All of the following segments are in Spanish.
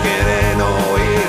Quieren oír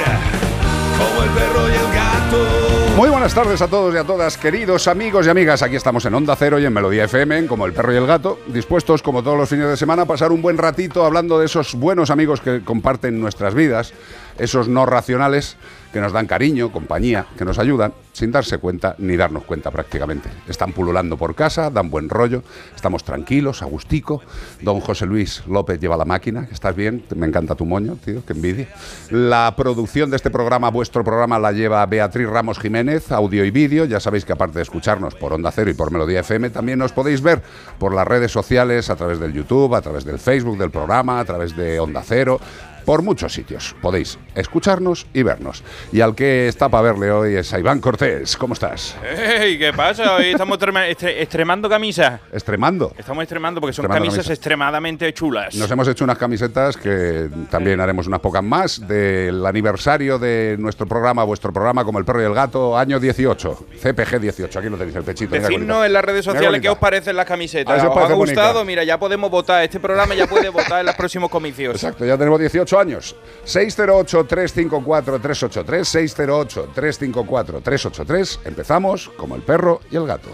como el perro y el gato. Muy buenas tardes a todos y a todas, queridos amigos y amigas. Aquí estamos en Onda Cero y en Melodía FM, como el perro y el gato, dispuestos, como todos los fines de semana, a pasar un buen ratito hablando de esos buenos amigos que comparten nuestras vidas, esos no racionales que nos dan cariño, compañía, que nos ayudan sin darse cuenta ni darnos cuenta prácticamente. Están pululando por casa, dan buen rollo, estamos tranquilos, agustico. Don José Luis López lleva la máquina, ¿estás bien? Me encanta tu moño, tío, qué envidia. La producción de este programa, vuestro programa, la lleva Beatriz Ramos Jiménez, audio y vídeo. Ya sabéis que aparte de escucharnos por Onda Cero y por Melodía FM, también nos podéis ver por las redes sociales, a través del YouTube, a través del Facebook del programa, a través de Onda Cero, por muchos sitios. Podéis escucharnos y vernos. Y al que está para verle hoy es a Iván Cortés. ¿Cómo estás? ¡Ey! ¿Qué pasa? Hoy estamos estre- extremando camisas. Extremando. Estamos extremando porque son Extremando camisas camisas. extremadamente chulas. Nos hemos hecho unas camisetas que también haremos unas pocas más del aniversario de nuestro programa, vuestro programa como el perro y el gato, año 18, CPG 18. Aquí lo tenéis el pechito. Decidnos en las redes sociales qué os parecen las camisetas. si os ¿Os ha parece bonita. gustado? Mira, ya podemos votar. Este programa ya puede votar en los próximos comicios. Exacto, ya tenemos 18 años. 608-354-383, 608-354-383. Empezamos como el perro y el gato.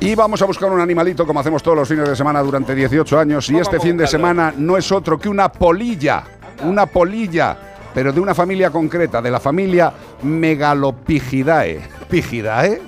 Y vamos a buscar un animalito como hacemos todos los fines de semana durante 18 años. Y este fin de semana no es otro que una polilla. Una polilla, pero de una familia concreta, de la familia Megalopigidae. ¿Pigidae?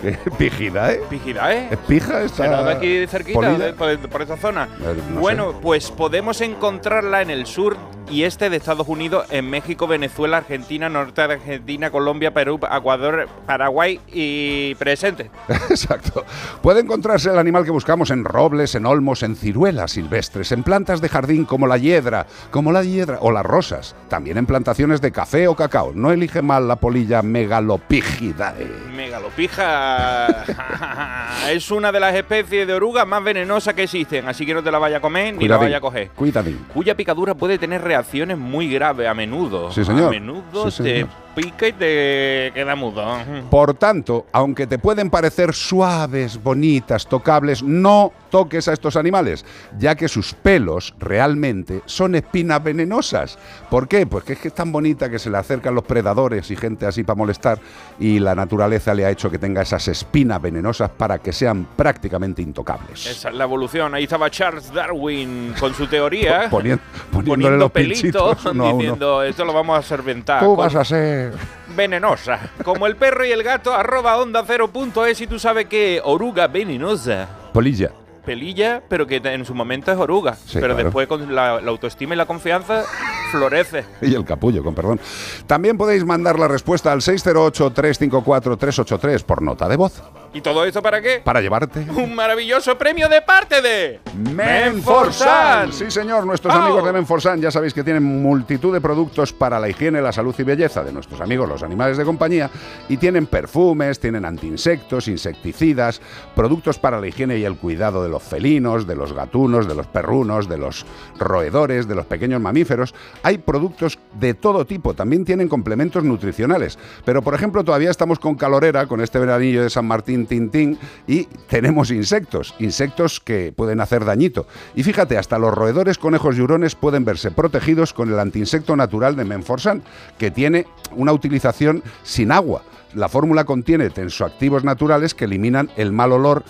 ¿Qué? ¿Pigidae? Pígida, ¿eh? ¿Es pija esta ¿Será de aquí cerquita, de- por, por esa zona? Eh, no bueno, sé. pues podemos encontrarla en el sur y este de Estados Unidos, en México, Venezuela, Argentina, norte de Argentina, Colombia, Perú, Ecuador, Paraguay y presente. Exacto. Puede encontrarse el animal que buscamos en robles, en olmos, en ciruelas silvestres, en plantas de jardín como la hiedra, como la hiedra o las rosas, también en plantaciones de café o cacao. No elige mal la polilla megalopigidae. Megalopija es una de las especies de oruga más venenosas que existen, así que no te la vaya a comer ni la vaya a coger. Cuidadín. Cuya picadura puede tener reacciones muy graves a menudo. Sí, señor. A menudo Sí, te. Pica y te queda mudo. Por tanto, aunque te pueden parecer suaves, bonitas, tocables, no toques a estos animales, ya que sus pelos realmente son espinas venenosas. ¿Por qué? Pues que es que es tan bonita que se le acercan los predadores y gente así para molestar y la naturaleza le ha hecho que tenga esas espinas venenosas para que sean prácticamente intocables. Esa es la evolución. Ahí estaba Charles Darwin con su teoría. Ponien- poniéndole poniendo los pelitos, pinchitos diciendo esto lo vamos a serventar. Tú vas a ser... Venenosa. Como el perro y el gato, arroba onda cero punto es y tú sabes que oruga venenosa. Polilla. Pelilla, pero que en su momento es oruga. Sí, pero claro. después con la, la autoestima y la confianza florece. Y el capullo, con perdón. También podéis mandar la respuesta al 608-354-383 por nota de voz. ¿Y todo esto para qué? Para llevarte Un maravilloso premio de parte de Menforsan. Sí, señor, nuestros amigos de Menforsan ya sabéis que tienen multitud de productos para la higiene, la salud y belleza de nuestros amigos los animales de compañía y tienen perfumes, tienen antiinsectos, insecticidas, productos para la higiene y el cuidado de los felinos, de los gatunos, de los perrunos, de los roedores, de los pequeños mamíferos. Hay productos de todo tipo, también tienen complementos nutricionales. Pero, por ejemplo, todavía estamos con calorera, con este veranillo de San Martín Tintín, y tenemos insectos, insectos que pueden hacer dañito. Y fíjate, hasta los roedores, conejos y hurones pueden verse protegidos con el antiinsecto natural de Menforsan, que tiene una utilización sin agua. La fórmula contiene tensoactivos naturales que eliminan el mal olor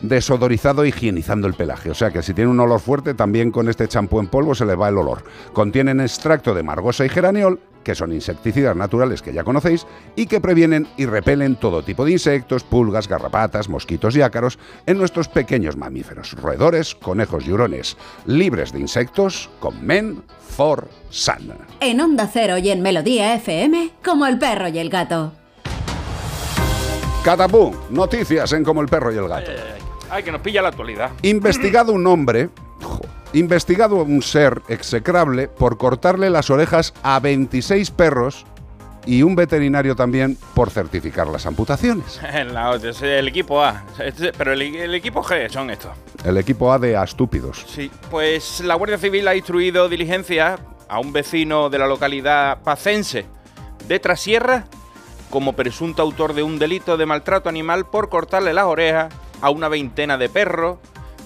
desodorizado higienizando el pelaje. O sea que si tiene un olor fuerte, también con este champú en polvo se le va el olor. Contienen extracto de margosa y geraniol, que son insecticidas naturales que ya conocéis, y que previenen y repelen todo tipo de insectos, pulgas, garrapatas, mosquitos y ácaros en nuestros pequeños mamíferos, roedores, conejos y hurones, libres de insectos con Men for Sun. En Onda Cero y en Melodía FM, como el perro y el gato. Catapum, noticias en Como el perro y el gato. Ay, que nos pilla la actualidad. Investigado un hombre, investigado un ser execrable por cortarle las orejas a 26 perros y un veterinario también por certificar las amputaciones. La otra, es el equipo A. Este- Pero el, el equipo G son estos. El equipo A de astúpidos. Sí, pues la Guardia Civil ha instruido diligencia a un vecino de la localidad pacense de Trasierra como presunto autor de un delito de maltrato animal por cortarle las orejas a una veintena de perros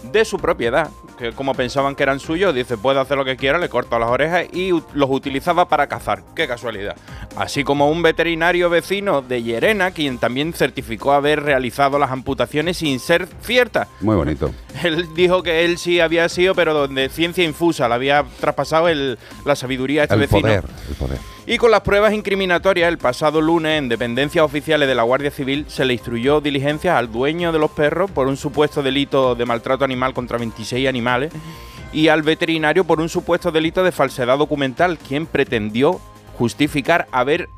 de su propiedad, que como pensaban que eran suyos, dice, puede hacer lo que quiera, le corto las orejas y los utilizaba para cazar. Qué casualidad. Así como un veterinario vecino de Llerena, quien también certificó haber realizado las amputaciones sin ser ciertas. Muy bonito. Él dijo que él sí había sido, pero donde ciencia infusa le había traspasado el- la sabiduría a este El vecino. poder, el poder. Y con las pruebas incriminatorias, el pasado lunes, en dependencias oficiales de la Guardia Civil, se le instruyó diligencias al dueño de los perros por un supuesto delito de maltrato animal contra 26 animales y al veterinario por un supuesto delito de falsedad documental, quien pretendió justificar haber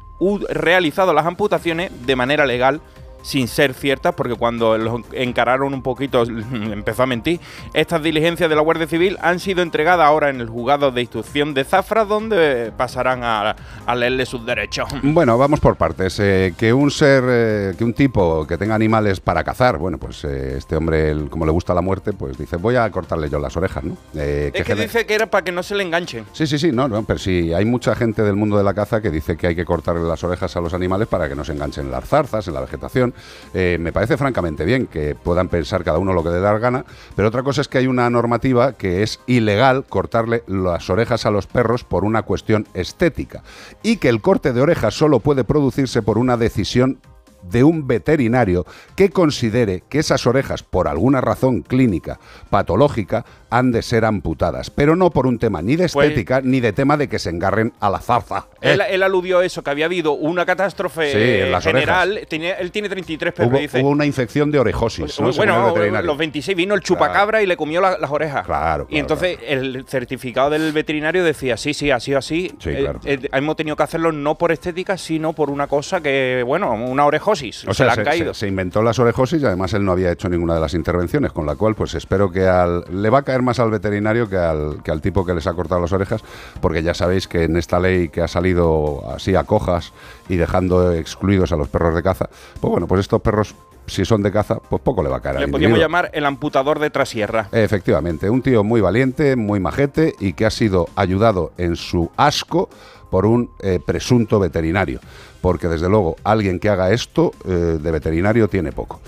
realizado las amputaciones de manera legal sin ser ciertas, porque cuando los encararon un poquito empezó a mentir. Estas diligencias de la Guardia Civil han sido entregadas ahora en el juzgado de instrucción de Zafra, donde pasarán a, a leerle sus derechos. Bueno, vamos por partes. Eh, que un ser, eh, que un tipo que tenga animales para cazar, bueno, pues eh, este hombre, como le gusta la muerte, pues dice, voy a cortarle yo las orejas, ¿no? Eh, Es que dice que era para que no se le enganchen. Sí, sí, sí, no, no, pero sí, hay mucha gente del mundo de la caza que dice que hay que cortarle las orejas a los animales para que no se enganchen en las zarzas, en la vegetación. Eh, me parece francamente bien que puedan pensar cada uno lo que le da la gana, pero otra cosa es que hay una normativa que es ilegal cortarle las orejas a los perros por una cuestión estética y que el corte de orejas solo puede producirse por una decisión de un veterinario que considere que esas orejas, por alguna razón clínica, patológica, han de ser amputadas, pero no por un tema ni de Pues- estética ni de tema de que se engarren a la zarza. ¿eh? Él, él aludió a eso, que había habido una catástrofe Sí, en las general. Tenía- él tiene 33 perros, Hubo, dice. hubo una infección de orejosis. bueno, los 26 vino el chupacabra y le comió la- las orejas. Claro, y claro, entonces el certificado del veterinario decía, sí, sí, ha sido así. Sí, Eh, claro. eh, hemos tenido que hacerlo no por estética, sino por una cosa que, bueno, una orejosis. O se sea, han se, caído. se- se inventó las orejosis y además él no había hecho ninguna de las intervenciones, con la cual pues espero que al, le va a caer más al veterinario que al, que al tipo que les ha cortado las orejas, porque ya sabéis que en esta ley que ha salido así a cojas y dejando excluidos a los perros de caza, pues bueno, pues estos perros, si son de caza, pues poco le va a caer al Le podríamos individuo. llamar el amputador de trasierra. Efectivamente, un tío muy valiente, muy majete y que ha sido ayudado en su asco por un eh, presunto veterinario. Porque desde luego alguien que haga esto eh, de veterinario tiene poco.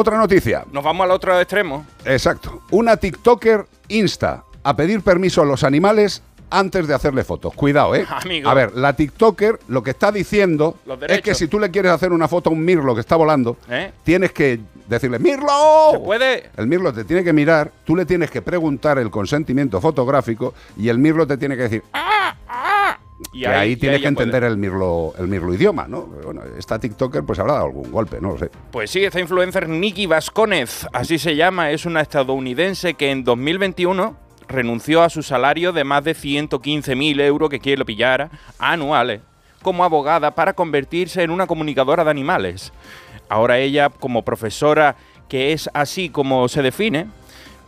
Otra noticia. Nos vamos al otro extremo. Exacto. Una TikToker insta a pedir permiso a los animales antes de hacerle fotos. Cuidado, ¿eh? Amigo. A ver, la TikToker lo que está diciendo es que si tú le quieres hacer una foto a un mirlo que está volando, ¿Eh? tienes que decirle, ¡Mirlo! ¿Se puede? El mirlo te tiene que mirar, tú le tienes que preguntar el consentimiento fotográfico y el mirlo te tiene que decir, ¡Ah! Y que ahí, y tienes que puede. entender el mirlo, el mirlo idioma, ¿no? Bueno, esta TikToker pues habrá dado algún golpe, no lo sé. Pues sí, esta influencer Nikki Vasconez, así se llama, es una estadounidense que en 2021 renunció a su salario de más de 115.000 euros, que quiere lo pillara, anuales, como abogada para convertirse en una comunicadora de animales. ahora ella, como profesora que es así como se define,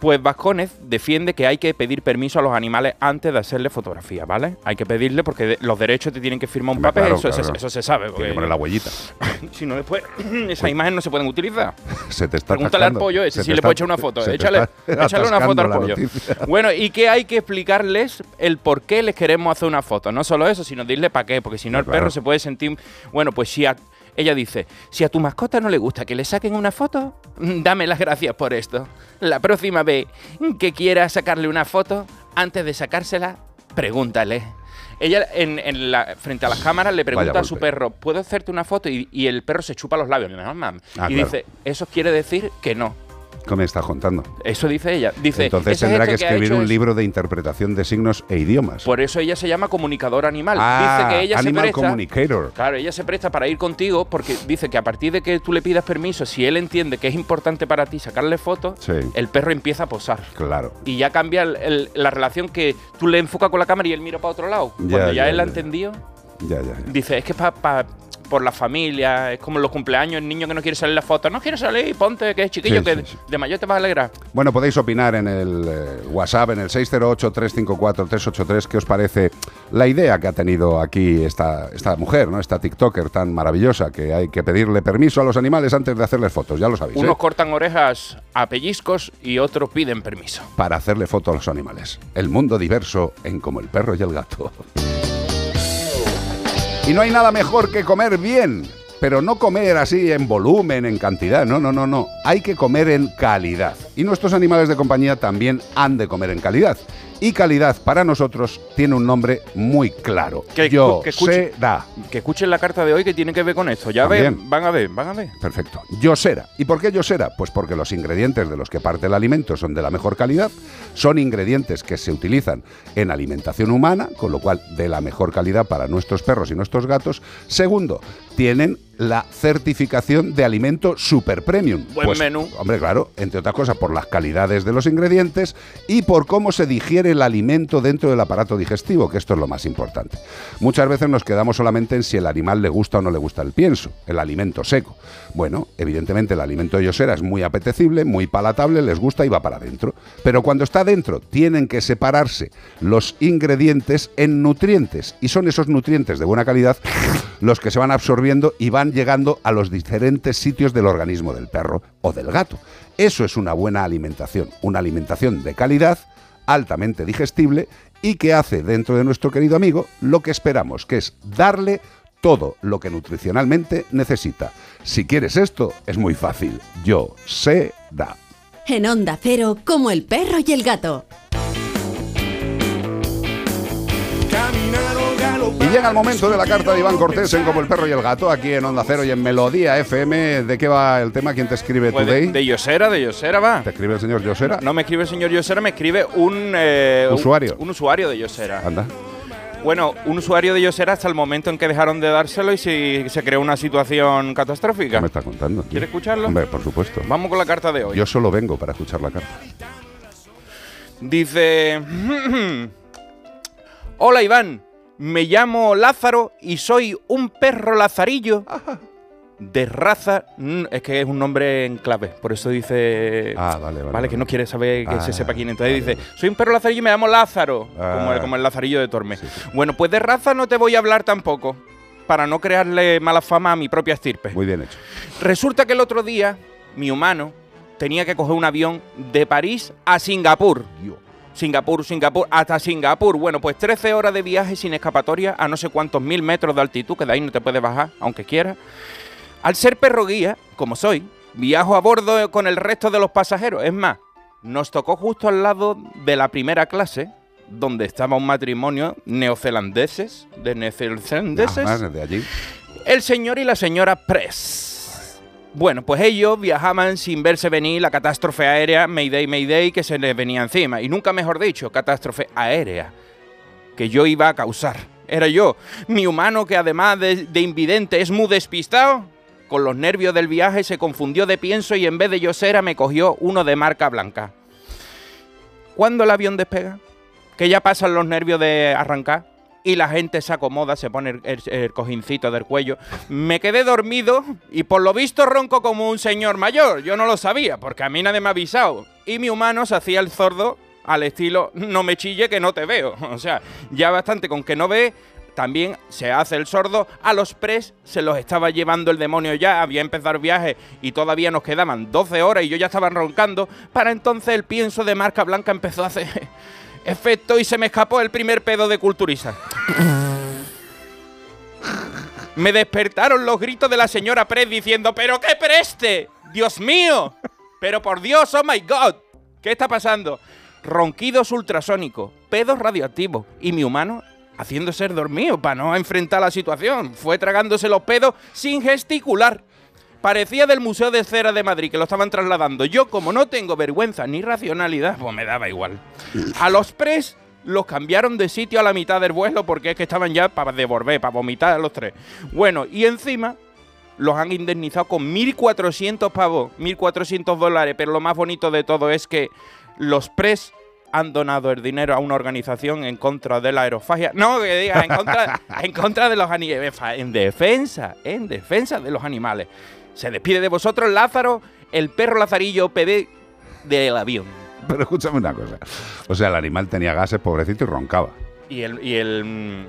pues Vascones defiende que hay que pedir permiso a los animales antes de hacerle fotografía, ¿vale? Hay que pedirle porque de- los derechos te tienen que firmar un papel, claro, eso, claro. eso- eso se sabe. Tiene que poner la huellita. si no, después esas imágenes no se pueden utilizar. Se te está Pregúntale al pollo ese Se si le puedo echar una foto. Échale, échale una foto al pollo. noticia. Bueno, y que hay que explicarles el por qué les queremos hacer una foto. No solo eso, sino decirle para qué. Porque si no, el Claro. perro se puede sentir. Bueno, pues si a- ella dice: Si a tu mascota no le gusta que le saquen una foto, dame las gracias por esto. La próxima vez que quiera sacarle una foto, antes de sacársela, pregúntale. Ella en, en la- frente a las cámaras le pregunta a su perro, ¿puedo hacerte una foto? Y, y el perro se chupa los labios. Ah, y claro. dice, eso quiere decir que no. ¿Qué me estás contando? Eso dice ella. Dice, Entonces "Ese tendrá que ha escribir un es-". libro de interpretación de signos e idiomas. Por eso ella se llama comunicador animal. ah, dice que ella Animal se presta. Communicator. Claro, ella se presta para ir contigo porque dice que a partir de que tú le pidas permiso, si él entiende que es importante para ti sacarle fotos, Sí. el perro empieza a posar. Claro. Y ya cambia el- el- la relación que tú le enfocas con la cámara y él mira para otro lado. Ya, Cuando ya, ya, él ha ya. entendido, Ya, ya. ya. dice, es que es pa- pa- por la familia, es como los cumpleaños, el niño que no quiere salir la foto, no quiere salir, ponte que es chiquillo, Sí, que sí, sí. de mayor te vas a alegrar. Bueno, podéis opinar en el eh, WhatsApp, en el 608-354-383, qué os parece la idea que ha tenido aquí esta, esta mujer, ¿no? esta TikToker tan maravillosa, que hay que pedirle permiso a los animales antes de hacerles fotos, ya lo sabéis, ¿eh? Unos cortan orejas a pellizcos y otros piden permiso. para hacerle fotos a los animales. El mundo diverso en Como el perro y el gato. Y no hay nada mejor que comer bien, pero no comer así en volumen, en cantidad, no, no, no, no. Hay que comer en calidad. Y nuestros animales de compañía también han de comer en calidad. Y calidad para nosotros tiene un nombre muy claro. Que- Yo que escuche- da. Que escuchen la carta de hoy que tiene que ver con esto. Ya ven, van a ver, van a ver. Perfecto. Yosera. ¿Y por qué Yosera? Pues porque los ingredientes de los que parte el alimento son de la mejor calidad, son ingredientes que se utilizan en alimentación humana, con lo cual de la mejor calidad para nuestros perros y nuestros gatos. Segundo, tienen la certificación de alimento super premium. Pues, Buen menú. Hombre, claro, entre otras cosas por las calidades de los ingredientes y por cómo se digiere el alimento dentro del aparato digestivo, que esto es lo más importante. Muchas veces nos quedamos solamente en si el animal le gusta o no le gusta el pienso, el alimento seco. Bueno, evidentemente el alimento de Yosera es muy apetecible, muy palatable, les gusta y va para adentro. Pero cuando está dentro tienen que separarse los ingredientes en nutrientes y son esos nutrientes de buena calidad los que se van absorbiendo y van llegando a los diferentes sitios del organismo del perro o del gato. Eso es una buena alimentación, una alimentación de calidad, altamente digestible y que hace dentro de nuestro querido amigo lo que esperamos, que es darle todo lo que nutricionalmente necesita. Si quieres esto, es muy fácil. Yo sé da. En Onda Cero, como el perro y el gato. Y llega el momento de la carta de Iván Cortés en Como el perro y el gato, aquí en Onda Cero y en Melodía FM. ¿De qué va el tema? ¿Quién te escribe Pues de, Today? de Yosera, de Yosera va. ¿Te escribe el señor Yosera? No me escribe el señor Yosera, me escribe un eh, Usuario. Un, usuario de Yosera. Anda. Bueno, un usuario de Yosera hasta el momento en que dejaron de dárselo y se, se creó una situación ¿Qué catastrófica. me está contando? tío? ¿Quieres escucharlo? Hombre, por supuesto. Vamos con la carta de hoy. Yo solo vengo para escuchar la carta. Dice... Hola Iván, me llamo Lázaro y soy un perro lazarillo de raza... Es que es un nombre en clave, por eso dice... Ah, vale, vale. Vale, que no quiere saber que Ah, se sepa quién. Entonces vale, dice, soy un perro lazarillo y me llamo Lázaro, Ah. como, el, como el lazarillo de Torme. Sí, sí. Bueno, pues de raza no te voy a hablar tampoco, para no crearle mala fama a mi propia estirpe. Muy bien hecho. Resulta que el otro día, mi humano tenía que coger un avión de París a Singapur. Singapur, Singapur, hasta Singapur. Bueno, pues 13 horas de viaje sin escapatoria a no sé cuántos mil metros de altitud, que de ahí no te puedes bajar, aunque quieras. Al ser perro guía, como soy, viajo a bordo con el resto de los pasajeros. Es más, nos tocó justo al lado de la primera clase, donde estaba un matrimonio neozelandeses, de neozelandeses, de allí. el señor y la señora Press. Bueno, pues ellos viajaban sin verse venir la catástrofe aérea Mayday Mayday que se les venía encima. Y nunca mejor dicho, catástrofe aérea que yo iba a causar. Era yo, mi humano que además de, de invidente es muy despistado. Con los nervios del viaje se confundió de pienso y en vez de Yosera me cogió uno de marca blanca. ¿Cuándo el avión despega? Que ya pasan los nervios de arrancar. Y la gente se acomoda, se pone el, el- cojincito del cuello. Me quedé dormido y por lo visto ronco como un señor mayor. Yo no lo sabía porque a mí nadie me ha avisado. Y mi humano se hacía el sordo al estilo no me chille que no te veo. O sea, ya bastante con que no ve. También se hace el sordo. A los pres se los estaba llevando el demonio ya. Había empezado el viaje y todavía nos quedaban 12 horas y yo ya estaba roncando. Para entonces el pienso de marca blanca empezó a hacer efecto y se me escapó el primer pedo de culturista. Me despertaron los gritos de la señora Pres diciendo, ¡pero qué preste! ¡Dios mío! ¡Pero por Dios, oh my God! ¿Qué está pasando? Ronquidos ultrasónicos, pedos radioactivos y mi humano haciendo ser dormido para no enfrentar la situación. Fue tragándose los pedos sin gesticular. Parecía del Museo de Cera de Madrid que lo estaban trasladando. Yo, como no tengo vergüenza ni racionalidad, pues me daba igual. A los pres los cambiaron de sitio a la mitad del vuelo porque es que estaban ya para devolver, para vomitar a los tres. Bueno, y encima los han indemnizado con 1.400 pavos, 1.400 dólares, pero lo más bonito de todo es que los pres han donado el dinero a una organización en contra de la aerofagia. No, que diga, en contra, en contra de los animales. En defensa, en defensa de los animales. Se despide de vosotros Lázaro, el perro Lazarillo PD del avión. Pero escúchame una cosa. O sea, el animal tenía gases, pobrecito, y roncaba. Y el, y el,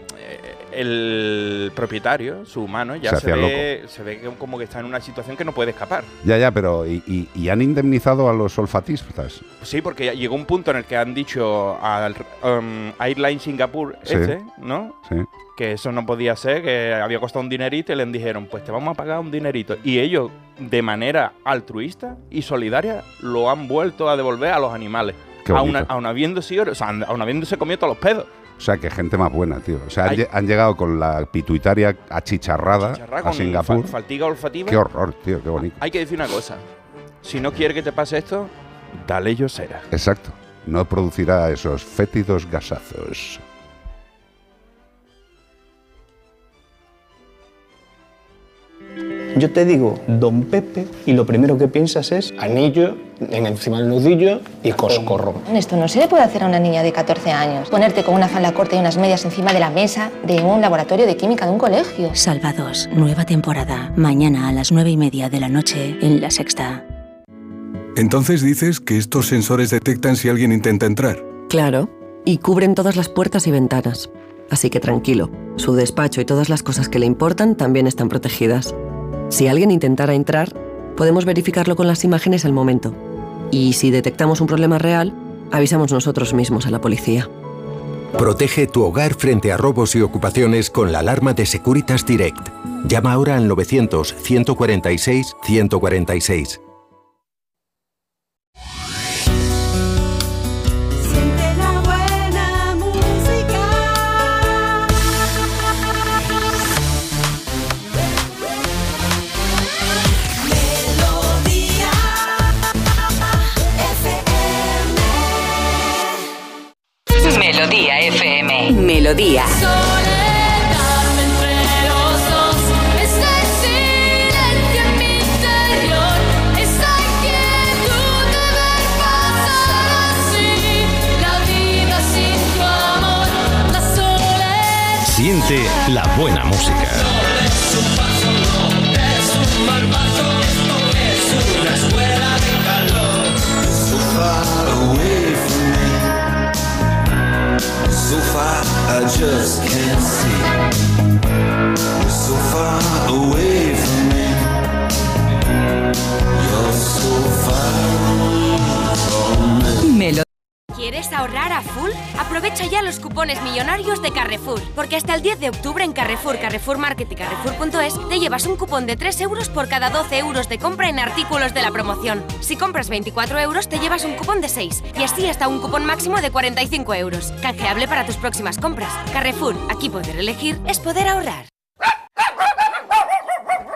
el propietario, su humano, ya Se ve, se ve como que está en una situación que no puede escapar. Ya, ya, pero ¿y, y- y han indemnizado a los olfatistas? Sí, porque llegó un punto en el que han dicho al um, Airline Singapur Sí. ese, ¿no? Sí. Que eso no podía ser, que había costado un dinerito y les dijeron, pues te vamos a pagar un dinerito. Y ellos, de manera altruista y solidaria, lo han vuelto a devolver a los animales. Aun habiéndose, o sea, habiéndose comido todos los pedos. O sea, que gente más buena, tío. O sea, han, llegado con la pituitaria achicharrada Chicharra a Singapur. fa- fatiga olfativa. Qué horror, tío, qué bonito. Hay que decir una cosa. Si no quiere que te pase esto, dale yosera. Exacto. No producirá esos fétidos gasazos. Yo te digo Don Pepe y lo primero que piensas es anillo en encima del nudillo y coscorro. Esto no se le puede hacer a una niña de 14 años. Ponerte con una falda corta y unas medias encima de la mesa de un laboratorio de química de un colegio. Salvados, nueva temporada. Mañana a las nueve y media de la noche en La Sexta. Entonces dices que estos sensores detectan si alguien intenta entrar. Claro, y cubren todas las puertas y ventanas. Así que tranquilo, su despacho y todas las cosas que le importan también están protegidas. Si alguien intentara entrar, podemos verificarlo con las imágenes al momento. Y si detectamos un problema real, avisamos nosotros mismos a la policía. Protege tu hogar frente a robos y ocupaciones con la alarma de Securitas Direct. Llama ahora al 900-146-146. Soledad. Siente la buena música. So far I just can't see. So far away ¿Quieres ahorrar a full? Aprovecha ya los cupones millonarios de Carrefour, porque hasta el 10 de octubre en Carrefour, Carrefour Market y Carrefour.es te llevas un cupón de 3 euros por cada 12 euros de compra en artículos de la promoción. Si compras 24 euros te llevas un cupón de 6 y así hasta un cupón máximo de 45 euros. Canjeable para tus próximas compras. Carrefour, aquí poder elegir es poder ahorrar.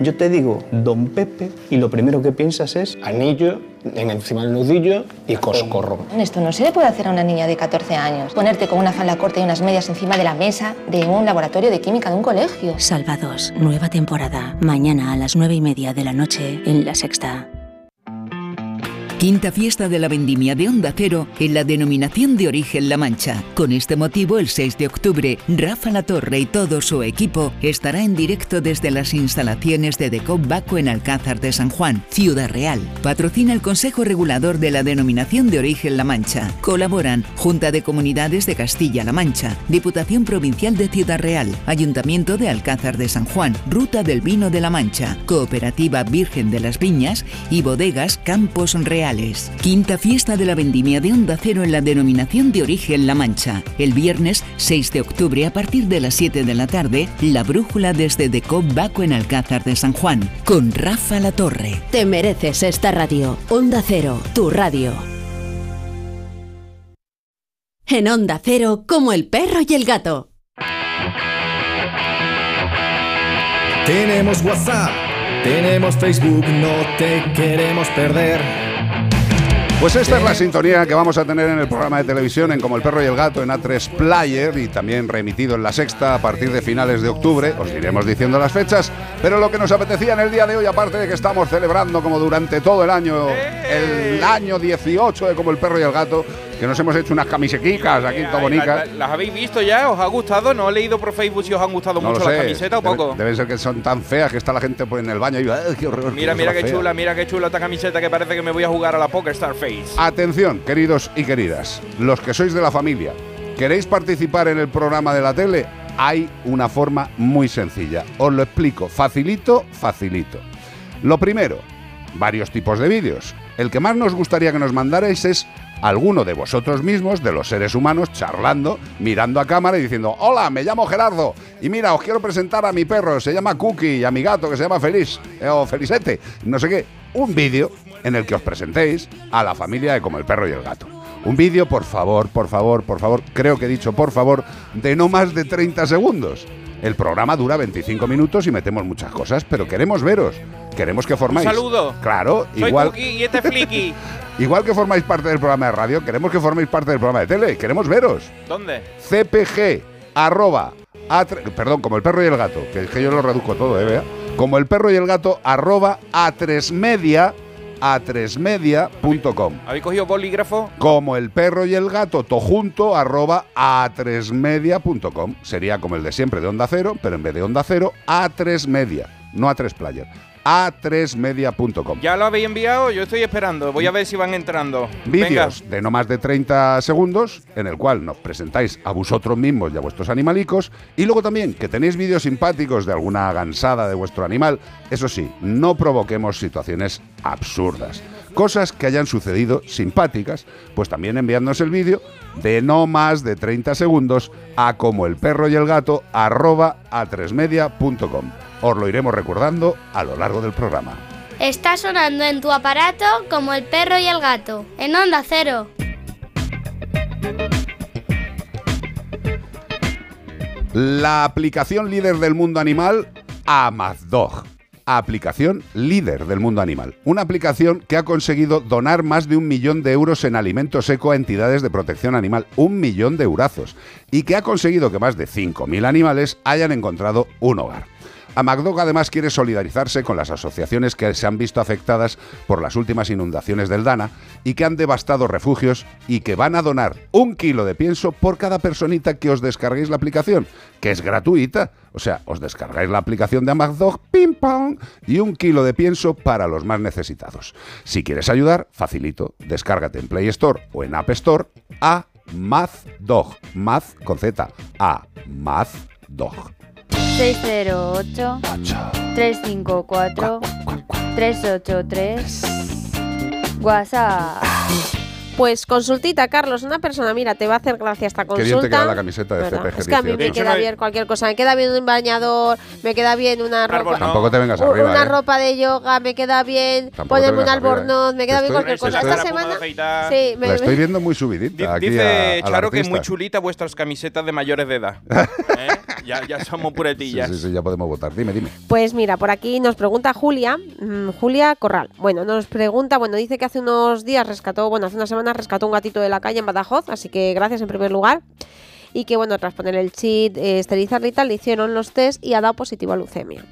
Yo te digo Don Pepe y lo primero que piensas es anillo en encima del nudillo y coscorrón. Esto no se le puede hacer a una niña de 14 años. Ponerte con una falda corta y unas medias encima de la mesa de un laboratorio de química de un colegio. Salvados, nueva temporada. Mañana a las nueve y media de la noche en La Sexta. Quinta fiesta de la vendimia de Onda Cero en la denominación de origen La Mancha. Con este motivo, el 6 de octubre, Rafa La Torre y todo su equipo estará en directo desde las instalaciones de Decop Baco en Alcázar de San Juan, Ciudad Real. Patrocina el Consejo Regulador de la denominación de origen La Mancha. Colaboran Junta de Comunidades de Castilla-La Mancha, Diputación Provincial de Ciudad Real, Ayuntamiento de Alcázar de San Juan, Ruta del Vino de La Mancha, Cooperativa Virgen de las Viñas y Bodegas Campos Reales. Quinta fiesta de la vendimia de Onda Cero en la denominación de origen La Mancha. El viernes 6 de octubre a partir de las 7 de la tarde, La Brújula desde Decop Baco en Alcázar de San Juan, con Rafa La Torre. Te mereces esta radio. Onda Cero, tu radio. En Onda Cero, como el perro y el gato. Tenemos WhatsApp, tenemos Facebook, no te queremos perder. Pues esta es la sintonía que vamos a tener en el programa de televisión en Como el perro y el gato en A3 Player y también remitido en la sexta a partir de finales de octubre. Os iremos diciendo las fechas, pero lo que nos apetecía en el día de hoy, aparte de que estamos celebrando como durante todo el año, el año 18 de Como el perro y el gato, que nos hemos hecho unas camisequicas aquí en Tobonica. ¿Las, las habéis visto ya? ¿Os ha gustado? ¿No he leído por Facebook si os han gustado No mucho las camisetas o Debe- poco? Deben ser que son tan feas que está la gente pues, en el baño y ¡ay, qué horror! Mira, qué mira qué fea". chula, mira qué chula esta camiseta que parece que me voy a jugar a la Poker Star Face. Atención, queridos y queridas, los que sois de la familia, ¿queréis participar en el programa de la tele? Hay una forma muy sencilla. Os lo explico, facilito, facilito. Lo primero, varios tipos de vídeos. El que más nos gustaría que nos mandarais es alguno de vosotros mismos, de los seres humanos, charlando, mirando a cámara y diciendo, hola, me llamo Gerardo y mira, os quiero presentar a mi perro, se llama Cookie, y a mi gato que se llama Feliz, eh, o Felicete, no sé qué. Un vídeo en el que os presentéis a la familia de Como el Perro y el Gato. Un vídeo, por favor, por favor, por favor, creo que he dicho por favor, de no más de 30 segundos. El programa dura 25 minutos y metemos muchas cosas, pero queremos veros. Queremos que Un formáis. saludo. Claro, Soy igual. Y este es Flicky. Igual que formáis parte del programa de radio, queremos que forméis parte del programa de tele. Queremos veros. ¿Dónde? CPG, arroba, A3 perdón, como el perro y el gato, que es que yo lo reduzco todo, ¿eh? Vea. Como el perro y el gato, arroba A3media, A3media.com. ¿Habéis cogido bolígrafo? Como el perro y el gato, to junto, arroba A3media.com. Sería como el de siempre de Onda Cero, pero en vez de Onda Cero, A3media, no A3 Player. A3media.com. ¿Ya lo habéis enviado? Yo estoy esperando. Voy a ver si van entrando. Vídeos de no más de 30 segundos en el cual nos presentáis a vosotros mismos y a vuestros animalicos y luego también que tenéis vídeos simpáticos de alguna gansada de vuestro animal. Eso sí, no provoquemos situaciones absurdas. Cosas que hayan sucedido simpáticas, pues también enviándonos el vídeo de no más de 30 segundos a como el perro y el gato arroba a 3media.com. Os lo iremos recordando a lo largo del programa. Está sonando en tu aparato como el perro y el gato, en onda cero. La aplicación líder del mundo animal, Amazdog. Aplicación líder del mundo animal. Una aplicación que ha conseguido donar más de un millón de euros en alimento seco a entidades de protección animal. Un millón de eurazos. Y que ha conseguido que más de 5.000 animales hayan encontrado un hogar. Amagdog además quiere solidarizarse con las asociaciones que se han visto afectadas por las últimas inundaciones del Dana y que han devastado refugios y que van a donar un kilo de pienso por cada personita que os descarguéis la aplicación, que es gratuita. O sea, os descargáis la aplicación de Amagdog, pim pam, y un kilo de pienso para los más necesitados. Si quieres ayudar, facilito, descárgate en Play Store o en App Store a Mazdog, Maz con Z, a Mazdog. 608 354 383 WhatsApp. Pues consultita, Carlos. Una persona, mira, te va a hacer gracia esta Qué consulta. bien te queda la camiseta de ¿Verdad? CPG Es que a mí me 18. queda bien cualquier cosa. Me queda bien un bañador, me queda bien una ropa. Tampoco te vengas arriba, Una ¿eh? ropa de yoga, me queda bien Tampoco ponerme un albornoz, me Te queda bien cualquier cosa. estoy- Esta semana. Sí, me, La estoy viendo muy subidita aquí Dice a- a la Charo que es muy chulita vuestras camisetas de mayores de edad. ¿Eh? Ya, ya somos puretillas. sí, sí, ya podemos votar. Dime, dime. Pues mira, por aquí nos pregunta Julia, mm, Julia Corral. Bueno, nos pregunta, bueno, dice que hace unos días rescató, bueno, hace unas semanas rescató un gatito de la calle en Badajoz, así que gracias en primer lugar. Y que bueno, tras poner el chip, eh, esterilizarle y tal, le hicieron los test y ha dado positivo a leucemia.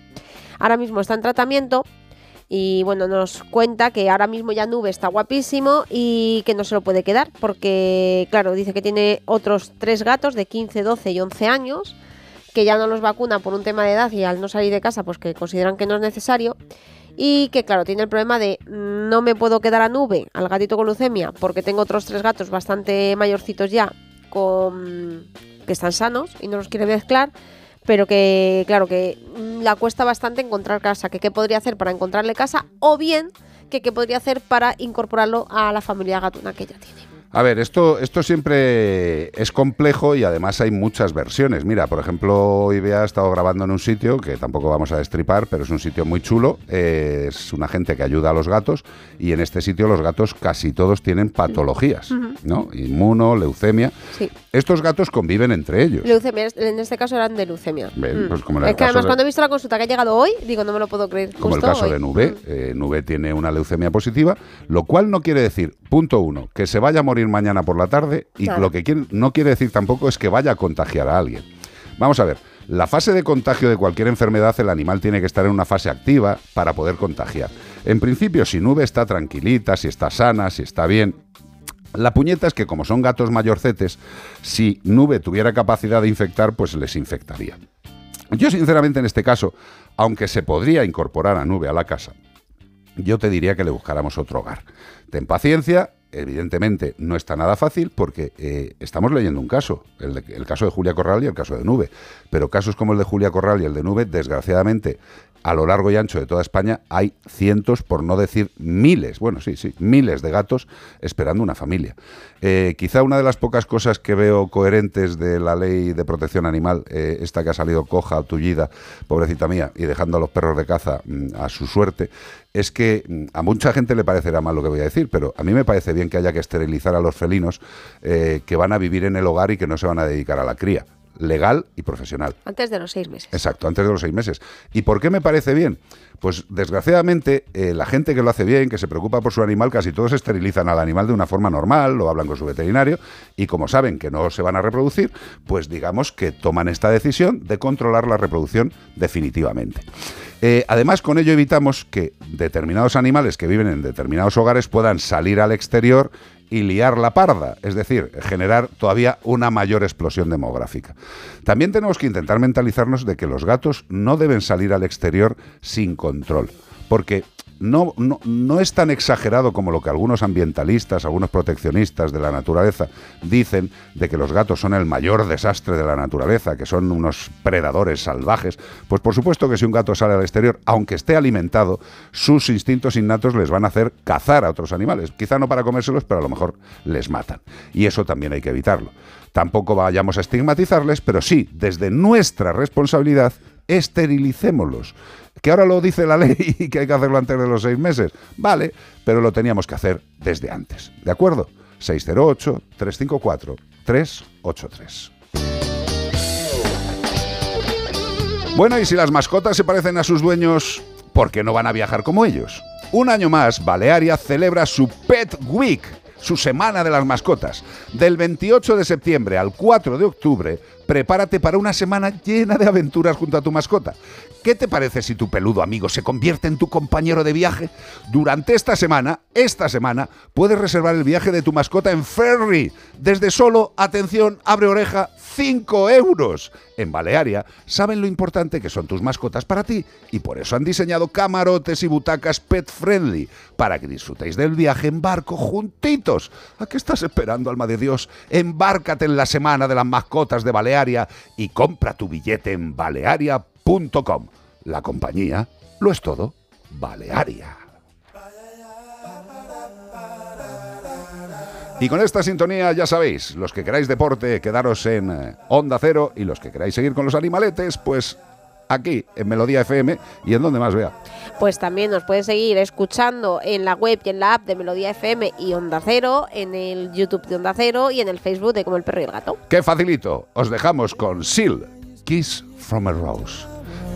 Ahora mismo está en tratamiento y bueno, nos cuenta que ahora mismo ya Nube está guapísimo y que no se lo puede quedar porque, claro, dice que tiene otros tres gatos de 15, 12 y 11 años que ya no los vacunan por un tema de edad y al no salir de casa pues que consideran que no es necesario y que claro, tiene el problema de no me puedo quedar a nube al gatito con leucemia porque tengo otros tres gatos bastante mayorcitos ya con que están sanos y no los quiere mezclar pero que claro que la cuesta bastante encontrar casa, que qué podría hacer para encontrarle casa o bien que qué podría hacer para incorporarlo a la familia gatuna que ya tiene. A ver, esto, esto siempre es complejo y además hay muchas versiones. Mira, por ejemplo, IBEA ha estado grabando en un sitio que tampoco vamos a destripar, pero es un sitio muy chulo. eh, es una gente que ayuda a los gatos y en este sitio los gatos casi todos tienen patologías. ¿no? Inmuno, leucemia. Sí. Estos gatos conviven entre ellos. Leucemia, en este caso eran de leucemia. Ven, Mm. pues como en el es que caso además de- cuando he visto la consulta que ha llegado hoy, digo, no me lo puedo creer. Como el justo caso hoy. de Nube. Eh, Nube tiene una leucemia positiva, lo cual no quiere decir, punto uno, que se vaya a morir mañana por la tarde y lo que quiere- no quiere decir tampoco es que vaya a contagiar a alguien. Vamos a ver, la fase de contagio de cualquier enfermedad, el animal tiene que estar en una fase activa para poder contagiar. En principio, si Nube está tranquilita, si está sana, si está bien, la puñeta es que como son gatos mayorcetes, si Nube tuviera capacidad de infectar, pues les infectaría. Yo sinceramente en este caso, aunque se podría incorporar a Nube a la casa, yo te diría que le buscáramos otro hogar. Ten paciencia, evidentemente no está nada fácil porque eh, estamos leyendo un caso, el, de- el caso de Julia Corral y el caso de Nube, pero casos como el de Julia Corral y el de Nube, desgraciadamente, a lo largo y ancho de toda España hay cientos, por no decir miles, bueno, sí, sí, miles de gatos esperando una familia. Eh, quizá una de las pocas cosas que veo coherentes de la ley de protección animal, eh, esta que ha salido coja, tullida, pobrecita mía, y dejando a los perros de caza mm, a su suerte, es que mm, a mucha gente le parecerá mal lo que voy a decir, pero a mí me parece bien que haya que esterilizar a los felinos eh, que van a vivir en el hogar y que no se van a dedicar a la cría, legal y profesional. Antes de los seis meses. Exacto, antes de los seis meses. ¿Y por qué me parece bien? Pues desgraciadamente eh, la gente que lo hace bien, que se preocupa por su animal, casi todos esterilizan al animal de una forma normal, lo hablan con su veterinario y como saben que no se van a reproducir, pues digamos que toman esta decisión de controlar la reproducción definitivamente. Eh, además, con ello evitamos que determinados animales que viven en determinados hogares puedan salir al exterior y liar la parda, es decir, generar todavía una mayor explosión demográfica. También tenemos que intentar mentalizarnos de que los gatos no deben salir al exterior sin control, porque no, no, no es tan exagerado como lo que algunos ambientalistas, algunos proteccionistas de la naturaleza dicen de que los gatos son el mayor desastre de la naturaleza, que son unos predadores salvajes. Pues por supuesto que si un gato sale al exterior, aunque esté alimentado, sus instintos innatos les van a hacer cazar a otros animales. Quizá no para comérselos, pero a lo mejor les matan. Y eso también hay que evitarlo. Tampoco vayamos a estigmatizarles, pero sí, desde nuestra responsabilidad, esterilicémoslos. Que ahora lo dice la ley y que hay que hacerlo antes de los seis meses. Vale, pero lo teníamos que hacer desde antes. ¿De acuerdo? 608-354-383. Bueno, y si las mascotas se parecen a sus dueños, ¿por qué no van a viajar como ellos? Un año más, Balearia celebra su Pet Week, su semana de las mascotas. Del 28 de septiembre al 4 de octubre, prepárate para una semana llena de aventuras junto a tu mascota. ¿Qué te parece si tu peludo amigo se convierte en tu compañero de viaje? Durante esta semana, esta semana, puedes reservar el viaje de tu mascota en Ferry. Desde solo, atención, abre oreja, 5 euros. En Balearia saben lo importante que son tus mascotas para ti y por eso han diseñado camarotes y butacas pet friendly para que disfrutéis del viaje en barco juntitos. ¿A qué estás esperando, alma de Dios? Embárcate en la semana de las mascotas de Balearia y compra tu billete en balearia.com. La compañía lo es todo. Balearia. Y con esta sintonía ya sabéis, los que queráis deporte, quedaros en eh, Onda Cero y los que queráis seguir con los animaletes, pues aquí en Melodía FM y en donde más vea. Pues también nos puedes seguir escuchando en la web y en la app de Melodía FM y Onda Cero, en el YouTube de Onda Cero y en el Facebook de Como el Perro y el Gato. ¡Qué facilito! Os dejamos con Sil. Kiss from a Rose.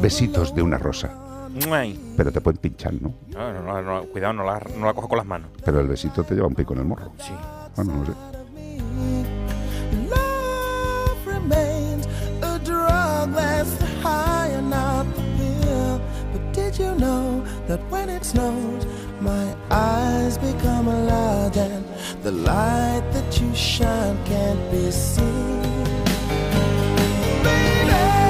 Besitos de una rosa. Pero te pueden pinchar, ¿no? No, no, no, no, cuidado, no la, no la cojo con las manos. Pero el besito te lleva un pico en el morro. Sí. Bueno, no sé. Love remains a drug that's high did you know that when it snows, my eyes become large and the light that you shine can't be seen? Baby,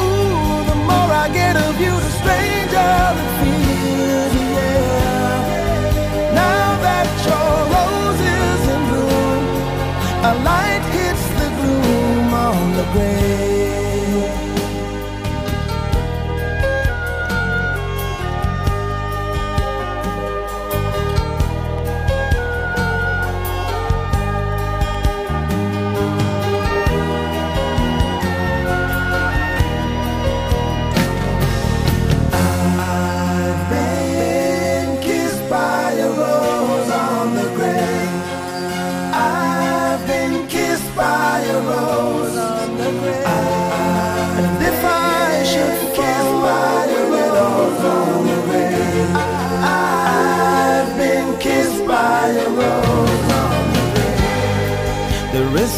Ooh, the more I get of you, the stranger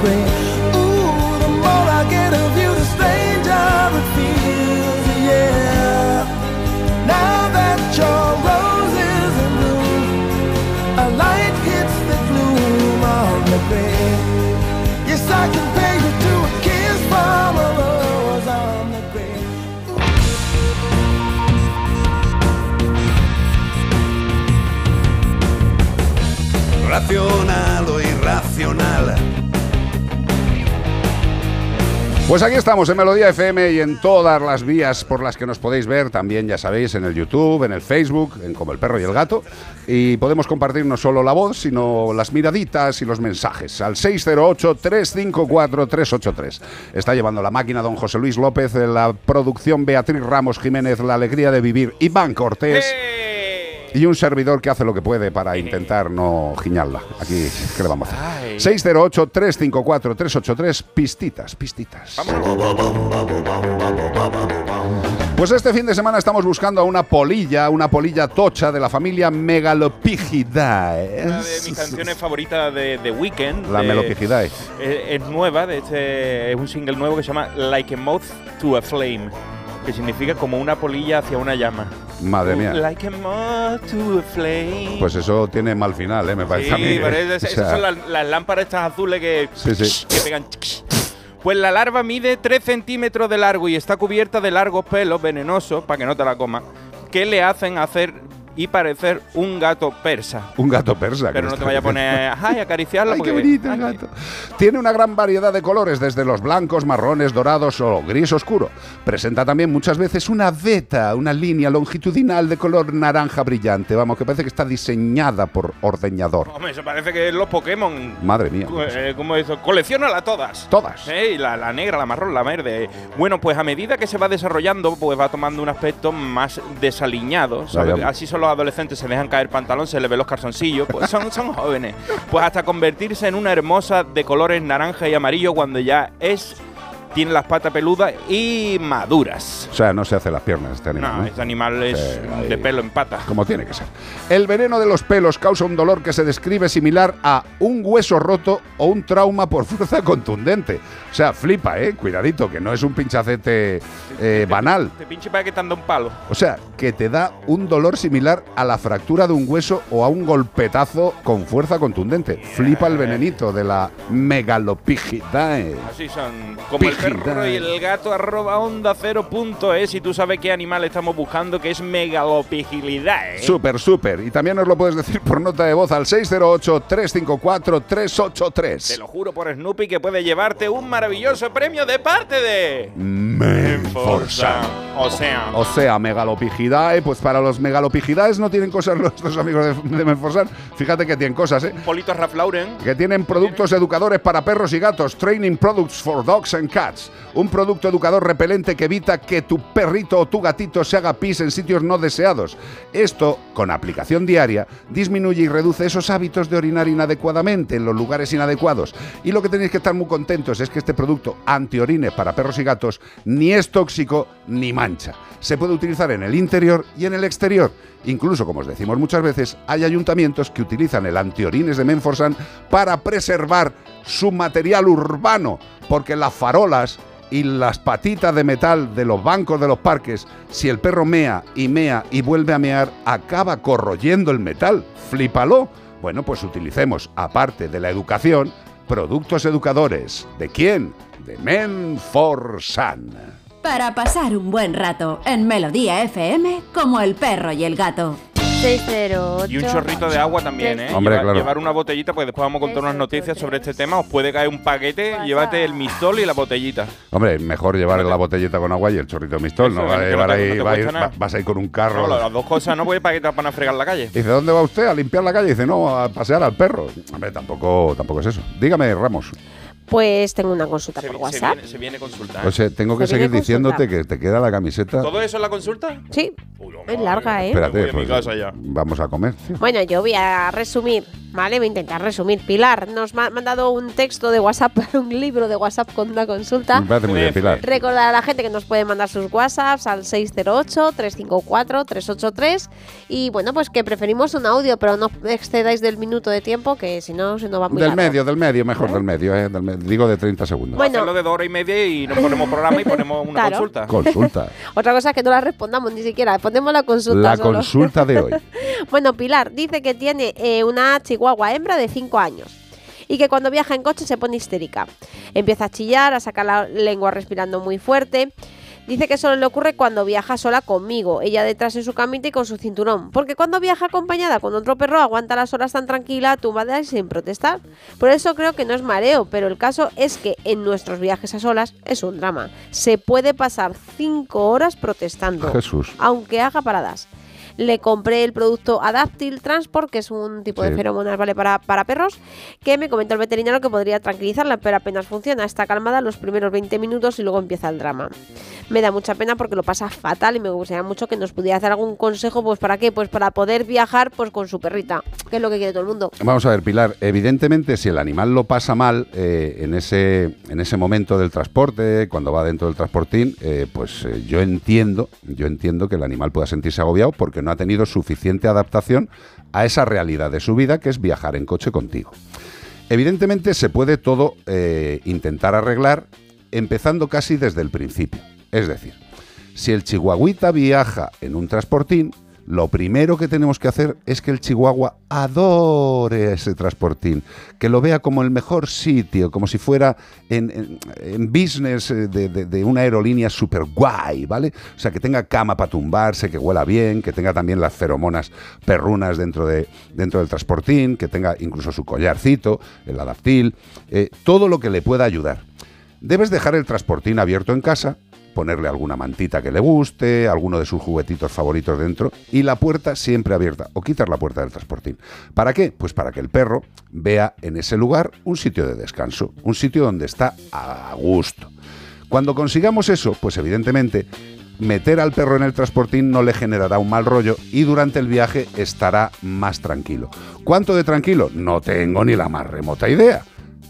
Grave. Ooh, the more I get of you, the stranger it feels, yeah. Now that your rose is in bloom, a light hits the gloom on the grave. Yes, I can pay you to a kiss from a rose on the grave. Racional Pues aquí estamos en Melodía FM y en todas las vías por las que nos podéis ver, también ya sabéis, en el YouTube, en el Facebook, en Como el Perro y el Gato. Y podemos compartir no solo la voz, sino las miraditas y los mensajes al 608-354-383. Está llevando la máquina don José Luis López, la producción Beatriz Ramos Jiménez, la alegría de vivir Iván Cortés. Y un servidor que hace lo que puede para intentar no giñarla. Aquí, ¿qué le vamos a hacer? 608-354-383, pistitas, pistitas. Pues este fin de semana estamos buscando a una polilla, una polilla tocha de la familia Megalopigidae. Una de mis canciones favoritas de The Weeknd. La de- Melopigidae. Es, es nueva, de este, es un single nuevo que se llama Like a Moth to a Flame, que significa como una polilla hacia una llama. Madre mía. Like a moth to a flame. Pues eso tiene mal final, ¿eh? me parece sí, a mí. pero es- O esas son las, las lámparas estas azules que, Sí, sí. que pegan. Pues la larva mide 3 centímetros de largo y está cubierta de largos pelos venenosos, para que no te la comas, que le hacen hacer y parecer un gato persa. Un gato persa. Pero no te vaya a poner, ay, acariciarlo. Ay, qué bonito el gato. Tiene una gran variedad de colores, desde los blancos, marrones, dorados o gris oscuro. Presenta también muchas veces una veta, una línea longitudinal de color naranja brillante. Vamos, que parece que está diseñada por ordeñador. Hombre, eso parece que es los Pokémon. Madre mía. Eh, ¿Cómo es eso? Colecciónala todas. Todas. Eh, la, la negra, la marrón, la verde. Bueno, pues a medida que se va desarrollando, pues va tomando un aspecto más desaliñado. ¿sabes? Así son los adolescentes, se dejan caer pantalón, se les ve los calzoncillos. Pues son, son jóvenes. Pues hasta convertirse en una hermosa de colores naranja y amarillo cuando ya es. Tiene las patas peludas y maduras. O sea, no se hace las piernas este animal. No, ¿no? este animal es Sí, de pelo en pata. Como tiene que ser. El veneno de los pelos causa un dolor que se describe similar a un hueso roto o un trauma por fuerza contundente. O sea, flipa, ¿eh? Cuidadito, que no es un pinchacete eh, banal. Te pinche para que te anda un palo. O sea, que te da un dolor similar a la fractura de un hueso o a un golpetazo con fuerza contundente. Flipa el venenito de la megalopigidae. Así son. Como el perro y el gato arroba onda cero punto es y tú sabes qué animal estamos buscando que es megalopigilidad. ¿eh? Súper, súper. Y también nos lo puedes decir por nota de voz al 608-354-383. Te lo juro por Snoopy que puede llevarte un maravilloso premio de parte de Menforsan. O sea, O sea, megalopigidae, pues para los megalopigidaes no tienen cosas nuestros amigos de, de Menforsan. Fíjate que tienen cosas, ¿eh? un polito Ralph Lauren. Que tienen productos educadores para perros y gatos, Training Products for Dogs and Cats. Un producto educador repelente que evita que tu perrito o tu gatito se haga pis en sitios no deseados. Esto, con aplicación diaria, disminuye y reduce esos hábitos de orinar inadecuadamente en los lugares inadecuados. Y lo que tenéis que estar muy contentos es que este producto antiorines para perros y gatos ni es tóxico ni mancha. Se puede utilizar en el interior y en el exterior. Incluso, como os decimos muchas veces, hay ayuntamientos que utilizan el antiorines de Menforsan para preservar su material urbano, porque las farolas y las patitas de metal de los bancos de los parques, si el perro mea y mea y vuelve a mear, acaba corroyendo el metal. Flípalo. Bueno, pues utilicemos, aparte de la educación, productos educadores. ¿De quién? De Menforsan. Para pasar un buen rato en Melodía FM como el perro y el gato. 608. Y un chorrito de agua también, ¿eh? Hombre, Llevar, claro. llevar una botellita, pues después vamos a contar unas noticias sobre este tema. Os puede caer un paquete, llévate el mistol y la botellita. Hombre, mejor llevar la botellita con agua y el chorrito de mistol. Eso, No, vas a no llevar te- ahí- no te va a ir- cuesta nada. va- vas a ir con un carro. No, las dos cosas no puede para que te van a fregar la calle. Dice, ¿dónde va usted? A limpiar la calle. Dice, no, a pasear al perro. Hombre, tampoco, tampoco es eso. Dígame, Ramos. Pues tengo una consulta Se, por se WhatsApp. viene, se viene consulta. ¿eh? O sea, tengo que Se seguir diciéndote que te queda la camiseta. ¿Todo eso es la consulta? Sí, es larga, ¿eh? Espérate, voy a mi pues, casa ya. vamos a comer. Bueno, yo voy a resumir, ¿vale? Voy a intentar resumir. Pilar nos ha mandado un texto de WhatsApp un libro de WhatsApp con una consulta. Me parece muy bien, Pilar. Recordar a la gente que nos puede mandar sus WhatsApps al 608-354-383 y bueno, pues que preferimos un audio, pero no excedáis del minuto de tiempo que si no se nos va muy Del largo. medio, del medio, mejor del medio, ¿eh? Del me- digo de 30 segundos. Bueno. Hacerlo de dos horas y media y nos ponemos programa y ponemos una Claro. consulta. Consulta. Otra cosa es que no la respondamos ni siquiera, ponemos la consulta La solo. consulta de hoy. Bueno, Pilar dice que tiene eh, una chihuahua hembra de 5 años y que cuando viaja en coche se pone histérica. Empieza a chillar, a sacar la lengua respirando muy fuerte. Dice que solo le ocurre cuando viaja sola conmigo, ella detrás en su camita y con su cinturón, porque cuando viaja acompañada con otro perro aguanta las horas tan tranquila, tumbada y sin protestar. Por eso creo que no es mareo, pero el caso es que en nuestros viajes a solas es un drama. Se puede pasar 5 horas protestando, Jesús. aunque haga paradas. Le compré el producto Adaptil Transport, que es un tipo de feromonas ¿vale? para, para perros, que me comentó el veterinario que podría tranquilizarla, pero apenas funciona. Está calmada los primeros 20 minutos y luego empieza el drama. Me da mucha pena porque lo pasa fatal y me gustaría mucho que nos pudiera hacer algún consejo, pues ¿para qué? Pues para poder viajar pues con su perrita, que es lo que quiere todo el mundo. Vamos a ver, Pilar. Evidentemente, si el animal lo pasa mal eh, en, ese, en ese momento del transporte, cuando va dentro del transportín, eh, pues eh, yo entiendo, yo entiendo que el animal pueda sentirse agobiado porque no ha tenido suficiente adaptación a esa realidad de su vida, que es viajar en coche contigo. Evidentemente, se puede todo eh, intentar arreglar empezando casi desde el principio. Es decir, si el chihuahuita viaja en un transportín, lo primero que tenemos que hacer es que el chihuahua adore ese transportín, que lo vea como el mejor sitio, como si fuera en, business eh, de una aerolínea super guay, ¿vale? O sea, que tenga cama para tumbarse, que huela bien, que tenga también las feromonas perrunas dentro, de, dentro del transportín, que tenga incluso su collarcito, el adaptil, eh, todo lo que le pueda ayudar. Debes dejar el transportín abierto en casa, ponerle alguna mantita que le guste, alguno de sus juguetitos favoritos dentro y la puerta siempre abierta o quitar la puerta del transportín. ¿Para qué? Pues para que el perro vea en ese lugar un sitio de descanso, un sitio donde está a gusto. Cuando consigamos eso, pues evidentemente meter al perro en el transportín no le generará un mal rollo y durante el viaje estará más tranquilo. ¿Cuánto de tranquilo? No tengo ni la más remota idea,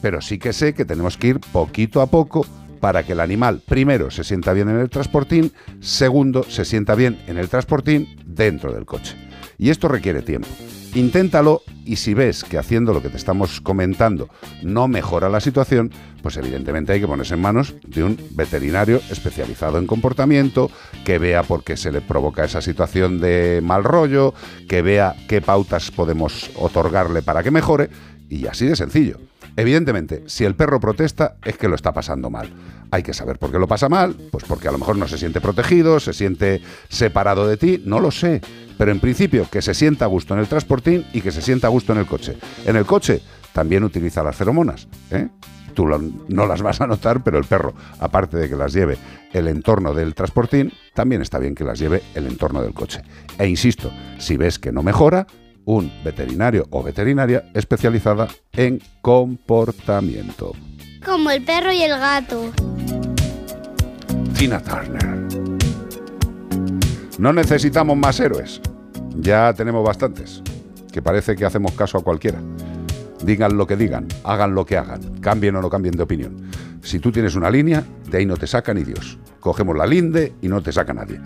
pero sí que sé que tenemos que ir poquito a poco para que el animal, primero, se sienta bien en el transportín, segundo, se sienta bien en el transportín dentro del coche. Y esto requiere tiempo. Inténtalo y si ves que haciendo lo que te estamos comentando no mejora la situación, pues evidentemente hay que ponerse en manos de un veterinario especializado en comportamiento, que vea por qué se le provoca esa situación de mal rollo, que vea qué pautas podemos otorgarle para que mejore y así de sencillo. Evidentemente, si el perro protesta es que lo está pasando mal. Hay que saber por qué lo pasa mal, pues porque a lo mejor no se siente protegido, se siente separado de ti, no lo sé. Pero en principio, que se sienta a gusto en el transportín y que se sienta a gusto en el coche. En el coche también utiliza las feromonas, ¿eh? Tú no las vas a notar, pero el perro, aparte de que las lleve el entorno del transportín, también está bien que las lleve el entorno del coche. E insisto, si ves que no mejora, un veterinario o veterinaria especializada en comportamiento. Como el perro y el gato. Tina Turner. No necesitamos más héroes. Ya tenemos bastantes. Que parece que hacemos caso a cualquiera. Digan lo que digan, hagan lo que hagan, cambien o no cambien de opinión. Si tú tienes una línea, de ahí no te saca ni Dios. Cogemos la linde y no te saca nadie.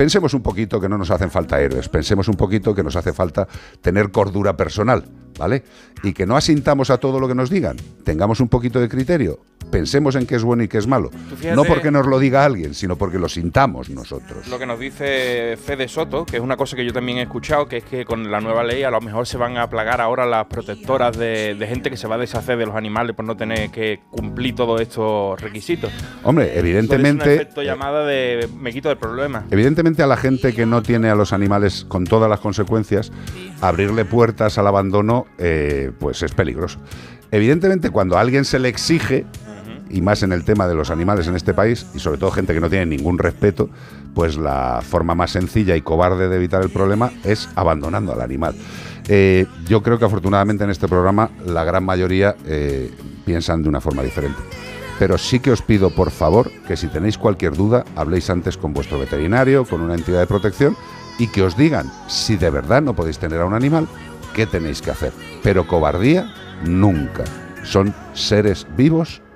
Pensemos un poquito que no nos hacen falta héroes, pensemos un poquito que nos hace falta tener cordura personal, ¿vale? Y que no asintamos a todo lo que nos digan, tengamos un poquito de criterio, pensemos en qué es bueno y qué es malo. No porque nos lo diga alguien, sino porque lo sintamos nosotros. Lo que nos dice Fede Soto, que es una cosa que yo también he escuchado, que es que con la nueva ley a lo mejor se van a plagar ahora las protectoras de, de gente que se va a deshacer de los animales por no tener que cumplir todos estos requisitos. Hombre, Puede ser un evidentemente, efecto llamada de me quito del problema. evidentemente a la gente que no tiene a los animales con todas las consecuencias, abrirle puertas al abandono, eh, pues es peligroso. Evidentemente, cuando a alguien se le exige, y más en el tema de los animales en este país, y sobre todo gente que no tiene ningún respeto, pues la forma más sencilla y cobarde de evitar el problema es abandonando al animal. Eh, yo creo que afortunadamente en este programa la gran mayoría eh, piensan de una forma diferente. Pero sí que os pido, por favor, que si tenéis cualquier duda, habléis antes con vuestro veterinario, con una entidad de protección, y que os digan si de verdad no podéis tener a un animal, qué tenéis que hacer. Pero cobardía, nunca. Son seres vivos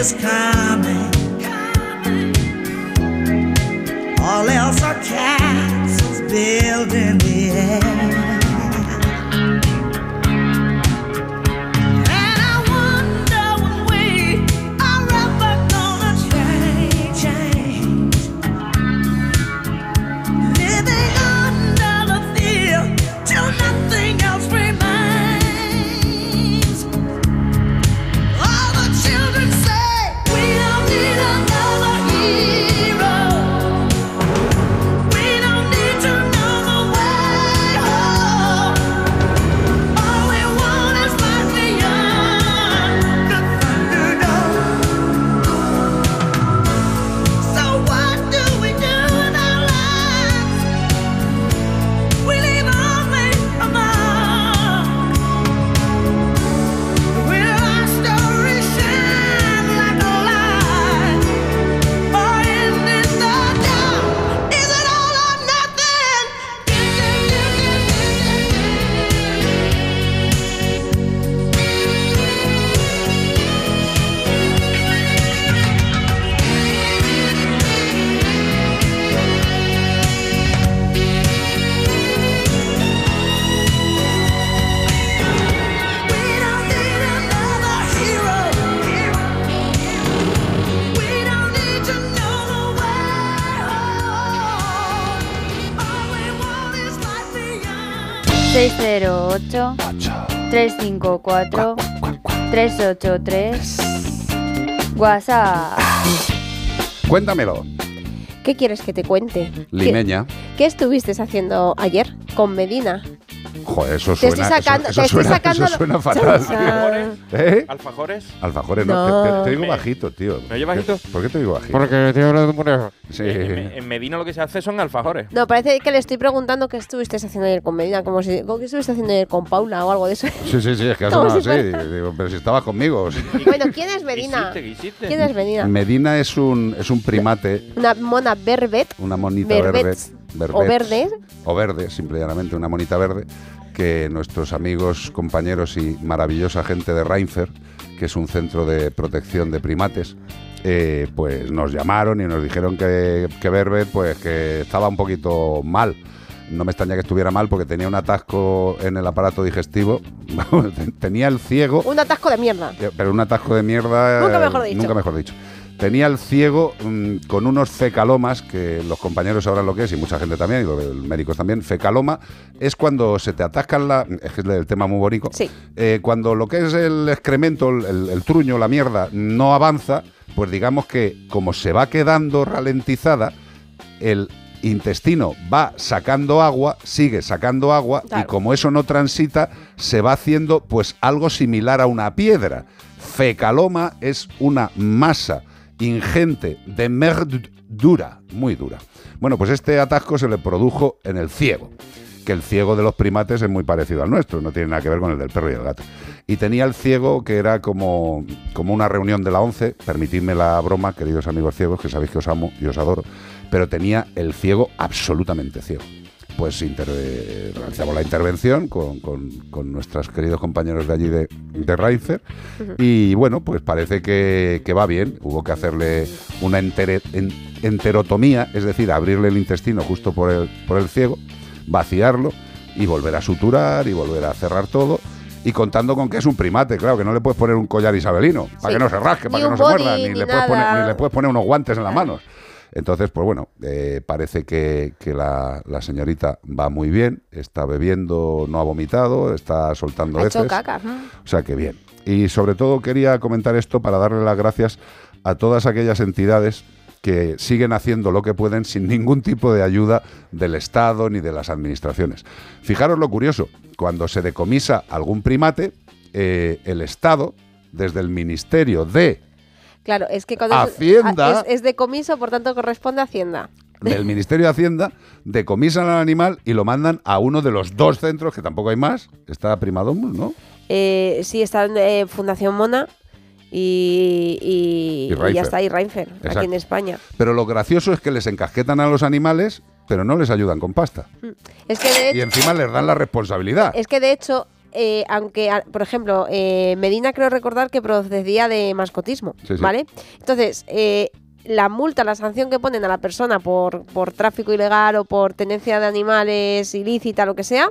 is coming. All else are castles built in the air. 608 354 383 WhatsApp. Cuéntamelo, ¿Qué quieres que te cuente? ¿Qué, limeña. qué estuviste haciendo ayer con Medina? Joder, eso Te suena, estoy sacando- eso, te eso estoy suena, sacando eso lo- suena fatal. Chan, ¿Eh? ¿Alfajores? Alfajores, no. No. Te, te- te digo bajito, tío. ¿Me oye bajito? ¿Por qué te digo bajito? Porque estoy hablando por eso. Sí. En, en Medina lo que se hace son alfajores. No, parece que le estoy preguntando qué estuviste haciendo ayer con Medina, como si, ¿qué estuviste haciendo ayer con Paula o algo de eso? Sí, sí, sí, es que ha Como sonado si así. fuera- Digo, pero si estabas conmigo. sí. bueno, ¿quién es Medina? ¿Qué hiciste? ¿Quién es Medina? Medina es un, es un primate, Una mona verbet una monita Verbets. O verde. O verde, simple y llanamente, una monita verde que nuestros amigos, compañeros y maravillosa gente de Reinfer, que es un centro de protección de primates, eh, pues nos llamaron y nos dijeron que, que Verbet pues que estaba un poquito mal. No me extraña que estuviera mal porque tenía un atasco en el aparato digestivo. tenía el ciego Un atasco de mierda. eh, Pero un atasco de mierda. Nunca eh, mejor dicho. Nunca mejor dicho. Tenía el ciego mm, con unos fecalomas, que los compañeros sabrán lo que es, y mucha gente también, y los médicos también. Fecaloma es cuando se te atascan la. Es que es el tema muy bonito. Sí. Eh, cuando lo que es el excremento, el, truño, la mierda, no avanza, pues digamos que como se va quedando ralentizada, el intestino va sacando agua, sigue sacando agua, y como eso no transita, se va haciendo pues algo similar a una piedra. Fecaloma es una masa ingente de merd dura, muy dura. Bueno, pues este atasco se le produjo en el ciego, que el ciego de los primates es muy parecido al nuestro, no tiene nada que ver con el del perro y el gato. Y tenía el ciego que era como, como una reunión de la once, permitidme la broma, queridos amigos ciegos, que sabéis que os amo y os adoro, pero tenía el ciego absolutamente ciego. Pues inter- eh, realizamos la intervención con, con- con nuestros queridos compañeros de allí de, de Reinfer y bueno, pues parece que, que va bien. Hubo que hacerle una entere- en- enterotomía, es decir, abrirle el intestino justo por el, por el ciego, vaciarlo y volver a suturar y volver a cerrar todo. Y contando con que es un primate, claro, que no le puedes poner un collar isabelino para que no se rasque, Ni para que no se muerda, ni, ni le puedes poner, ni le puedes poner unos guantes en las manos. Entonces, pues bueno, eh, parece que, que la, la señorita va muy bien, está bebiendo, no ha vomitado, está soltando Ha hecho caca. ¿no? O sea que bien. Y sobre todo quería comentar esto para darle las gracias a todas aquellas entidades que siguen haciendo lo que pueden sin ningún tipo de ayuda del Estado ni de las administraciones. Fijaros lo curioso, cuando se decomisa algún primate, eh, el Estado, desde el Ministerio de Claro, es que cuando Hacienda. es, es decomiso, por tanto corresponde a Hacienda. del Ministerio de Hacienda decomisan al animal y lo mandan a uno de los dos centros, que tampoco hay más, está Primadomus, ¿no? Eh, sí, está en eh, Fundación Mona y, y, Y ya está, y Reinfer, aquí en España. Pero lo gracioso es que les encasquetan a los animales, pero no les ayudan con pasta. Es que de Y encima les dan la responsabilidad. Es que de hecho, eh, aunque, por ejemplo, eh, Medina creo recordar que procedía de mascotismo, Sí, sí. ¿vale? Entonces, eh, la multa, la sanción que ponen a la persona por, por tráfico ilegal o por tenencia de animales ilícita, lo que sea,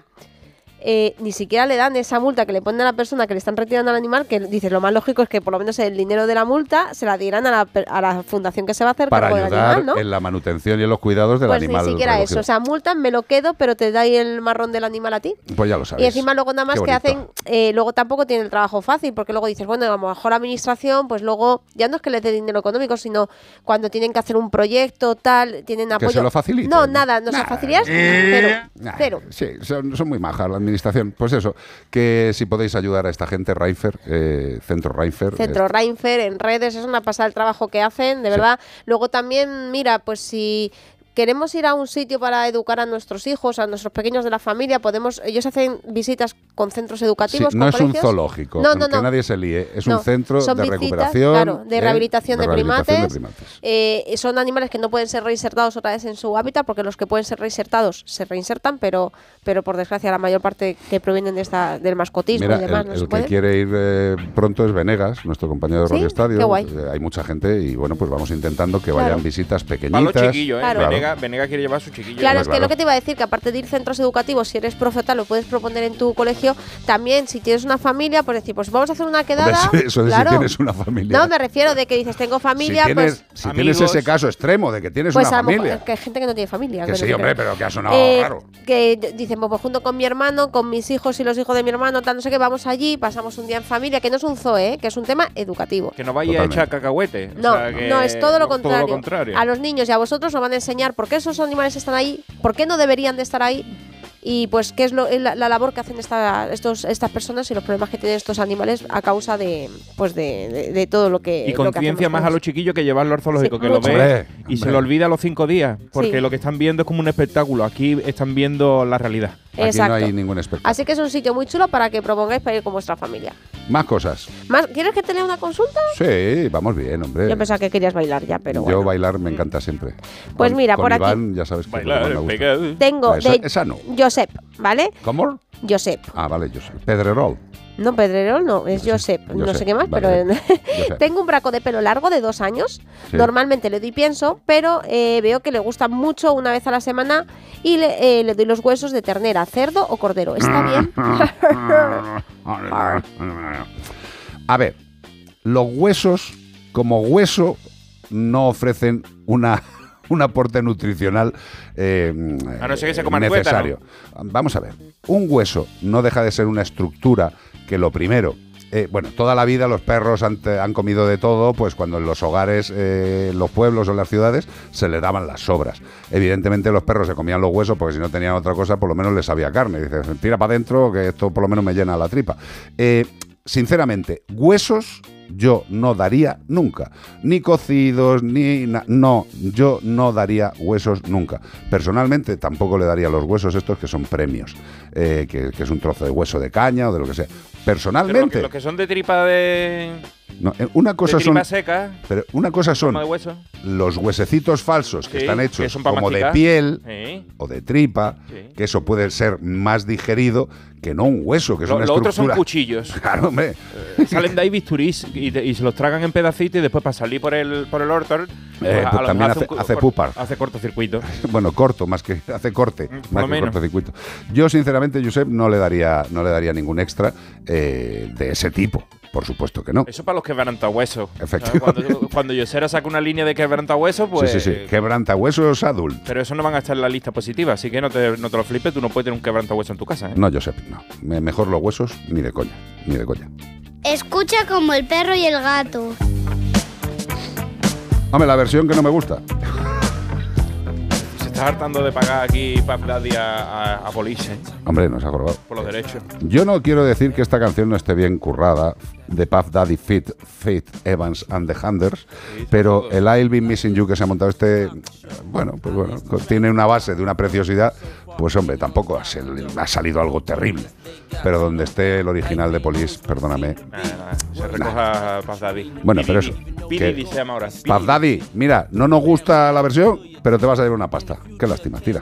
eh, ni siquiera le dan esa multa que le ponen a la persona que le están retirando al animal, que dices, lo más lógico es que por lo menos el dinero de la multa se la dieran a la, a la fundación que se va a hacer para ayudar animal, ¿no? en la manutención y en los cuidados del Pues animal. ni siquiera recogido. eso. O sea, multan, me lo quedo, pero te da ahí el marrón del animal a ti. pues ya lo sabes. Y encima luego nada más que hacen, eh, luego tampoco tienen el trabajo fácil, porque luego dices, bueno, a lo mejor la administración, pues luego, ya no es que les dé dinero económico, sino cuando tienen que hacer un proyecto, tal, tienen apoyo. se lo faciliten. No, nada, no se facilidades, cero, Nah, cero. Sí, son, son muy majas la administración. Pues eso, que si podéis ayudar a esta gente, Reinfer, eh, Centro Reinfer. Centro eh, Reinfer, en redes, es una pasada el trabajo que hacen, de Sí. verdad. Luego también, mira, pues si queremos ir a un sitio para educar a nuestros hijos, a nuestros pequeños de la familia, podemos, ellos hacen visitas con centros sí, educativos, no con es un zoológico, No, no, que no. nadie se líe. Es No, un centro son de visitas, recuperación. claro, de ¿eh? rehabilitación de, rehabilitación primates. Eh, son animales que no pueden ser reinsertados otra vez en su hábitat, porque los que pueden ser reinsertados se reinsertan, pero, pero por desgracia la mayor parte que provienen de esta, del mascotismo Mira, y demás el, no el se que puede. quiere ir eh, pronto es Venegas, nuestro compañero de ¿Sí? Radio Estadio. Qué guay. Eh, hay mucha gente y bueno, pues vamos intentando que Claro. vayan visitas Para pequeñitas. los chiquillos, ¿eh? Claro. Venega, Venega quiere llevar a su chiquillo. Claro, es que lo que te iba a decir, que aparte de ir centros educativos, si eres profe tal, lo puedes proponer en tu colegio, sitio. También, si tienes una familia, pues decir, pues vamos a hacer una quedada. eso- eso de claro. si tienes una familia. No, me refiero de que dices, tengo familia, si tienes, pues. si tienes ese caso extremo de que tienes Pues una familia. que hay gente que no tiene familia. Que sí, hombre, pero que ha sonado Eh, raro. Que dicen, pues, pues, junto con mi hermano, con mis hijos y los hijos de mi hermano, tal, no sé qué, vamos allí, pasamos un día en familia, que no es un zoo, ¿eh? que es un tema educativo. Que no vaya a echar cacahuete. o No, sea, que- no, es todo lo, contrario. contrario. A los niños y a vosotros os van a enseñar por qué esos animales están ahí, por qué no deberían de estar ahí y pues qué es lo, la, la labor que hacen esta- estos, estas personas y los problemas que tienen estos animales a causa de pues de, de- de todo lo que Y conciencia más a los chiquillos que llevarlo al zoológico, Sí, que lo ve Hombre, y se lo olvida a los cinco días, porque Sí. lo que están viendo es como un espectáculo. Aquí están viendo la realidad. Aquí no hay ningún espectáculo. Así que es un sitio muy chulo para que propongáis para ir con vuestra familia. Más cosas. Más, ¿Quieres que te lea una consulta? Sí, vamos bien, hombre. Yo pensaba que querías bailar ya, pero Yo bueno. bailar me encanta siempre. Pues Con- mira, con por aquí. Ya sabes que más me gusta. Tengo Esa- de esa no. Josep, ¿vale? ¿Cómo? Josep. Ah, vale, sé. Pedrerol. No, Pedrerol no, es Josep. No sé qué más, vale, pero tengo un braco de pelo largo de dos años. Sí. Normalmente le doy pienso, pero eh, veo que le gusta mucho una vez a la semana y le, eh, le doy los huesos de ternera, cerdo o cordero. ¿Está bien? A ver, los huesos, como hueso, no ofrecen una, un aporte nutricional eh, A no ser que se necesario. Vamos a ver, un hueso no deja de ser una estructura que lo primero... eh, bueno, toda la vida los perros han, comido de todo, pues cuando en los hogares, eh, los pueblos o las ciudades se les daban las sobras. Evidentemente los perros se comían los huesos porque si no tenían otra cosa, por lo menos les sabía carne. Dices, tira para adentro que esto por lo menos me llena la tripa. Eh, sinceramente, huesos yo no daría nunca. Ni cocidos, ni... no, yo no daría huesos nunca. Personalmente tampoco le daría los huesos estos que son premios, eh, que es un trozo de hueso de caña o de lo que sea. Pero lo Personalmente... que, los que son de tripa de, no, eh, una cosa de son... tripa seca, Pero una cosa son hueso. los huesecitos falsos que están que hechos son como de piel Sí. o de tripa, Sí. que eso puede ser más digerido que no un hueso, que es Lo, una lo otro son estructura. cuchillos. Claro, hombre. Eh, Salen de ahí bisturís y, te- y se los tragan en pedacitos y después para salir por el, por el ortor Eh, pues lo también hace- hace cor- pupar. Hace cortocircuito. Bueno, corto, más que hace corte, por más que cortocircuito. Yo, sinceramente, Josep, no le daría, no le daría ningún extra eh, de ese tipo. Por supuesto que no. Eso para los quebrantahuesos. Efectivamente. Cuando, cuando Yosera saca una línea de quebrantahuesos, pues. sí, sí, sí. Quebrantahuesos adult. Pero eso no van a estar en la lista positiva, así que no te, no te lo flipes, tú no puedes tener un quebrantahueso en tu casa. ¿eh? No, Josep, no. Me- Mejor los huesos, ni de coña, ni de coña. Escucha como el perro y el gato. Hombre, la versión que no me gusta. Se está hartando de pagar aquí Puff Daddy a, a, a Police, ¿eh? Hombre, nos ha jorobado. por los derechos. Yo no quiero decir que esta canción no esté bien currada, de Puff Daddy Fit, Fit Evans and the Handers, pero el I'll Be Missing You que se ha montado este, bueno, pues bueno, tiene una base de una preciosidad, pues hombre, tampoco ha, sal- ha salido algo terrible. Pero donde esté el original de Police, perdóname. Nada, nada, se recoja Puff Daddy. Bueno, pero eso, Diddy se llama ahora. Puff Daddy, mira, no nos gusta la versión, pero te vas a llevar una pasta. Qué lástima, tira.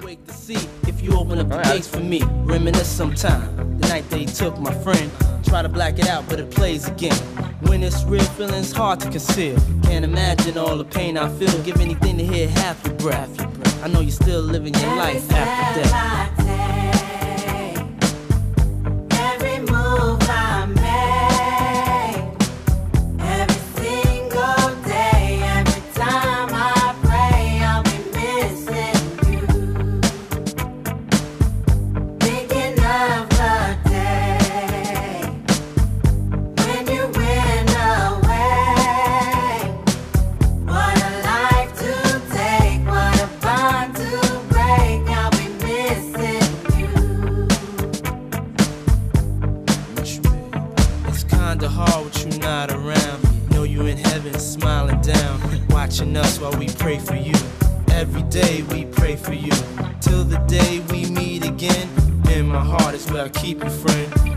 Try to black it out, but it plays again. When it's real, feeling's hard to conceal. Can't imagine all the pain I feel. Give anything to hear half your breath. I know you're still living your life after death. Watching us while we pray for you. Every day we pray for you. Till the day we meet again. In my heart is where I keep you, friend.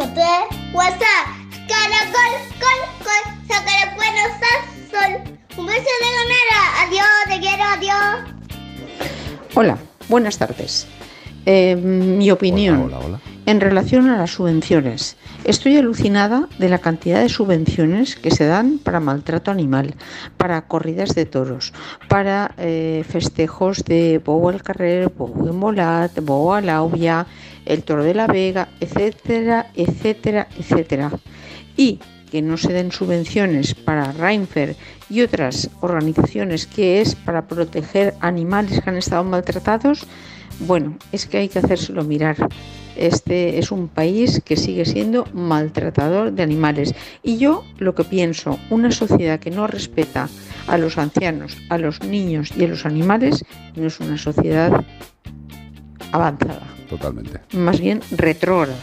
4383. WhatsApp. Caracol, col, col. Sacar bueno, sol. Un beso de ganera. Adiós, te quiero, adiós. Hola, buenas tardes. Eh, mi opinión en relación a las subvenciones. Estoy alucinada de la cantidad de subvenciones que se dan para maltrato animal, para corridas de toros, para eh, festejos de Bobo al Carrer, Bobo en Molat, Bobo a el Toro de la Vega, etcétera, etcétera, etcétera. Y que no se den subvenciones para Reinfer y otras organizaciones que es para proteger animales que han estado maltratados, bueno, es que hay que hacérselo mirar. Este es un país que sigue siendo maltratador de animales. Y yo lo que pienso, una sociedad que no respeta a los ancianos, a los niños y a los animales, no es una sociedad avanzada, Totalmente. más bien retrógrada.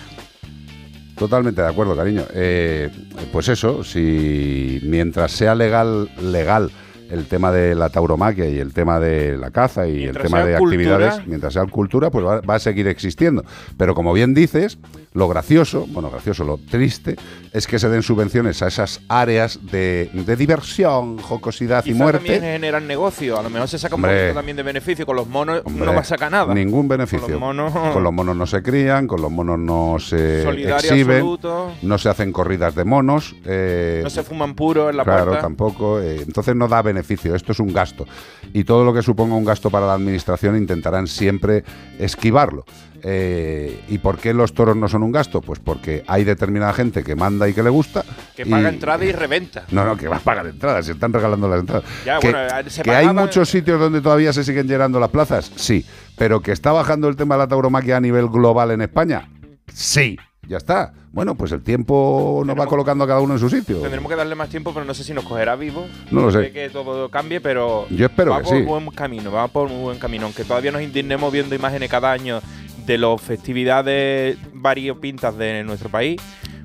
Totalmente de acuerdo, cariño. Eh, pues eso, si mientras sea legal, legal el tema de la tauromaquia y el tema de la caza y Mientras el tema de cultura. actividades, mientras sea cultura, pues va, va a seguir existiendo. Pero como bien dices, lo gracioso, bueno, gracioso, lo triste, es que se den subvenciones a esas áreas de, de diversión, jocosidad y muerte. también generan negocio. A lo mejor se saca un poquito también de beneficio. Con los monos Hombre, no va a sacar nada. Ningún beneficio. Con los monos- Con los monos no se crían, con los monos no se Solidario exhiben, absoluto. no se hacen corridas de monos. eh, No se fuman puro en la claro, puerta. tampoco. eh, entonces no da beneficio, esto es un gasto. Y todo lo que suponga un gasto para la administración intentarán siempre esquivarlo. Eh, ¿Y por qué los toros no son un gasto? Pues porque hay determinada gente que manda y que le gusta. Que y- paga entrada y reventa. no, no, que va a pagar entradas, se están regalando las entradas. Ya, que bueno, se que hay muchos sitios donde todavía se siguen llenando las plazas, sí. Pero que está bajando el tema de la tauromaquia a nivel global en España, sí. Ya está. Bueno, pues el tiempo nos va colocando a cada uno en su sitio. Tendremos que darle más tiempo, pero no sé si nos cogerá vivo. No lo sé. Que todo cambie, pero Yo espero va que por sí. buen camino, va por muy buen camino. Aunque todavía nos indignemos viendo imágenes cada año de las festividades variopintas de nuestro país,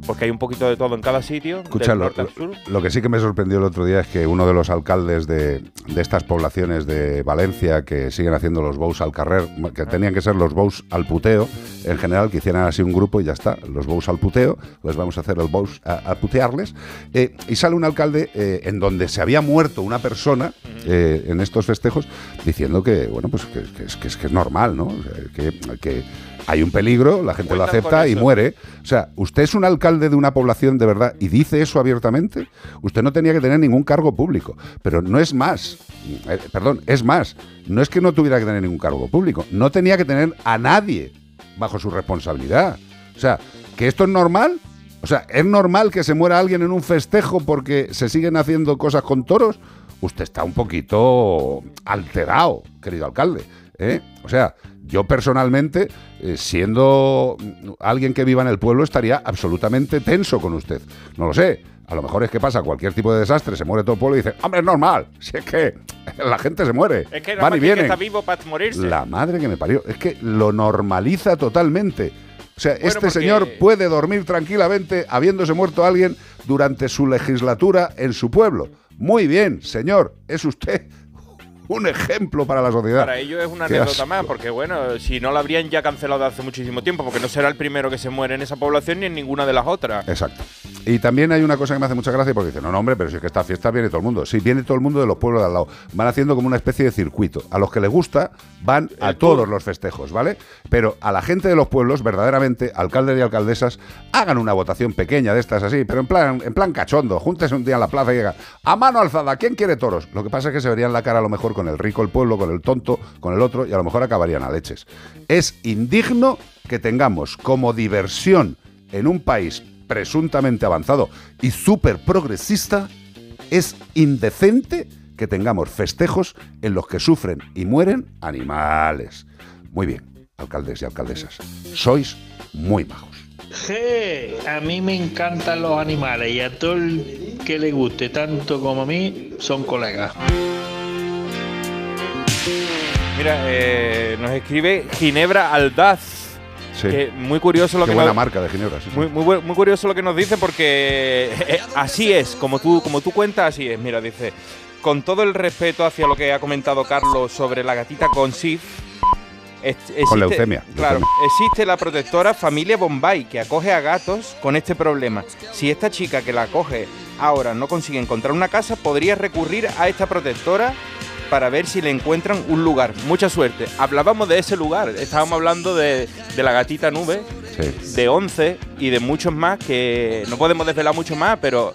porque hay un poquito de todo en cada sitio, Escucha, lo, norte al sur. lo- que sí que me sorprendió el otro día es que uno de los alcaldes de, de estas poblaciones de Valencia que siguen haciendo los bows al carrer, que tenían que ser los bows al puteo, en general, que hicieran así un grupo y ya está, los bows al puteo, les vamos a hacer el bows a, a putearles, eh, y sale un alcalde eh, en donde se había muerto una persona eh, en estos festejos diciendo que, bueno, pues que, que es, que es que es normal, ¿no? O sea, Que, que hay un peligro, la gente lo Cuentan acepta y muere. O sea, usted es un alcalde de una población de verdad y dice eso abiertamente. Usted no tenía que tener ningún cargo público. Pero no es más. Eh, perdón, es más. No es que no tuviera que tener ningún cargo público. No tenía que tener a nadie bajo su responsabilidad. O sea, que esto es normal. O sea, ¿es normal que se muera alguien en un festejo porque se siguen haciendo cosas con toros? Usted está un poquito alterado, querido alcalde. ¿eh? O sea, yo personalmente, eh, siendo alguien que viva en el pueblo, estaría absolutamente tenso con usted. No lo sé. A lo mejor es que pasa cualquier tipo de desastre, se muere todo el pueblo y dice, hombre, es normal. Si es que la gente se muere. Es que Van y hay que vienen. está vivo para morirse. La madre que me parió. Es que lo normaliza totalmente. O sea, este porque- señor puede dormir tranquilamente habiéndose muerto alguien durante su legislatura en su pueblo. Muy bien, señor. Es usted un ejemplo para la sociedad. Para ello es una Qué anécdota asco. más, porque bueno, si no lo habrían ya cancelado hace muchísimo tiempo, porque no será el primero que se muere en esa población ni en ninguna de las otras. Exacto. Y también hay una cosa que me hace mucha gracia porque dice, no, no, hombre, pero si es que esta fiesta viene todo el mundo. Sí, viene todo el mundo de los pueblos de al lado. Van haciendo como una especie de circuito. A los que les gusta van a todos los festejos, ¿vale? Pero a la gente de los pueblos, verdaderamente, alcaldes y alcaldesas, hagan una votación pequeña de estas así, pero en plan, en plan cachondo. Júntense un día en la plaza y digan, a mano alzada, ¿quién quiere toros? Lo que pasa es que se verían la cara a lo mejor con el rico el pueblo, con el tonto, con el otro, y a lo mejor acabarían a leches. Es indigno que tengamos como diversión en un país presuntamente avanzado y súper progresista, es indecente que tengamos festejos en los que sufren y mueren animales. Muy bien, alcaldes y alcaldesas, sois muy majos. Je, a mí me encantan los animales y a todo el que le guste tanto como a mí son colegas. Mira, eh, nos escribe Ginebra Aldaz. Sí. que muy curioso lo Qué que buena nos, marca de Ginebra. sí. Muy, muy, curioso lo que nos dice porque eh, así es, como tú, como tú cuentas, así es. Mira, dice, con todo el respeto hacia lo que ha comentado Carlos sobre la gatita con SIF, Es- Con existe- leucemia, Claro, leucemia. existe la protectora Familia Bombay que acoge a gatos con este problema. Si esta chica que la acoge ahora no consigue encontrar una casa, podría recurrir a esta protectora para ver si le encuentran un lugar. Mucha suerte. Hablábamos de ese lugar, estábamos hablando de, de la gatita nube, Sí. de 11 y de muchos más que no podemos desvelar mucho más, pero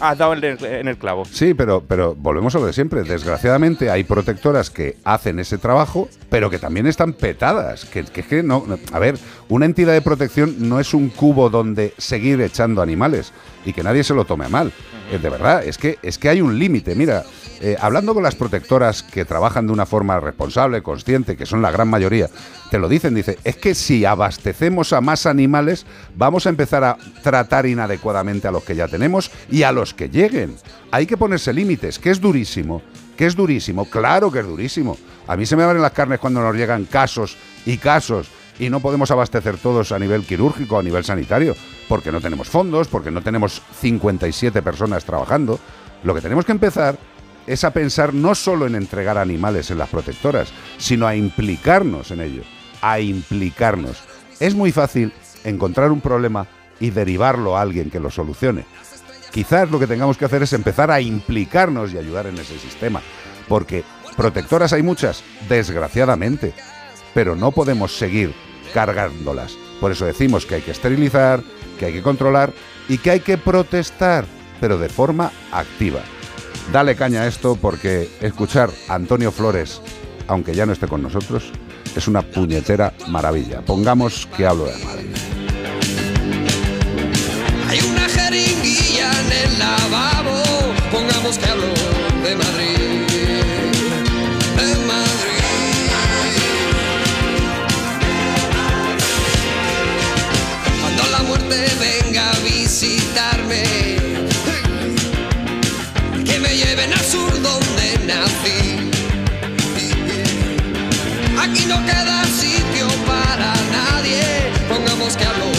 has dado en el, en el clavo. Sí, pero, pero volvemos a lo de siempre. Desgraciadamente hay protectoras que hacen ese trabajo, pero que también están petadas. Que, que no, A ver, una entidad de protección no es un cubo donde seguir echando animales y que nadie se lo tome a mal. Eh, de verdad, es que, es que hay un límite. Mira, eh, hablando con las protectoras que trabajan de una forma responsable, consciente, que son la gran mayoría, te lo dicen, dice, es que si abastecemos a más animales, vamos a empezar a tratar inadecuadamente a los que ya tenemos y a los que lleguen. Hay que ponerse límites, que es durísimo, que es durísimo, claro que es durísimo. A mí se me abren las carnes cuando nos llegan casos y casos y no podemos abastecer todos a nivel quirúrgico, a nivel sanitario, porque no tenemos fondos, porque no tenemos 57 personas trabajando. Lo que tenemos que empezar es a pensar no solo en entregar animales en las protectoras, sino a implicarnos en ello, a implicarnos. Es muy fácil encontrar un problema y derivarlo a alguien que lo solucione. Quizás lo que tengamos que hacer es empezar a implicarnos y ayudar en ese sistema, porque protectoras hay muchas, desgraciadamente, pero no podemos seguir cargándolas. Por eso decimos que hay que esterilizar, que hay que controlar y que hay que protestar, pero de forma activa. Dale caña a esto porque escuchar a Antonio Flores, aunque ya no esté con nosotros, es una puñetera maravilla. Pongamos que hablo de Madrid. Hay una jeringuilla en el lavabo, pongamos que hablo de Madrid, de Madrid. Cuando la muerte venga a visitarme, lleven al sur donde nací. Aquí no queda sitio para nadie, pongamos que hablo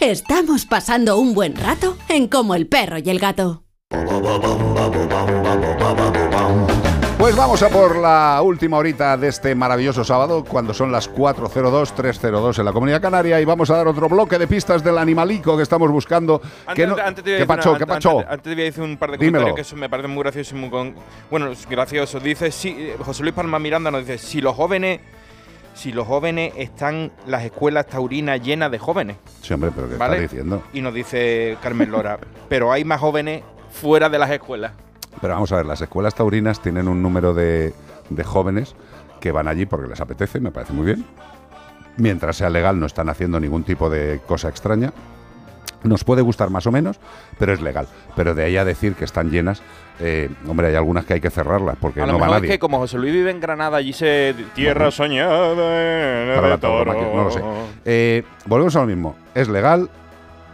Estamos pasando un buen rato en Como el perro y el gato. Pues vamos a por la última horita de este maravilloso sábado, cuando son las 4.02, 3.02 en la Comunidad Canaria, y vamos a dar otro bloque de pistas del animalico que estamos buscando. Antes, que no- antes te voy a ¿Qué decir pacho? una- ¿Qué antes- pacho? Antes, antes te voy a decir un par de Dímelo. comentarios que eso me parecen muy graciosos y muy con- bueno, es gracioso. Dice, sí, eh, José Luis Palma Miranda nos dice, si los jóvenes, si los jóvenes están las escuelas taurinas llenas de jóvenes, Sí, hombre, pero ¿qué ¿vale? estás diciendo? Y nos dice Carmen Lora, pero hay más jóvenes fuera de las escuelas. Pero vamos a ver, las escuelas taurinas tienen un número de, de jóvenes que van allí porque les apetece, me parece muy bien. Mientras sea legal, no están haciendo ningún tipo de cosa extraña. Nos puede gustar más o menos, pero es legal. Pero de ahí a decir que están llenas, eh, hombre, hay algunas que hay que cerrarlas porque a lo no va mejor es que como José Luis vive en Granada, allí se tierra soñada Para la de toro. tauromaquia, no lo sé. Eh, volvemos a lo mismo. Es legal.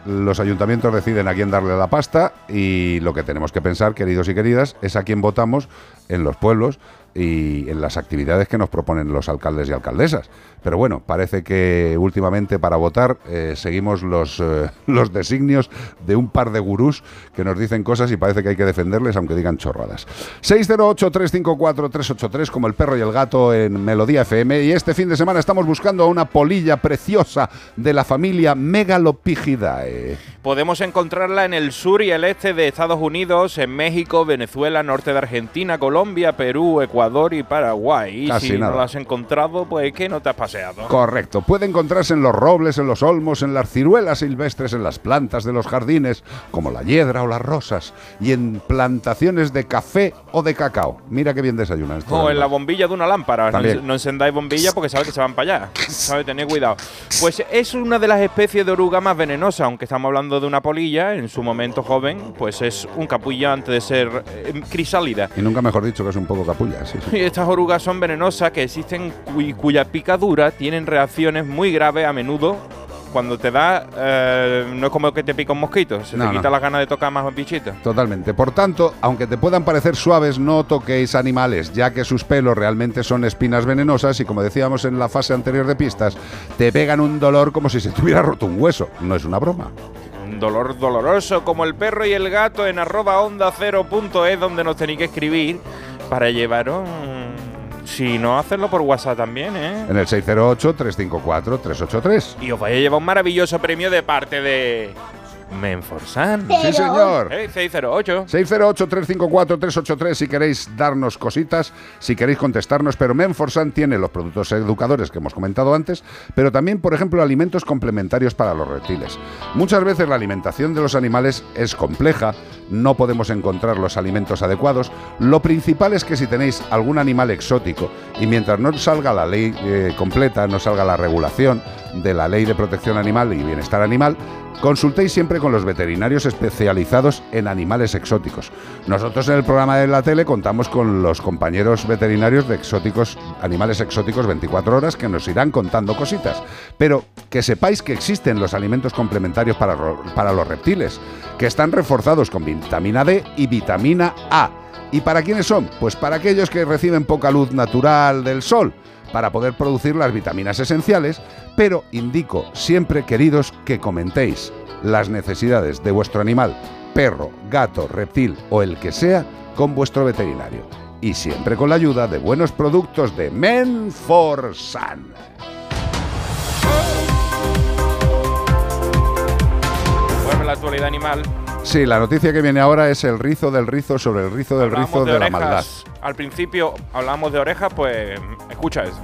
Los ayuntamientos deciden a quién darle la pasta y lo que tenemos que pensar, queridos y queridas, es a quién votamos en los pueblos y en las actividades que nos proponen los alcaldes y alcaldesas. Pero bueno, parece que últimamente para votar eh, seguimos los, eh, los designios de un par de gurús que nos dicen cosas y parece que hay que defenderles aunque digan chorradas. 608-354-383 como el perro y el gato en Melodía FM y este fin de semana estamos buscando a una polilla preciosa de la familia Megalopigidae. Podemos encontrarla en el sur y el este de Estados Unidos, en México, Venezuela, norte de Argentina, Colombia, Perú, Ecuador y Paraguay. Y si nada. no la has encontrado, pues que no te has paseado. Correcto, puede encontrarse en los robles, en los olmos, en las ciruelas silvestres, en las plantas de los jardines, como la hiedra o las rosas, y en plantaciones de café o de cacao. Mira qué bien desayunan estos O en la bombilla de una lámpara. No, También. en- no encendáis bombillas porque sabes que se van para allá. ¿Sabes? Tened cuidado. Pues es una de las especies de oruga más venenosas, aunque estamos hablando de una polilla, en su momento joven, pues es un capullo antes de ser eh, crisálida. Y nunca mejor dicho que es un poco capulla, sí, sí. Y estas orugas son venenosas que existen y cuya picadura tienen reacciones muy graves a menudo cuando te da, eh, no es como que te pica un mosquito, se No, te no. quita las ganas de tocar más bichitos. Totalmente. Por tanto, aunque te puedan parecer suaves, no toquéis animales, ya que sus pelos realmente son espinas venenosas y como decíamos en la fase anterior de pistas, te pegan un dolor como si se te hubiera roto un hueso. No es una broma. Un dolor doloroso como el perro y el gato en arroba onda cero punto es donde nos tenéis que escribir para llevaros... mm, Si no, hacerlo por WhatsApp también, ¿eh? En el 608-354-383. Y os vais a llevar un maravilloso premio de parte de Menforsan. Sí, señor. Eh, 608. 608-354-383 si queréis darnos cositas, si queréis contestarnos, pero Menforsan tiene los productos educadores que hemos comentado antes, pero también, por ejemplo, alimentos complementarios para los reptiles. Muchas veces la alimentación de los animales es compleja, no podemos encontrar los alimentos adecuados. Lo principal es que si tenéis algún animal exótico y mientras no salga la ley eh, completa, no salga la regulación de la ley de protección animal y bienestar animal, Consultéis siempre con los veterinarios especializados en animales exóticos. Nosotros en el programa de la tele contamos con los compañeros veterinarios de exóticos, animales exóticos 24 horas que nos irán contando cositas. Pero que sepáis que existen los alimentos complementarios para, para los reptiles, que están reforzados con vitamina D y vitamina A. ¿Y para quiénes son? Pues para aquellos que reciben poca luz natural del sol para poder producir las vitaminas esenciales, pero indico siempre, queridos, que comentéis las necesidades de vuestro animal, perro, gato, reptil o el que sea, con vuestro veterinario. Y siempre con la ayuda de buenos productos de Menforsan. Vuelve la actualidad animal. Sí, la noticia que viene ahora es el rizo del rizo sobre el rizo del Hablamos rizo de, la maldad. Al principio hablamos de orejas, pues escucha eso.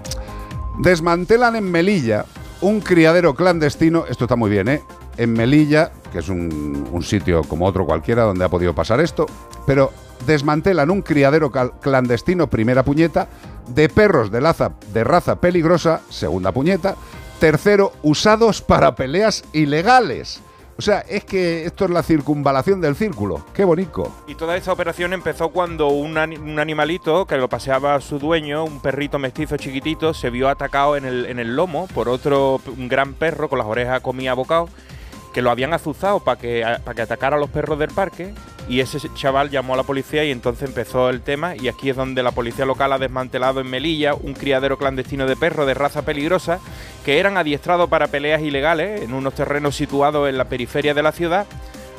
Desmantelan en Melilla un criadero clandestino, esto está muy bien, ¿eh? En Melilla, que es un, un sitio como otro cualquiera donde ha podido pasar esto, pero desmantelan un criadero clandestino, primera puñeta, de perros de, laza- de raza peligrosa, segunda puñeta, tercero, usados para peleas ilegales. O sea, es que esto es la circunvalación del círculo. Qué bonito. Y toda esta operación empezó cuando un, ani- un animalito que lo paseaba su dueño, un perrito mestizo chiquitito, se vio atacado en el, lomo por otro gran perro con las orejas comía bocado, que lo habían azuzado para que, que atacara a los perros del parque. Y ese chaval llamó a la policía y entonces empezó el tema. Y aquí es donde la policía local ha desmantelado en Melilla un criadero clandestino de perros de raza peligrosa que eran adiestrados para peleas ilegales en unos terrenos situados en la periferia de la ciudad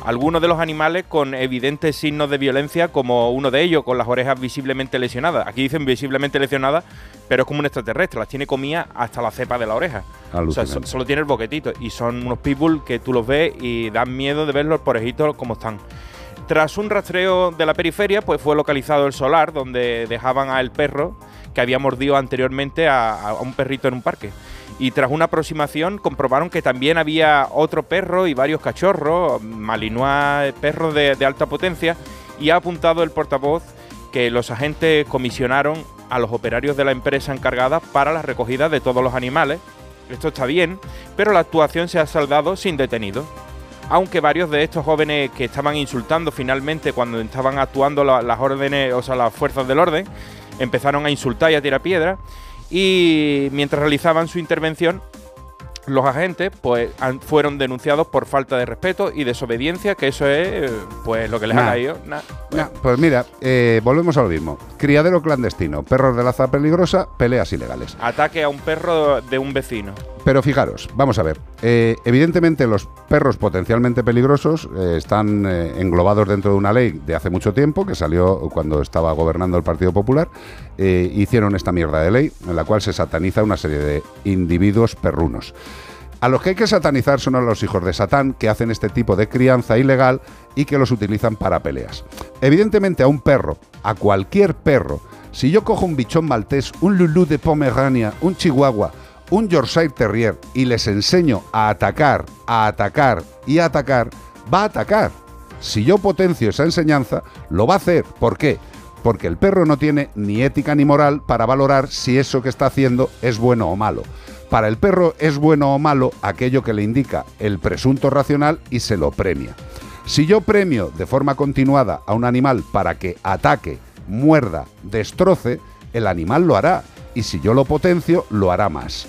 algunos de los animales con evidentes signos de violencia, como uno de ellos con las orejas visiblemente lesionadas. Aquí dicen visiblemente lesionadas, pero es como un extraterrestre, las tiene comidas hasta la cepa de la oreja. O sea, Alucinante. so- solo tiene el boquetito. Y son unos pitbull que tú los ves y dan miedo de verlos por ejitos como están. Tras un rastreo de la periferia, pues fue localizado el solar donde dejaban al perro que había mordido anteriormente a, a un perrito en un parque. Y tras una aproximación comprobaron que también había otro perro y varios cachorros, malinois, perros de, alta potencia, y ha apuntado el portavoz que los agentes comisionaron a los operarios de la empresa encargada para la recogida de todos los animales. Esto está bien, pero la actuación se ha saldado sin detenidos aunque varios de estos jóvenes que estaban insultando finalmente cuando estaban actuando la- las órdenes, o sea, las fuerzas del orden, empezaron a insultar y a tirar piedras. Y mientras realizaban su intervención, los agentes pues han- fueron denunciados por falta de respeto y desobediencia, que eso es pues lo que les Nah. ha caído. Nah. Pues mira, eh, volvemos a lo mismo. Criadero clandestino, perros de laza peligrosa, peleas ilegales. Ataque a un perro de un vecino. Pero fijaros, vamos a ver. eh, evidentemente los perros potencialmente peligrosos eh, están eh, englobados dentro de una ley de hace mucho tiempo, que salió cuando estaba gobernando el Partido Popular. hicieron esta mierda de ley en la cual se sataniza una serie de individuos perrunos. A los que hay que satanizar son a los hijos de Satán que hacen este tipo de crianza ilegal y que los utilizan para peleas. Evidentemente a un perro, a cualquier perro, si yo cojo un bichón maltés, un lulú de Pomerania, un chihuahua, un Yorkshire Terrier y les enseño a atacar, a atacar y a atacar, va a atacar. Si yo potencio esa enseñanza, lo va a hacer. ¿Por qué? Porque el perro no tiene ni ética ni moral para valorar si eso que está haciendo es bueno o malo. Para el perro es bueno o malo aquello que le indica el presunto racional y se lo premia. Si yo premio de forma continuada a un animal para que ataque, muerda, destroce, el animal lo hará. Y si yo lo potencio, lo hará más.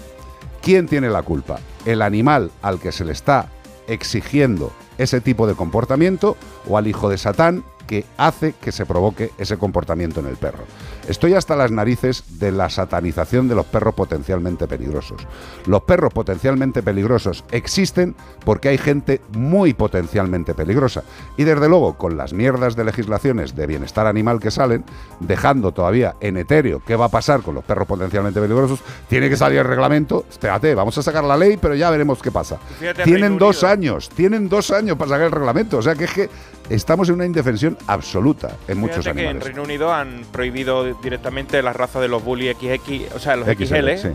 ¿quién tiene la culpa? ¿El animal al que se le está exigiendo ese tipo de comportamiento o al hijo de Satán que hace que se provoque ese comportamiento en el perro. Estoy hasta las narices de la satanización de los perros potencialmente peligrosos. Los perros potencialmente peligrosos existen porque hay gente muy potencialmente peligrosa. Y desde luego, con las mierdas de legislaciones de bienestar animal que salen, dejando todavía en etéreo qué va a pasar con los perros potencialmente peligrosos, tiene que salir el reglamento. Espérate, vamos a sacar la ley, pero ya veremos qué pasa. Fíjate, Tienen dos Unido. años, tienen dos años para sacar el reglamento. O sea que es que estamos en una indefensión absoluta en muchos Fíjate que en animales. Reino Unido han prohibido directamente la raza de los bully XX, o sea, los XL, XL. sí.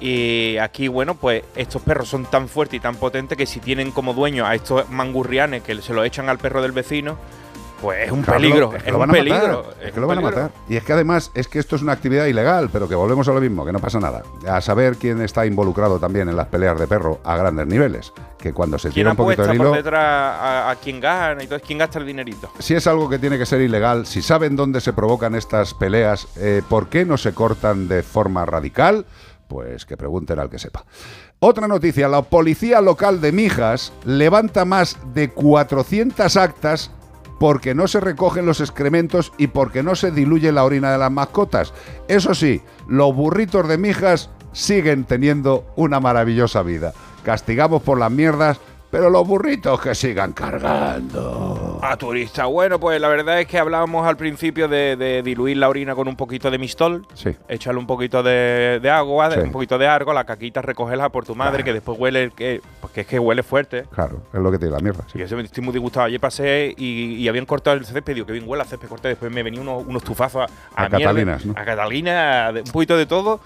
Y aquí, bueno, pues estos perros son tan fuertes y tan potentes que si tienen como dueño a estos mangurrianes que se lo echan al perro del vecino, pues es un peligro. es que Es, lo un van a peligro. matar, es es que lo van a matar. Y es que además es que esto es una actividad ilegal, pero que volvemos a lo mismo, que no pasa nada. A saber quién está involucrado también en las peleas de perro a grandes niveles. Que cuando se ¿Quién tira un poquito por hilo, a, a quién gana y todo? ¿Quién gasta el dinerito? si es algo que tiene que ser ilegal, si saben dónde se provocan estas peleas, eh, ¿por qué no se cortan de forma radical? Pues que pregunten al que sepa. Otra noticia, la policía local de Mijas levanta más de 400 actas porque no se recogen los excrementos y porque no se diluye la orina de las mascotas. Eso sí, los burritos de Mijas siguen teniendo una maravillosa vida. Castigamos por las mierdas, pero los burritos que sigan cargando. A turista. Bueno, pues la verdad es que hablábamos al principio de, de diluir la orina con un poquito de mistol. Sí. Echarle un poquito de, de agua, Sí. un poquito de argo, la caquita recogerla por tu madre, que después huele, que, pues que es que huele fuerte. Claro, es lo que tiene la mierda. sí. Y yo estoy muy disgustado. Ayer pasé y, y habían cortado el césped. Digo, que bien huele a césped corté. Después me venía unos, unos tufazos a, A mierda, Catalinas, ¿no? A Catalina, de- un poquito de todo.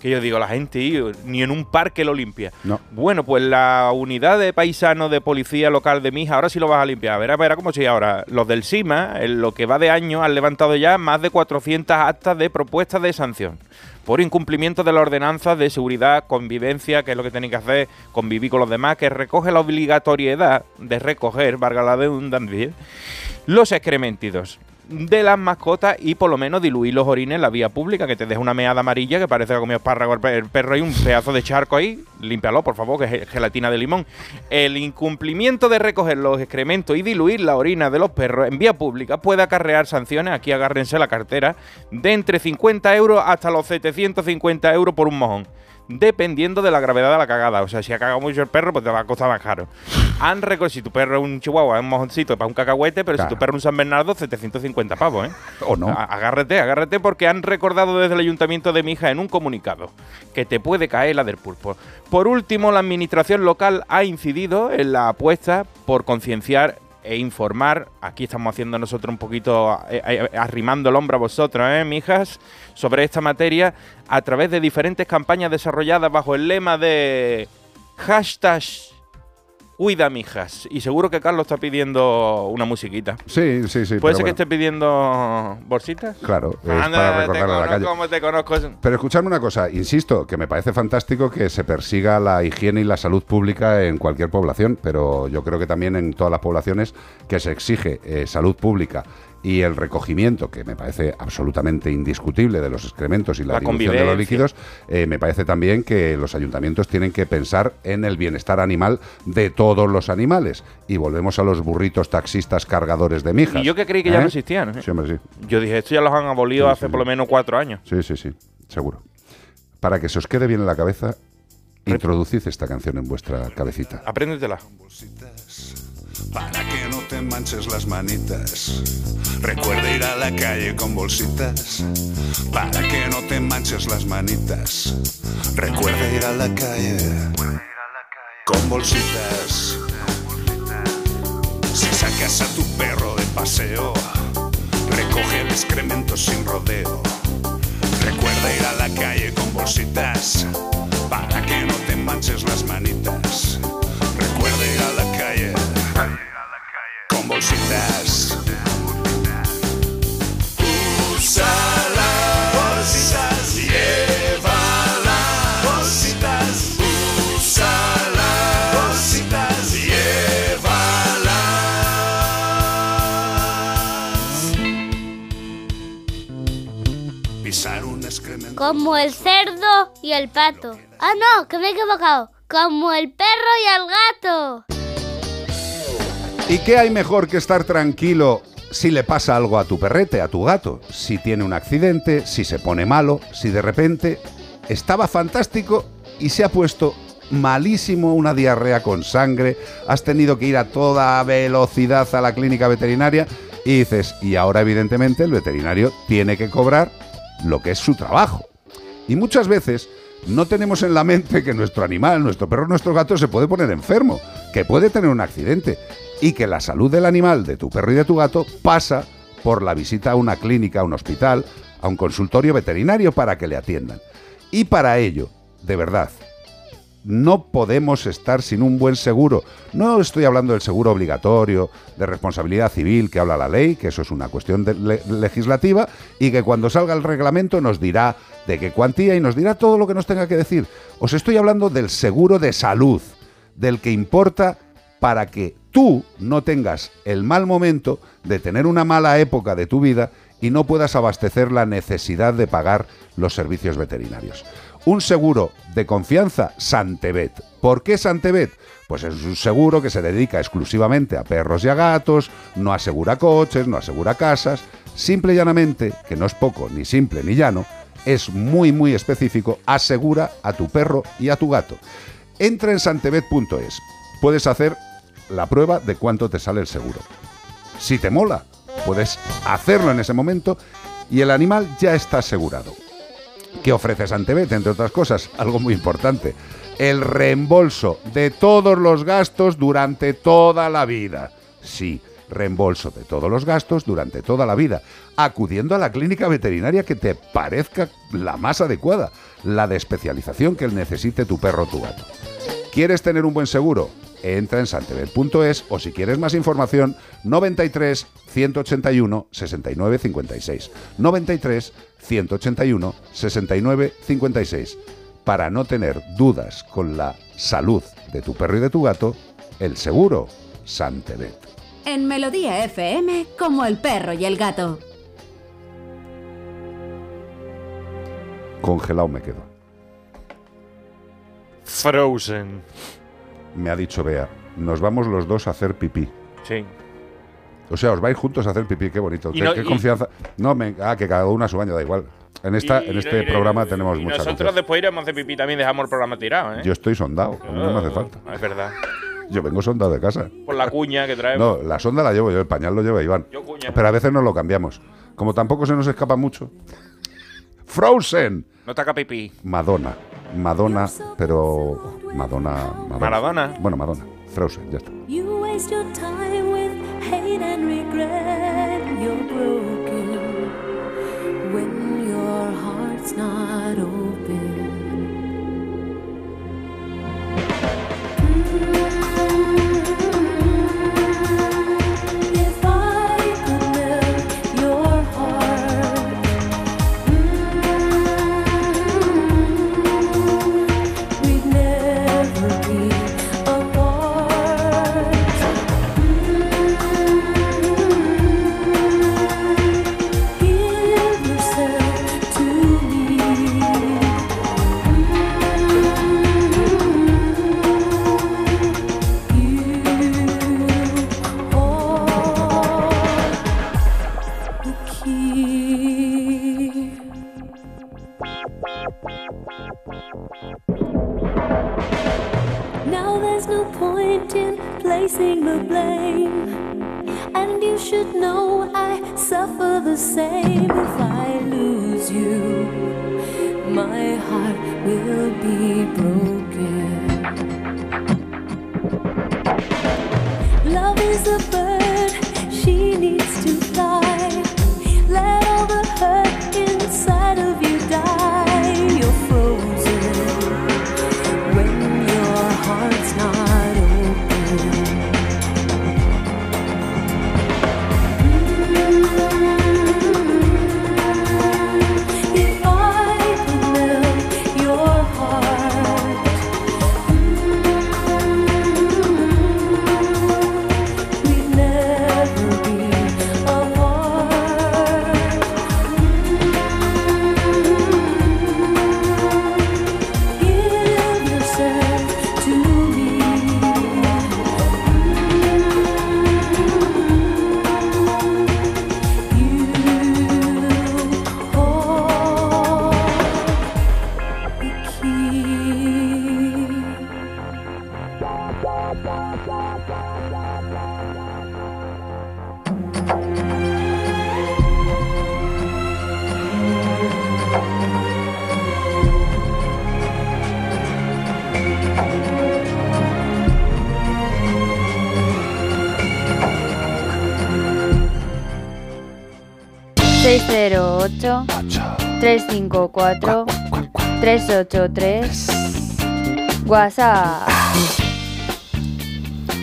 Que yo digo, la gente, ni en un parque lo limpia. No. Bueno, pues la unidad de paisanos de policía local de Mija, ahora sí lo vas a limpiar. Verá, verá cómo si ahora. Los del SIMA, en lo que va de año, han levantado ya más de 400 actas de propuestas de sanción. Por incumplimiento de las ordenanzas de seguridad, convivencia, que es lo que tienen que hacer, convivir con los demás, que recoge la obligatoriedad de recoger, valga la redundancia, los excrementidos de las mascotas y por lo menos diluir los orines en la vía pública, que te deja una meada amarilla que parece que ha comido espárrago el pe- el perro y un pedazo de charco ahí. Límpialo, por favor, que es ge- gelatina de limón. El incumplimiento de recoger los excrementos y diluir la orina de los perros en vía pública puede acarrear sanciones, aquí agárrense la cartera, de entre 50 euros hasta los 750 euros por un mojón. Dependiendo de la gravedad de la cagada. O sea, si ha cagado mucho el perro, pues te va a costar más caro. Han recogido, si tu perro es un chihuahua, es un mojoncito para un cacahuete, pero Claro. si tu perro es un San Bernardo, 750 pavos, ¿eh? O no. A- Agárrate, agárrate porque han recordado desde el ayuntamiento de Mija en un comunicado que te puede caer la del pulpo. Por último, la administración local ha incidido en la apuesta por concienciar e informar, aquí estamos haciendo nosotros un poquito, eh, eh, arrimando el hombro a vosotros, ¿eh, mijas? Sobre esta materia a través de diferentes campañas desarrolladas bajo el lema de hashtag Cuida mijas. Y seguro que Carlos está pidiendo una musiquita. Sí, sí, sí. ¿Puede ser que esté pidiendo bolsitas? Claro, es Anda, para te recordarle a la calle. como te conozco. Pero escuchadme una cosa, insisto, que me parece fantástico que se persiga la higiene y la salud pública en cualquier población, pero yo creo que también en todas las poblaciones que se exige eh, salud pública y el recogimiento, que me parece absolutamente indiscutible de los excrementos y la, La dilución de los líquidos, eh, me parece también que los ayuntamientos tienen que pensar en el bienestar animal de todos los animales. Y volvemos a los burritos taxistas cargadores de mijas. Y yo que creí que ya ¿Eh? no existían. ¿eh? Sí, hombre, sí. Yo dije, esto ya los han abolido Sí, hace sí, por lo menos cuatro años. Sí, sí, sí, seguro. Para que se os quede bien en la cabeza, introducid esta canción en vuestra cabecita. Apréndetela. para que no manches las manitas. Recuerda ir a la calle con bolsitas para que no te manches las manitas. Recuerda ir a la calle con bolsitas. Si sacas a tu perro de paseo, recoge el excremento sin rodeo. Recuerda ir a la calle con bolsitas para que no te manches las manitas. Bolsitas. Usa las bolsitas, llévala. Bolsitas, usa las bolsitas, llévalas. Pisar un excremento. Como el cerdo y el pato. Ah, no, que me he equivocado. Como el perro y el gato. ¿Y qué hay mejor que estar tranquilo si le pasa algo a tu perrete, a tu gato? Si tiene un accidente, si se pone malo, si de repente estaba fantástico y se ha puesto malísimo, una diarrea con sangre, has tenido que ir a toda velocidad a la clínica veterinaria y dices, y ahora evidentemente el veterinario tiene que cobrar lo que es su trabajo. Y muchas veces no tenemos en la mente que nuestro animal, nuestro perro, nuestro gato se puede poner enfermo, que puede tener un accidente y que la salud del animal, de tu perro y de tu gato, pasa por la visita a una clínica, a un hospital, a un consultorio veterinario para que le atiendan. Y para ello, de verdad, no podemos estar sin un buen seguro. No estoy hablando del seguro obligatorio, de responsabilidad civil que habla la ley, que eso es una cuestión legislativa, y que cuando salga el reglamento nos dirá de qué cuantía y nos dirá todo lo que nos tenga que decir. Os estoy hablando del seguro de salud, del que importa para que tú no tengas el mal momento de tener una mala época de tu vida y no puedas abastecer la necesidad de pagar los servicios veterinarios. Un seguro de confianza, Santebet. ¿Por qué Santebet? Pues es un seguro que se dedica exclusivamente a perros y a gatos, no asegura coches, no asegura casas, simple y llanamente, que no es poco, ni simple ni llano, es muy muy específico, asegura a tu perro y a tu gato. Entra en santebet.es. Puedes hacer la prueba de cuánto te sale el seguro. Si te mola, puedes hacerlo en ese momento y el animal ya está asegurado. ¿Qué ofrece Santebet? Entre otras cosas, algo muy importante, el reembolso de todos los gastos durante toda la vida. Sí, reembolso de todos los gastos durante toda la vida, acudiendo a la clínica veterinaria que te parezca la más adecuada, la de especialización que necesite tu perro o tu gato. ¿Quieres tener un buen seguro? Entra en santebet.es o si quieres más información, 93 181 69 56. 93 181 69 56. Para no tener dudas con la salud de tu perro y de tu gato, el seguro Santebet. En Melodía FM, como el perro y el gato. Congelado me quedo. Frozen. Me ha dicho Bea, nos vamos los dos a hacer pipí. Sí. O sea, os vais juntos a hacer pipí, qué bonito. Qué, no- qué y- confianza. No, me, ah, que cada uno a su baño, da igual. En, esta, Y- en este y- programa tenemos y mucha nosotros después iremos a hacer pipí también dejamos el programa tirado, ¿eh? Yo estoy sondado, a mí no me hace falta. Es verdad. Yo vengo sondado de casa. Por la cuña que traemos. No, la sonda la llevo yo, el pañal lo lleva Iván. Yo cuña. Pero a veces nos lo cambiamos. Como tampoco se nos escapa mucho. Frozen. No taca pipí. Madonna. Madonna, pero. Madonna. Madonna. Maradona. Bueno, Madonna. Frozen, ya está. You waste your time with hate and regret. You're broken when your heart's not open. If Now there's no point in placing the blame. And you should know I suffer the same if I lose you. My heart will be broken. ...354... ...383... WhatsApp...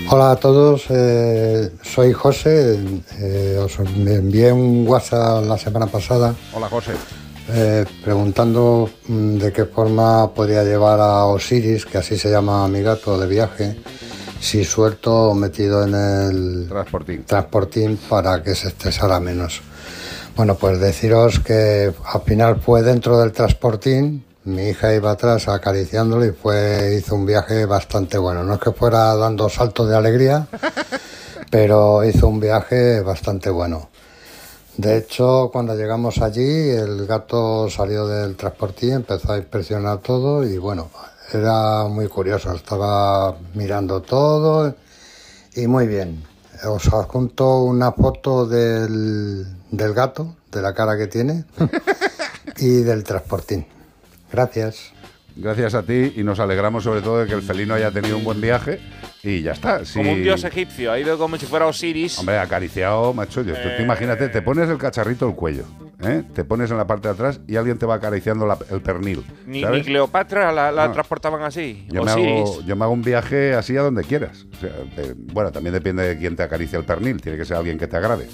Hola a todos, eh, soy José. eh, os me envié un WhatsApp la semana pasada Hola, José. eh, preguntando mm, de qué forma podría llevar a Osiris, que así se llama mi gato de viaje, si suelto o metido en el transportín, transportín para que se estresara menos. Bueno, pues deciros que al final fue dentro del transportín, mi hija iba atrás acariciándolo y fue, hizo un viaje bastante bueno. No es que fuera dando saltos de alegría, pero hizo un viaje bastante bueno. De hecho, cuando llegamos allí, el gato salió del transportín, empezó a inspeccionar todo y bueno, era muy curioso. Estaba mirando todo y muy bien. Os adjunto una foto del, del gato, de la cara que tiene y del transportín. Gracias. Gracias a ti y nos alegramos sobre todo de que el felino haya tenido un buen viaje y ya está. Sí. Como un dios egipcio, ha ido como si fuera Osiris. Hombre, acariciado, macho. Yo, tú Eh. imagínate, te pones el cacharrito al cuello, ¿eh? te pones en la parte de atrás y alguien te va acariciando la- el pernil. Ni, Cleopatra la, la No. transportaban así. Yo me, hago, yo me hago un viaje así a donde quieras. O sea, eh, bueno, también depende de quién te acaricia el pernil. Tiene que ser alguien que te agrade.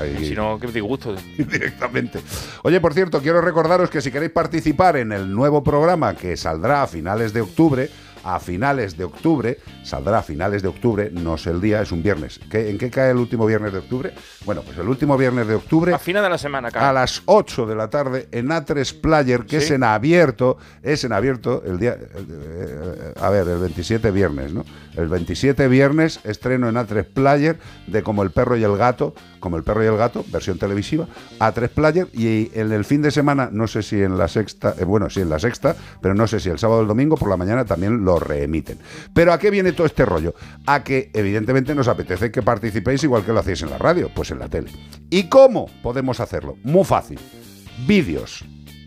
Ahí- Si no, qué disgusto. directamente. Oye, por cierto, quiero recordaros que si queréis participar en el nuevo programa que saldrá a finales de octubre, a finales de octubre, saldrá a finales de octubre, no sé el día, es un viernes. ¿Qué- ¿En qué cae el último viernes de octubre? Bueno, pues el último viernes de octubre A final de la semana, a cara. las 8 de la tarde en A3 Player, que es en abierto, es en abierto el día, eh, eh, a ver, el 27 viernes, ¿no? El 27 viernes estreno en A3 Player de Como el perro y el gato, Como el perro y el gato, versión televisiva, A3 Player y en el fin de semana, no sé si en la sexta, eh, bueno, sí en la sexta, pero no sé si el sábado o el domingo por la mañana también lo reemiten. Pero ¿a qué viene todo este rollo? A que evidentemente nos apetece que participéis igual que lo hacéis en la radio, pues en la tele. ¿Y cómo podemos hacerlo? Muy fácil. Vídeos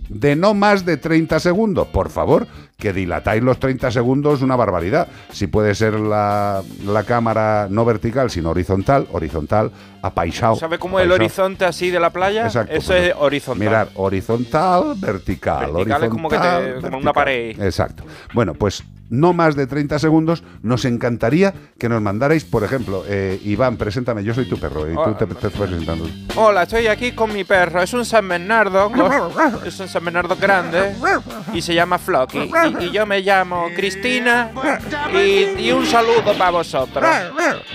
de no más de 30 segundos, por favor, que dilatáis los 30 segundos una barbaridad. Si puede ser la, la cámara no vertical, sino horizontal, horizontal, apaisado. ¿Sabe cómo es el horizonte así de la playa? Exacto, Eso pues, es horizontal. Mirar, horizontal, vertical. Vertical es como que te- horizontal, como una pared. Exacto. Bueno, pues no más de 30 segundos. Nos encantaría que nos mandarais, por ejemplo, eh, Iván, preséntame, yo soy tu perro y tú Hola. te, te estás presentando. Hola, estoy aquí con mi perro. Es un San Bernardo. Es un San Bernardo grande. Y se llama Flocky. Y, y yo me llamo Cristina. Y, y un saludo para vosotros.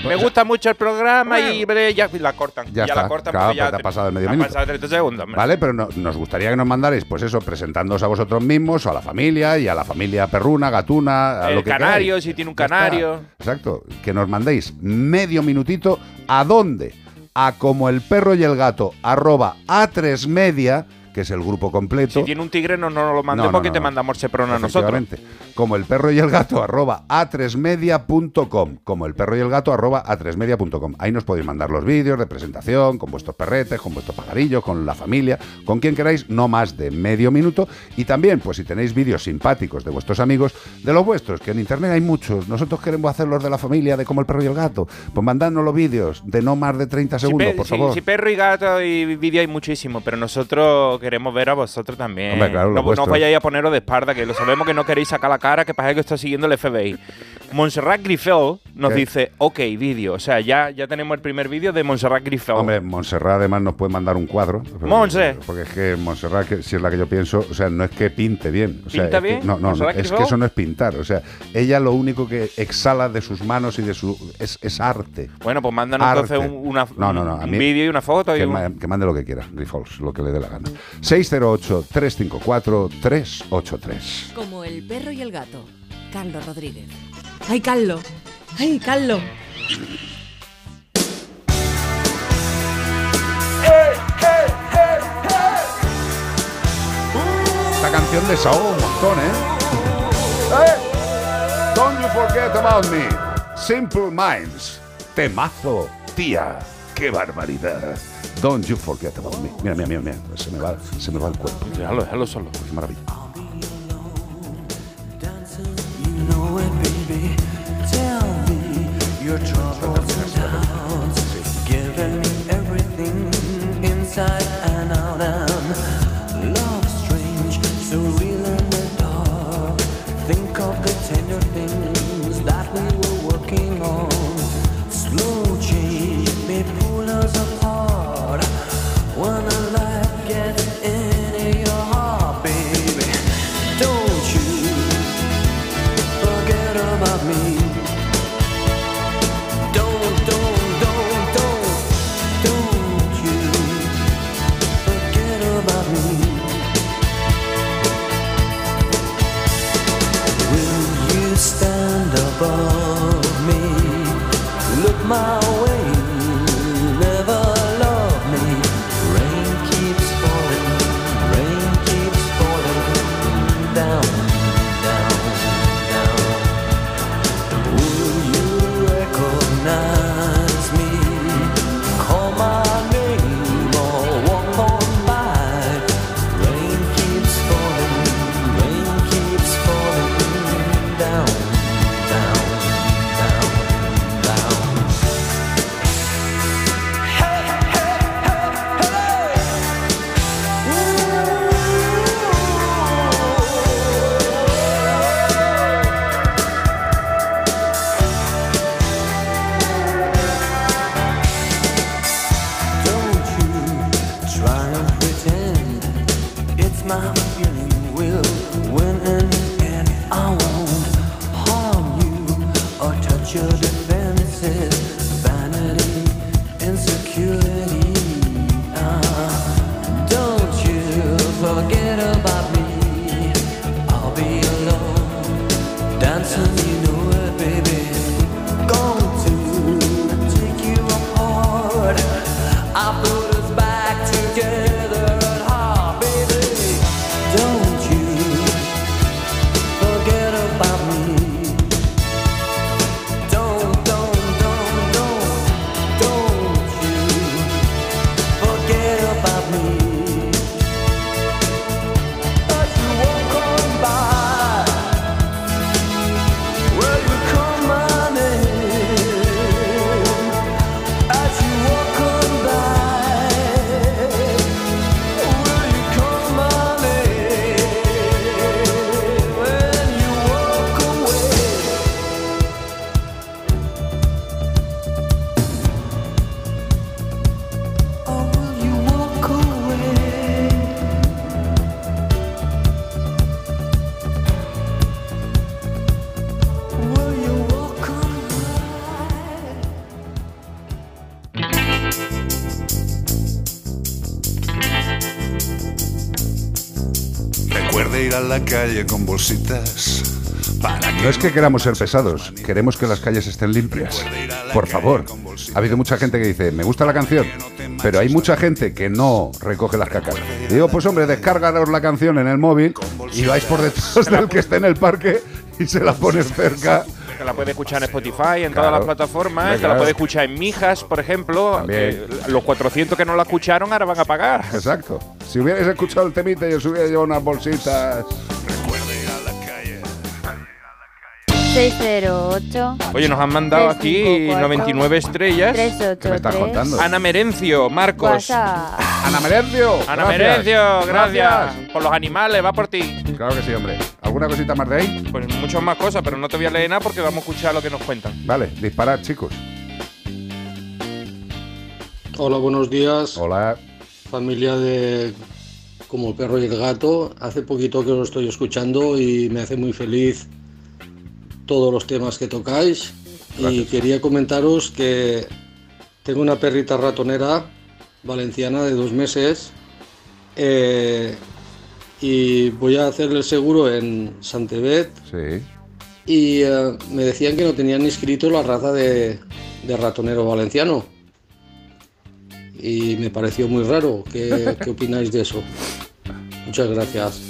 Me gusta mucho el programa y ya la cortan. Ya está, la cortan claro, porque ya te ha pasado el medio minuto. pasado 30 segundos. hombre. Vale, pero no- nos gustaría que nos mandarais, pues eso, presentándoos a vosotros mismos, o a la familia, y a la familia perruna, gatuna, a El lo que canario, queráis. si tiene un canario. Exacto, que nos mandéis medio minutito. ¿A dónde? A como el perro y el gato, arroba A3 Media, que es el grupo completo. Si tiene un tigre, no, no nos lo mande No, no, porque no, te no. mandamos Seprona a nosotros. Como el perro y el gato arroba a3media.com. Como el perro y el gato arroba a3media.com. Ahí nos podéis mandar los vídeos de presentación con vuestros perretes, con vuestros pajarillos, con la familia, con quien queráis, no más de medio minuto. Y también, pues si tenéis vídeos simpáticos de vuestros amigos, de los vuestros, que en internet hay muchos. Nosotros queremos hacer los de la familia, de como el perro y el gato. Pues mandadnos los vídeos de no más de 30 Si segundos, por si- favor. Si, perro y gato y vídeo hay muchísimo, pero nosotros queremos ver a vosotros también. Hombre, claro, no, no vayáis a poneros de espalda, que lo sabemos que no queréis sacar la cara, que parece que está siguiendo el FBI. Montserrat Griffel nos ¿Qué? dice, ok, vídeo. O sea, ya, ya tenemos el primer vídeo de Montserrat Griffel. Hombre, Montserrat además nos puede mandar un cuadro. Monse. Porque es que Montserrat, que, si es la que yo pienso, o sea, no es que pinte bien. O sea, ¿Pinta es que- bien? no, no, no, ¿Montserrat es que eso no es pintar. O sea, ella lo único que exhala de sus manos y de su. es, es arte. Bueno, pues mándanos Arte. entonces un, una- No, no, no, a un mí- vídeo y una foto. y Que, un- que mande lo que quiera, Grifols, lo que le dé la gana. 608-354-383. Como el perro y el gato. Carlos Rodríguez. ¡Ay, Carlos! ¡Ay, Carlos! Esta canción desahoga un montón, ¿eh? Don't you forget about me. Simple Minds. Temazo, tía. Qué barbaridad. Don't you forget about me. Mira, mira, mira, mira. Se me va, se me va el cuerpo. Déjalo, déjalo solo. Qué maravilla. La calle con bolsitas No es que queramos ser pesados, queremos que las calles estén limpias. Por favor. Ha habido mucha gente que dice, me gusta la canción, pero hay mucha gente que no recoge las cacas. Digo, pues hombre, descárgaros la canción en el móvil y vais por detrás del que esté en el parque y se la pones cerca. Que la puedes escuchar en Spotify, en Claro. todas las plataformas. Que la claro. puedes escuchar en Mijas, por ejemplo. Que los 400 que no la escucharon ahora van a pagar. Exacto. Si hubierais escuchado el temita y os hubiera llevado unas bolsitas. 608. Oye, nos han mandado aquí 354, 99 estrellas. 383. ¿Qué me estás contando? Ana Merencio, Marcos. WhatsApp. Ana Merencio. Ana gracias. Merencio, gracias. Gracias. Por los animales, va por ti. Claro que sí, hombre. ¿Alguna cosita más de ahí? Pues muchas más cosas, pero no te voy a leer nada porque vamos a escuchar lo que nos cuentan. Vale, disparad, chicos. Hola, buenos días. Hola. Familia de Como el perro y el gato. Hace poquito que os estoy escuchando y me hace muy feliz todos los temas que tocáis. Y quería comentaros que tengo una perrita ratonera valenciana de dos meses eh, y voy a hacerle el seguro en Santebet Sí. y eh, me decían que no tenían inscrito la raza de, de ratonero valenciano. Y me pareció muy raro. ¿Qué, qué opináis de eso? Muchas gracias.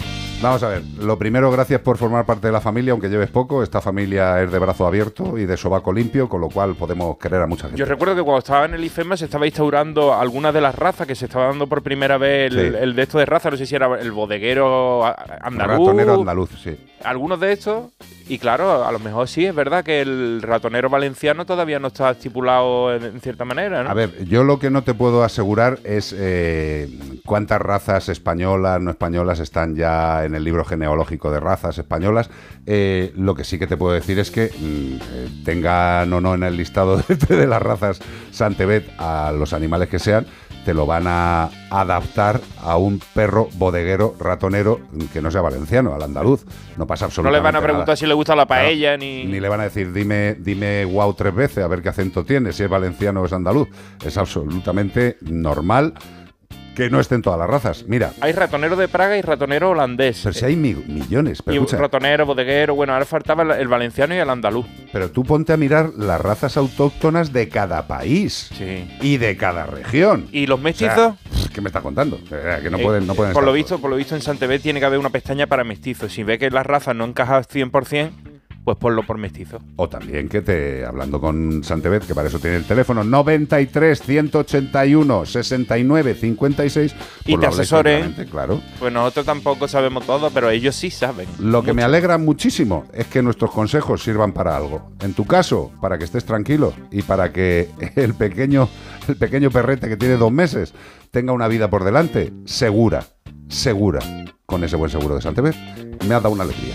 Vamos a ver, lo primero, gracias por formar parte de la familia, aunque lleves poco. Esta familia es de brazo abierto y de sobaco limpio, con lo cual podemos querer a mucha gente. Yo recuerdo que cuando estaba en el IFEMA se estaba instaurando algunas de las razas que se estaba dando por primera vez el, Sí. el de esto de raza, no sé si era el bodeguero andaluz. Ratonero andaluz, sí. Algunos de estos, y claro, a lo mejor sí, es verdad que el ratonero valenciano todavía no está estipulado en, en cierta manera, ¿no? A ver, yo lo que no te puedo asegurar es eh, cuántas razas españolas, no españolas, están ya en el libro genealógico de razas españolas. Eh, lo que sí que te puedo decir es que mm, eh, tengan o no en el listado de, de las razas Santebet a los animales que sean, te lo van a adaptar a un perro bodeguero ratonero que no sea valenciano, al andaluz. No pasa no absolutamente le van a preguntar nada. si le gusta la paella ni... Ni le van a decir, dime, dime wow tres veces, a ver qué acento tiene, si es valenciano o es andaluz. Es absolutamente normal que no estén todas las razas. Mira, Hay ratonero de Praga y ratonero holandés. pero si hay mi- millones, pero, y escucha, ratonero, bodeguero, bueno, ahora faltaba el, el valenciano y el andaluz. pero tú ponte a mirar las razas autóctonas de cada país y de cada región. ¿Y los O mestizos? sea, ¿Qué me estás contando? Eh, Que no Eh, pueden, no pueden por estar lo todos. visto, por lo visto en Santebet tiene que haber una pestaña para mestizos. Si ve que las razas no encajan 100%, pues ponlo por mestizo. O también que te, hablando con Santebet, que para eso tiene el teléfono, 93 181 69 56. Y pues te asesoren. tranquilamente, Claro. Pues nosotros tampoco sabemos todo, pero ellos sí saben. Lo que me alegra muchísimo es que nuestros consejos sirvan para algo. En tu caso, para que estés tranquilo y para que el pequeño, el pequeño perrete que tiene dos meses tenga una vida por delante segura, segura, con ese buen seguro de Santebet. Me ha dado una alegría.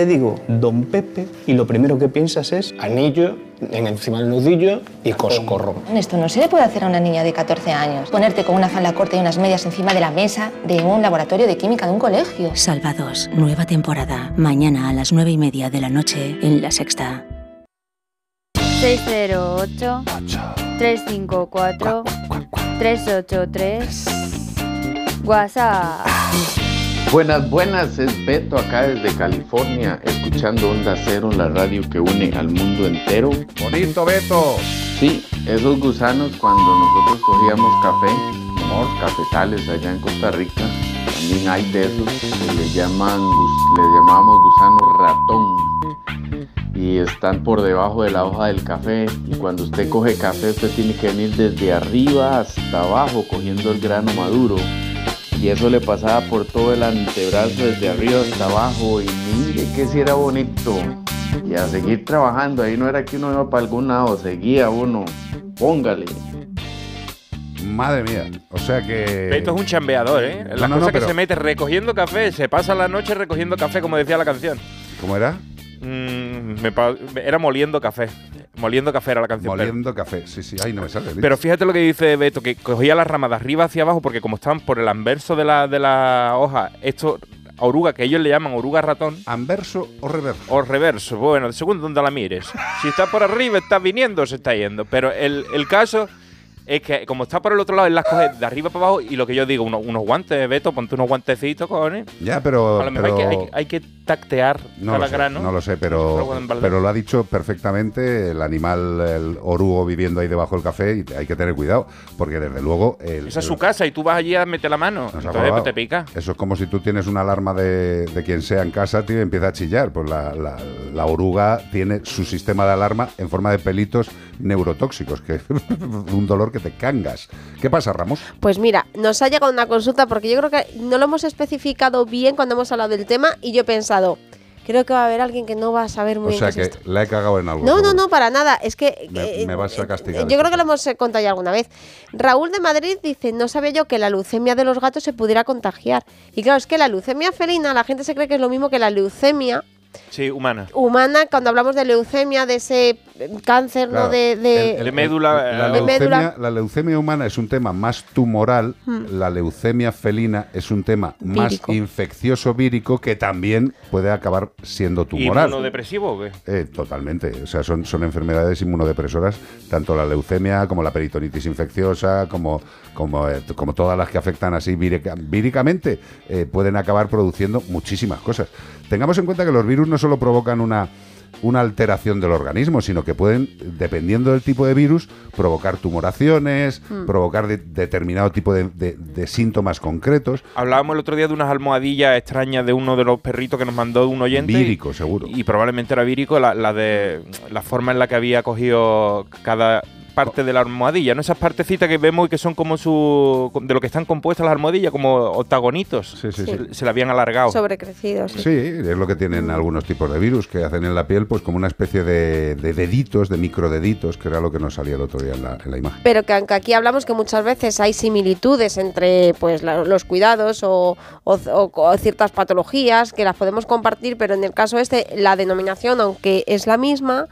te digo Don Pepe y lo primero que piensas es anillo en encima del nudillo y coscorro. Esto no se le puede hacer a una niña de 14 años. Ponerte con una falda corta y unas medias encima de la mesa de un laboratorio de química de un colegio. Salvados, nueva temporada. Mañana a las nueve y media de la noche en La Sexta. 608 354 383 WhatsApp. Buenas, buenas, es Beto acá desde California, escuchando Onda Cero, la radio que une al mundo entero. Bonito, Beto. Sí, esos gusanos cuando nosotros cogíamos café, amor, cafetales allá en Costa Rica, también hay de esos que le llaman, le llamamos gusano ratón y están por debajo de la hoja del café y cuando usted coge café usted tiene que venir desde arriba hasta abajo cogiendo el grano maduro y eso le pasaba por todo el antebrazo desde arriba hasta abajo y mire que si era bonito y a seguir trabajando ahí no era que uno iba para algún lado seguía uno póngale Madre mía. O sea que. Beto es un chambeador, ¿eh? La no, cosa no, que pero- se mete recogiendo café, se pasa la noche recogiendo café, como decía la canción. ¿Cómo era? Mm, me era moliendo café. Moliendo café era la canción. pero- Moliendo café. Sí, sí. Ay, no me sale. Pero fíjate lo que dice Beto, que cogía las ramas de arriba hacia abajo, porque como están por el anverso de la, de la hoja, esto, oruga, que ellos le llaman oruga ratón. ¿Anverso o reverso? O reverso, bueno, según donde la mires. Si está por arriba, está viniendo o se está yendo. Pero el, el caso es que como está por el otro lado, él las coge de arriba para abajo y lo que yo digo, unos, unos guantes, Beto, ponte unos guantecitos, cojones. Ya, pero. A lo mejor hay, que, hay, hay que tactear No cada sé, grano. no lo sé, pero, pero lo ha dicho perfectamente el animal, el orugo viviendo ahí debajo del café y hay que tener cuidado, porque desde luego... El, Esa es el- su casa y tú vas allí a meter la mano. Entonces colgado. te pica. Eso es como si tú tienes una alarma de, de quien sea en casa, tío, y empieza a chillar. Pues la, la- la oruga tiene su sistema de alarma en forma de pelitos neurotóxicos, que un dolor que te cangas. ¿Qué pasa, Ramos? Pues mira, nos ha llegado una consulta porque yo creo que no lo hemos especificado bien cuando hemos hablado del tema y yo he pensado, creo que va a haber alguien que no va a saber muy O bien sea qué es que esto. la he cagado en algo. No, no, seguro. no, para nada. Es que Me, eh, me vas a castigar. yo creo que lo hemos eh, contado ya alguna vez. Raúl de Madrid dice, no sabía yo que la leucemia de los gatos se pudiera contagiar. Y claro, es que la leucemia felina, la gente se cree que es lo mismo que la leucemia Sí, humana. humana cuando hablamos de leucemia, de ese cáncer, ¿no? De, médula. La eh, de médula. leucemia, la leucemia humana es un tema más tumoral, Hmm. la leucemia felina es un tema más infeccioso vírico que también puede acabar siendo tumoral. ¿Inmunodepresivo o qué? Eh, totalmente, o sea, son, son enfermedades inmunodepresoras, tanto la leucemia como la peritonitis infecciosa, como, como, eh, como todas las que afectan así vírica- víricamente, eh, pueden acabar produciendo muchísimas cosas. Tengamos en cuenta que los virus no solo provocan una, una alteración del organismo, sino que pueden, dependiendo del tipo de virus, provocar tumoraciones, Hmm. provocar de- determinado tipo de, de- de síntomas concretos. Hablábamos el otro día de unas almohadillas extrañas de uno de los perritos que nos mandó un oyente. y- Vírico, seguro. Y probablemente era vírico la, la de la forma en la que había cogido cada parte de la almohadilla, ¿no? Esas partecitas que vemos y que son como su de lo que están compuestas las almohadillas, como octagonitos. sí, sí. Se, se le habían alargado. sobrecrecidos. Sí, es lo que tienen algunos tipos de virus que hacen en la piel, pues como una especie de, de deditos, de microdeditos, que era lo que nos salía el otro día en la, en la imagen. Pero que aunque aquí hablamos que muchas veces hay similitudes entre pues la- los cuidados o, o- o- o ciertas patologías que las podemos compartir, pero en el caso este la denominación, aunque es la misma,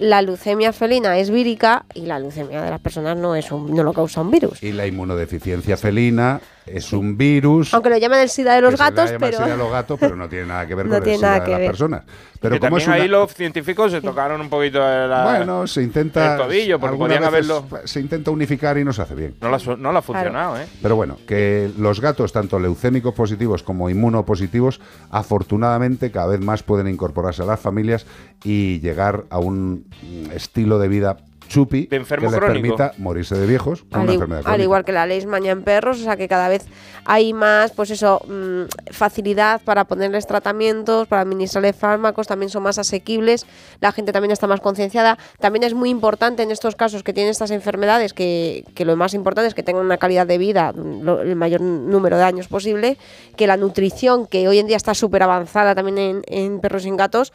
la leucemia felina es vírica y la leucemia de las personas no es un- no lo causa un virus. Y la inmunodeficiencia felina es un virus. Aunque lo llaman el SIDA de los gatos, pero SIDA a los gatos, pero no tiene nada que ver No con el SIDA nada de las personas. Pero que como también es una- ahí los científicos se tocaron un poquito de la- Bueno, se intenta. el tobillo, porque podían haberlo. Se intenta unificar y no se hace bien. No la, no la ha funcionado, ¿eh? Pero bueno, que los gatos, tanto leucémicos positivos como inmunopositivos, afortunadamente cada vez más pueden incorporarse a las familias y llegar a un estilo de vida chupi De enfermo que les crónico. permita morirse de viejos con al, una igual que la leishmania en perros, o sea que cada vez hay más, pues eso, mm, facilidad para ponerles tratamientos, para administrarles fármacos, también son más asequibles, la gente también está más concienciada. También es muy importante en estos casos que tienen estas enfermedades, que, que lo más importante es que tengan una calidad de vida lo- el mayor número de años posible, que la nutrición, que hoy en día está súper avanzada también en, en perros y en gatos,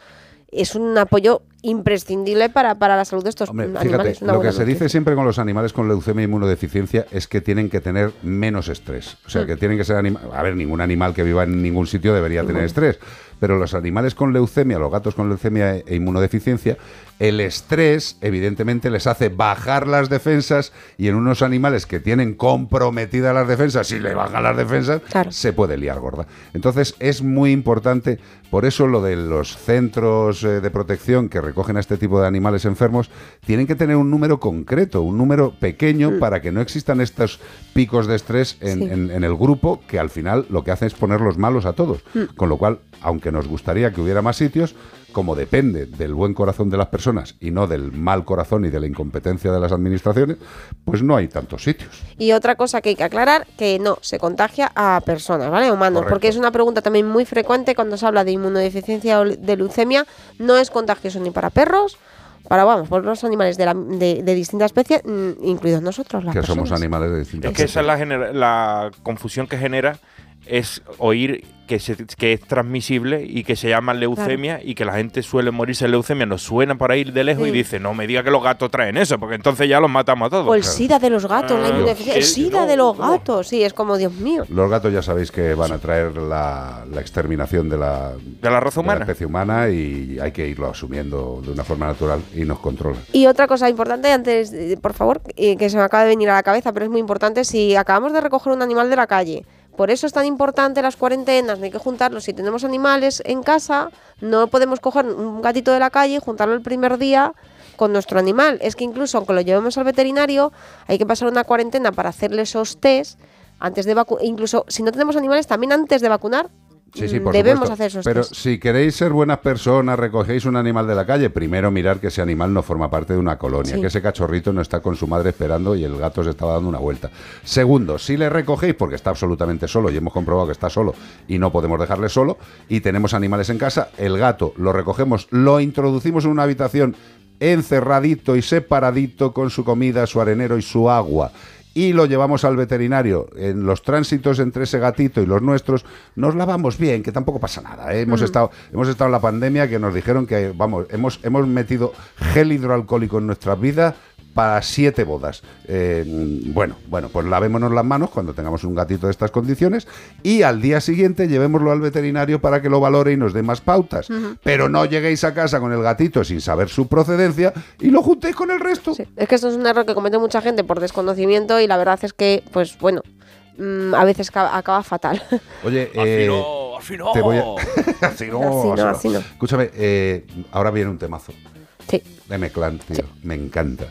es un apoyo imprescindible para, para la salud de estos Hombre, animales. fíjate, lo que se dice siempre con los animales con leucemia e inmunodeficiencia es que tienen que tener menos estrés. O sea, Mm. que tienen que ser animales... A ver, ningún animal que viva en ningún sitio debería tener estrés. Pero los animales con leucemia, los gatos con leucemia e inmunodeficiencia, el estrés evidentemente les hace bajar las defensas y en unos animales que tienen comprometidas las defensas, si le bajan las defensas, se puede liar gorda. Entonces es muy importante, por eso lo de los centros eh, de protección que recogen a este tipo de animales enfermos, tienen que tener un número concreto, un número pequeño para que no existan estos picos de estrés en, Sí. en- en el grupo que al final lo que hacen es ponerlos malos a todos. Mm. Con lo cual, aunque nos gustaría que hubiera más sitios, como depende del buen corazón de las personas y no del mal corazón y de la incompetencia de las administraciones, pues no hay tantos sitios. Y otra cosa que hay que aclarar, que no se contagia a personas, ¿vale? Humanos, Correcto. porque es una pregunta también muy frecuente cuando se habla de inmunodeficiencia o de leucemia, no es contagioso ni para perros, para, vamos, por los animales de, la- de, de distintas especies, mm, incluidos nosotros, las que personas. somos animales de distintas Es que esa es la, genera- la confusión que genera es oír que, se- que es transmisible y que se llama leucemia y que la gente suele morirse de leucemia, nos suena por ahí de lejos Sí. y dice, no me diga que los gatos traen eso, porque entonces ya los matamos a todos. O el SIDA de los gatos, la Ah, inmunodeficiencia, el sí, SIDA no, de los no. gatos, sí, es como, Dios mío. Los gatos ya sabéis que van a traer la, la exterminación de la, de la raza humana. especie humana y hay que irlo asumiendo de una forma natural y nos controlan. Y otra cosa importante, antes, eh, por favor, eh, que se me acaba de venir a la cabeza, pero es muy importante, si acabamos de recoger un animal de la calle, por eso es tan importante las cuarentenas, no hay que juntarlos. Si tenemos animales en casa, no podemos coger un gatito de la calle y juntarlo el primer día con nuestro animal. Es que incluso aunque lo llevemos al veterinario, hay que pasar una cuarentena para hacerle esos test antes de vacunar. Incluso si no tenemos animales, también antes de vacunar, Sí, sí, mm, por debemos supuesto. hacer esos Pero test. si queréis ser buenas personas, recogéis un animal de la calle, primero mirar que ese animal no forma parte de una colonia, Sí. que ese cachorrito no está con su madre esperando y el gato se estaba dando una vuelta. Segundo, si le recogéis porque está absolutamente solo y hemos comprobado que está solo y no podemos dejarle solo y tenemos animales en casa, el gato lo recogemos, lo introducimos en una habitación encerradito y separadito con su comida, su arenero y su agua y lo llevamos al veterinario. En los tránsitos entre ese gatito y los nuestros nos lavamos bien, que tampoco pasa nada. ¿eh? Hemos, Mm. estado, hemos estado en la pandemia que nos dijeron que, vamos, hemos, hemos metido gel hidroalcohólico en nuestras vidas para siete bodas. Eh, bueno, bueno, pues lavémonos las manos cuando tengamos un gatito de estas condiciones y al día siguiente llevémoslo al veterinario para que lo valore y nos dé más pautas. Pero no lleguéis a casa con el gatito sin saber su procedencia y lo juntéis con el resto. Es que esto es un error que comete mucha gente por desconocimiento y la verdad es que, pues bueno, mm, a veces ca- acaba fatal. Oye, eh, te voy a... así no, Así no, así no. así no. Escúchame, eh, ahora viene un temazo. Sí. De M-Clan, tío. Me encanta.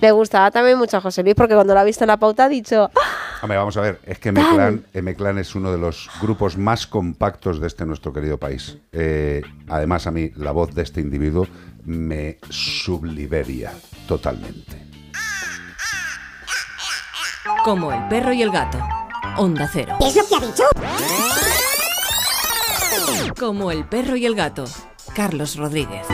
Le gustaba también mucho a José Luis porque cuando lo ha visto en la pauta ha dicho, "Ah, Hombre, vamos a ver, es que M-Clan, M-Clan es uno de los grupos más compactos de este nuestro querido país. Eh, además, a mí la voz de este individuo me subliveria totalmente. Como el perro y el gato. Onda cero. ¿Qué es lo que ha dicho? Como el perro y el gato. Carlos Rodríguez.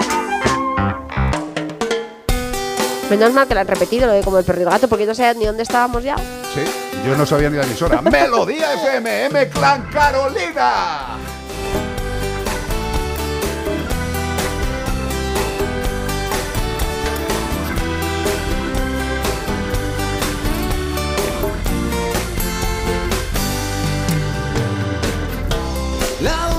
Menos mal que lo han repetido lo de como el perro y el gato porque no sé ni dónde estábamos ya. Sí, yo no sabía ni la emisora. Melodía FM, M-Clan Carolina. La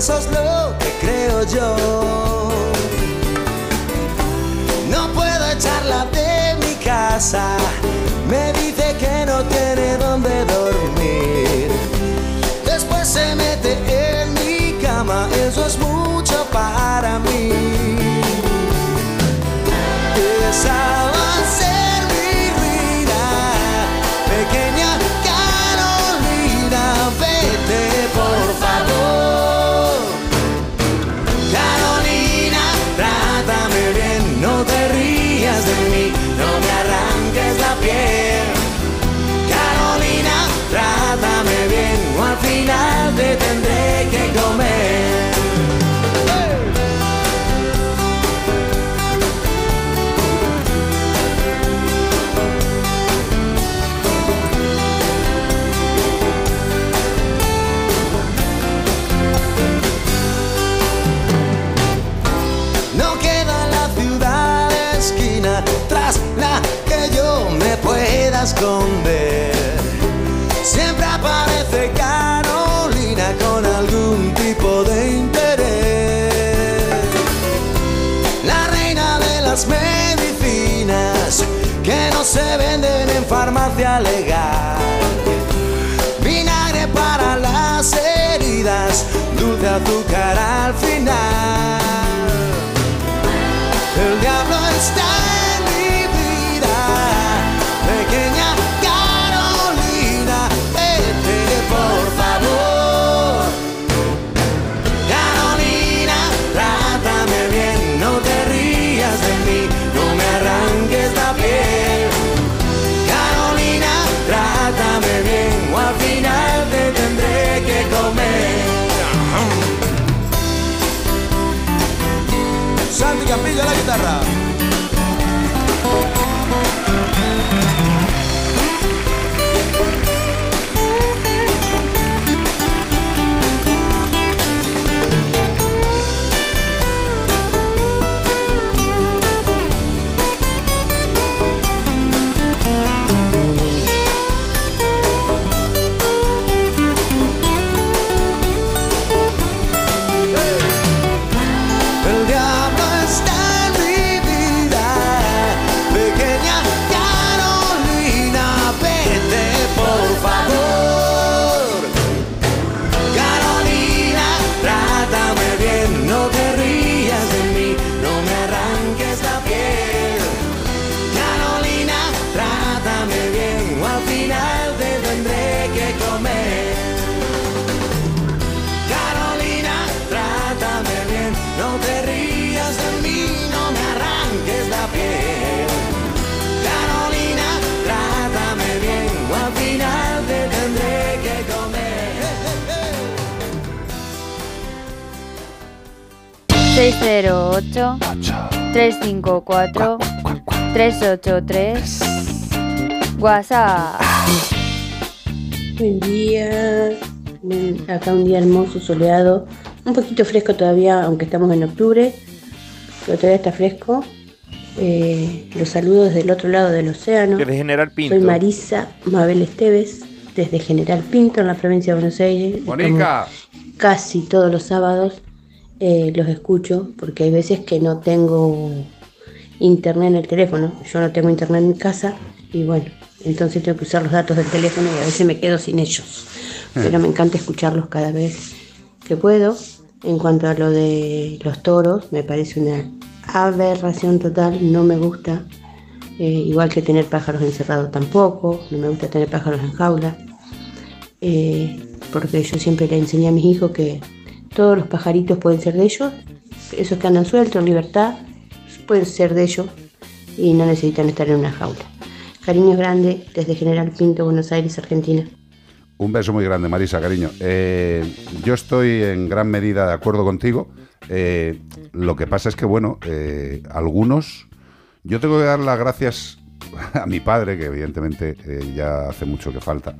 eso es lo que creo yo. No puedo echarla de mi casa, me dice que no tiene dónde dormir. Después se mete en mi cama, eso es mucho para mí. Esa Siempre aparece Carolina con algún tipo de interés. La reina de las medicinas que no se venden en farmacia legal. Vinagre para las heridas, dulce azúcar al final. El diablo está Santi Campillo a la guitarra. 608 354 383 WhatsApp. Buen día, acá un día hermoso, soleado, un poquito fresco todavía, aunque estamos en octubre, pero todavía está fresco. Eh, los saludo desde el otro lado del océano. Desde General Pinto. Soy Marisa Mabel Esteves, desde General Pinto, en la provincia de Buenos Aires. Estamos Casi todos los sábados eh, los escucho, porque hay veces que no tengo internet en el teléfono. Yo no tengo internet en mi casa y bueno, entonces tengo que usar los datos del teléfono y a veces me quedo sin ellos. Pero me encanta escucharlos cada vez que puedo. En cuanto a lo de los toros, me parece una aberración total, no me gusta. Eh, igual que tener pájaros encerrados tampoco, no me gusta tener pájaros en jaula. Eh, porque yo siempre le enseñé a mis hijos que todos los pajaritos pueden ser de ellos, esos que andan sueltos en libertad, pueden ser de ellos y no necesitan estar en una jaula. Cariños grandes desde General Pinto, Buenos Aires, Argentina. Un beso muy grande, Marisa, cariño. Eh, yo estoy en gran medida de acuerdo contigo. Eh, lo que pasa es que, bueno, eh, algunos... Yo tengo que dar las gracias a mi padre, que evidentemente ya hace mucho que falta.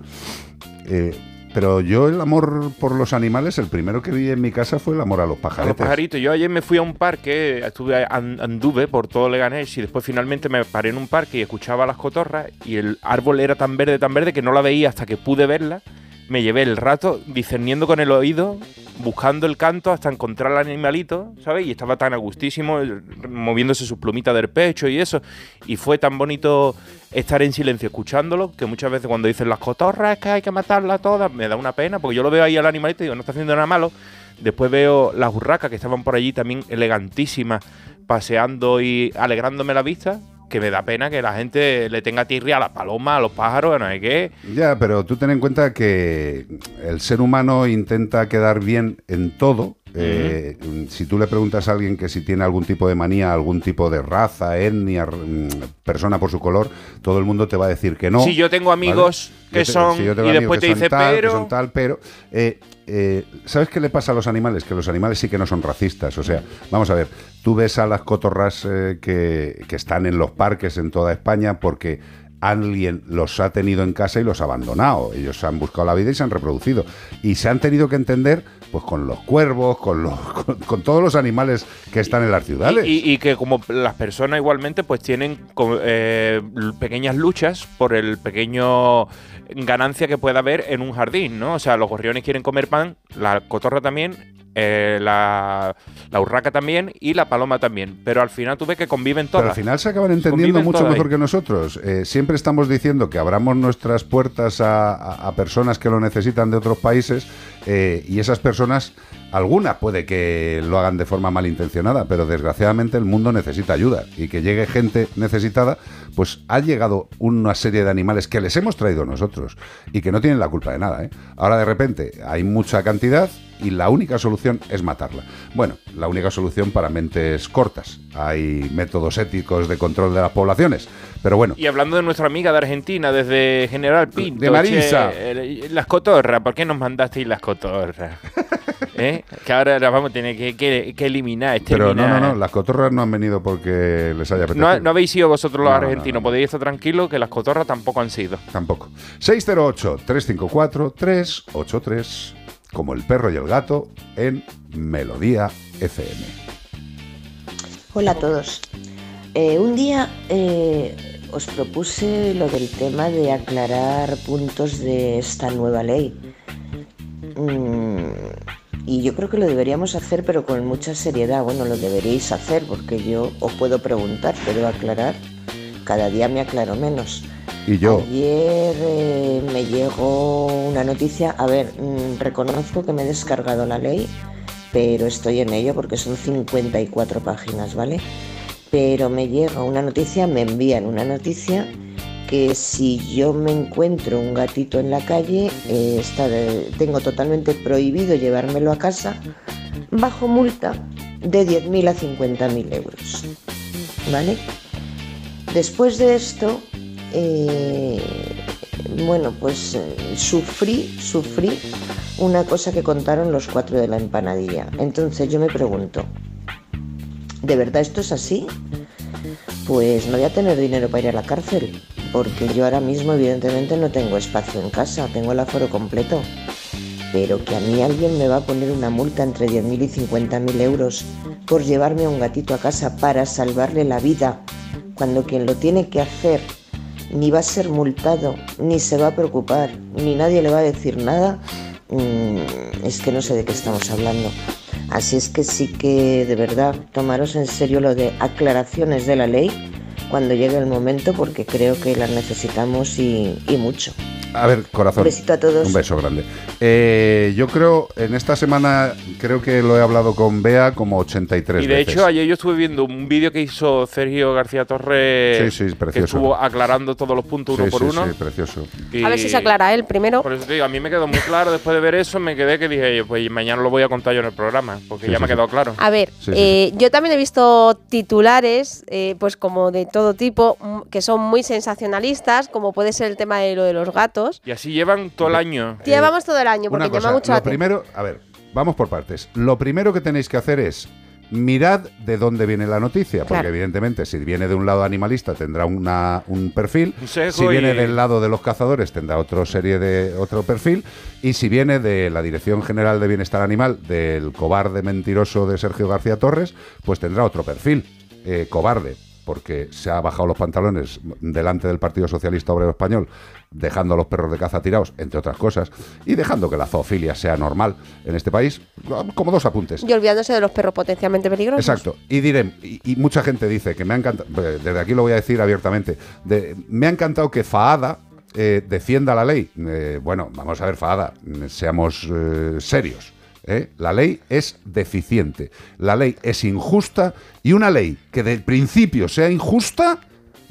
Pero yo el amor por los animales, el primero que vi en mi casa fue el amor a los A los pajaritos. Yo ayer me fui a un parque, estuve an- anduve por todo Leganés y después finalmente me paré en un parque y escuchaba las cotorras y el árbol era tan verde, tan verde que no la veía hasta que pude verla. Me llevé el rato discerniendo con el oído, buscando el canto hasta encontrar al animalito, ¿sabes? Y estaba tan a gustísimo, el- moviéndose sus plumitas del pecho y eso. Y fue tan bonito estar en silencio escuchándolo que muchas veces cuando dicen las cotorras que hay que matarlas todas, me da una pena porque yo lo veo ahí al animalito y digo, no está haciendo nada malo. Después veo las urracas que estaban por allí también elegantísimas, paseando y alegrándome la vista, que me da pena que la gente le tenga tirria a la paloma, a los pájaros, no sé qué. Ya, pero tú ten en cuenta que el ser humano intenta quedar bien en todo. Eh, Si tú le preguntas a alguien que si tiene algún tipo de manía, algún tipo de raza, etnia, mm, persona por su color, todo el mundo te va a decir que no. Si yo tengo amigos que son- y después te dice, tal, que pero- son tal, pero eh, eh, ¿sabes qué le pasa a los animales? Que los animales sí que no son racistas. O sea, vamos a ver, tú ves a las cotorras eh, que, están en los parques en toda España porque alguien los ha tenido en casa y los ha abandonado. Ellos han buscado la vida y se han reproducido. Y se han tenido que entender pues con los cuervos, con, los, con, todos los animales que están en las ciudades. Y, que como las personas igualmente pues tienen eh, pequeñas luchas por el pequeño ganancia que pueda haber en un jardín, ¿no? O sea, los gorriones quieren comer pan, la cotorra también, eh, la, la urraca también y la paloma también. Pero al final tú ves que conviven todas. Pero al final se acaban entendiendo Conviven mucho mejor ahí. que nosotros. Eh, siempre estamos diciendo que abramos nuestras puertas a, a- a personas que lo necesitan de otros países eh, y esas personas, algunas puede que lo hagan de forma malintencionada, pero desgraciadamente el mundo necesita ayuda y que llegue gente necesitada, pues ha llegado una serie de animales que les hemos traído nosotros y que no tienen la culpa de nada. ¿eh? Ahora de repente hay mucha cantidad y la única solución es matarla. Bueno, la única solución para mentes cortas. Hay métodos éticos de control de las poblaciones, pero bueno. Y hablando de nuestra amiga de Argentina, desde General Pinto. De Marisa. che, eh, las cotorras, ¿por qué nos mandasteis las cotorras? ¿Eh? Que ahora las vamos a tener que, que- que eliminar, Pero no, no, no, las cotorras no han venido porque les haya apetecido. No, no habéis sido vosotros los No, no, argentinos, podéis estar tranquilos que las cotorras tampoco han sido. Tampoco. 608-354-383, como el perro y el gato, en Melodía FM. Hola a todos. Eh, un día eh, os propuse lo del tema de aclarar puntos de esta nueva ley. Mm, y yo creo que lo deberíamos hacer, pero con mucha seriedad. Bueno, lo deberíais hacer porque yo os puedo preguntar, pero aclarar, cada día me aclaro menos. Y yo, Ayer eh, me llegó una noticia, a ver, mm, reconozco que me he descargado la ley, pero estoy en ello porque son 54 páginas, ¿vale? Pero me llega una noticia, me envían una noticia que si yo me encuentro un gatito en la calle, eh, tengo totalmente prohibido llevármelo a casa bajo multa de 10.000 a 50.000 euros, ¿vale? Después de esto, eh, bueno, pues eh, sufrí, sufrí una cosa que contaron los cuatro de la empanadilla. Entonces yo me pregunto, ¿de verdad esto es así? Pues no voy a tener dinero para ir a la cárcel, porque yo ahora mismo evidentemente no tengo espacio en casa, tengo el aforo completo. Pero que a mí alguien me va a poner una multa entre 10.000 y 50.000 euros por llevarme a un gatito a casa para salvarle la vida, cuando quien lo tiene que hacer ni va a ser multado, ni se va a preocupar, ni nadie le va a decir nada, mm, es que no sé de qué estamos hablando. Así es que sí que de verdad tomaros en serio lo de aclaraciones de la ley cuando llegue el momento porque creo que las necesitamos y, y mucho. A ver, corazón. Un besito a todos. Un beso grande. Eh, yo creo, en esta semana, creo que lo he hablado con Bea como 83 Y de veces. hecho, ayer yo estuve viendo un vídeo que hizo Sergio García Torres. Sí, sí, Que precioso. estuvo aclarando todos los puntos uno Sí, por sí, uno. sí, precioso. Y- A ver si se aclara él primero. Por eso te digo, a mí me quedó muy claro después de ver eso, me quedé que dije, yo, pues mañana lo voy a contar yo en el programa, porque Sí, ya sí, me ha sí. quedado claro. A ver, Sí, sí, eh, yo también he visto titulares, eh, pues como de todo tipo, que son muy sensacionalistas, como puede ser el tema de lo de los gatos. Y así llevan todo el año. Llevamos todo el año porque Una cosa, llama mucho la lo primero, a ver, vamos por partes. Lo primero que tenéis que hacer es mirad de dónde viene la noticia, porque Claro. evidentemente si viene de un lado animalista tendrá una, un perfil, Un sesgo si viene y- del lado de los cazadores tendrá otra serie de otro perfil, y si viene de la Dirección General de Bienestar Animal, del cobarde mentiroso de Sergio García Torres, pues tendrá otro perfil, eh, cobarde porque se ha bajado los pantalones delante del Partido Socialista Obrero Español, dejando a los perros de caza tirados, entre otras cosas, y dejando que la zoofilia sea normal en este país, como dos apuntes. Y olvidándose de los perros potencialmente peligrosos. Exacto. Y diré, y, y mucha gente dice que me ha encantado, desde aquí lo voy a decir abiertamente, de- me ha encantado que Faada eh, defienda la ley. Eh, bueno, vamos a ver, Faada, seamos eh, serios. ¿Eh? La ley es deficiente, la ley es injusta y una ley que del principio sea injusta,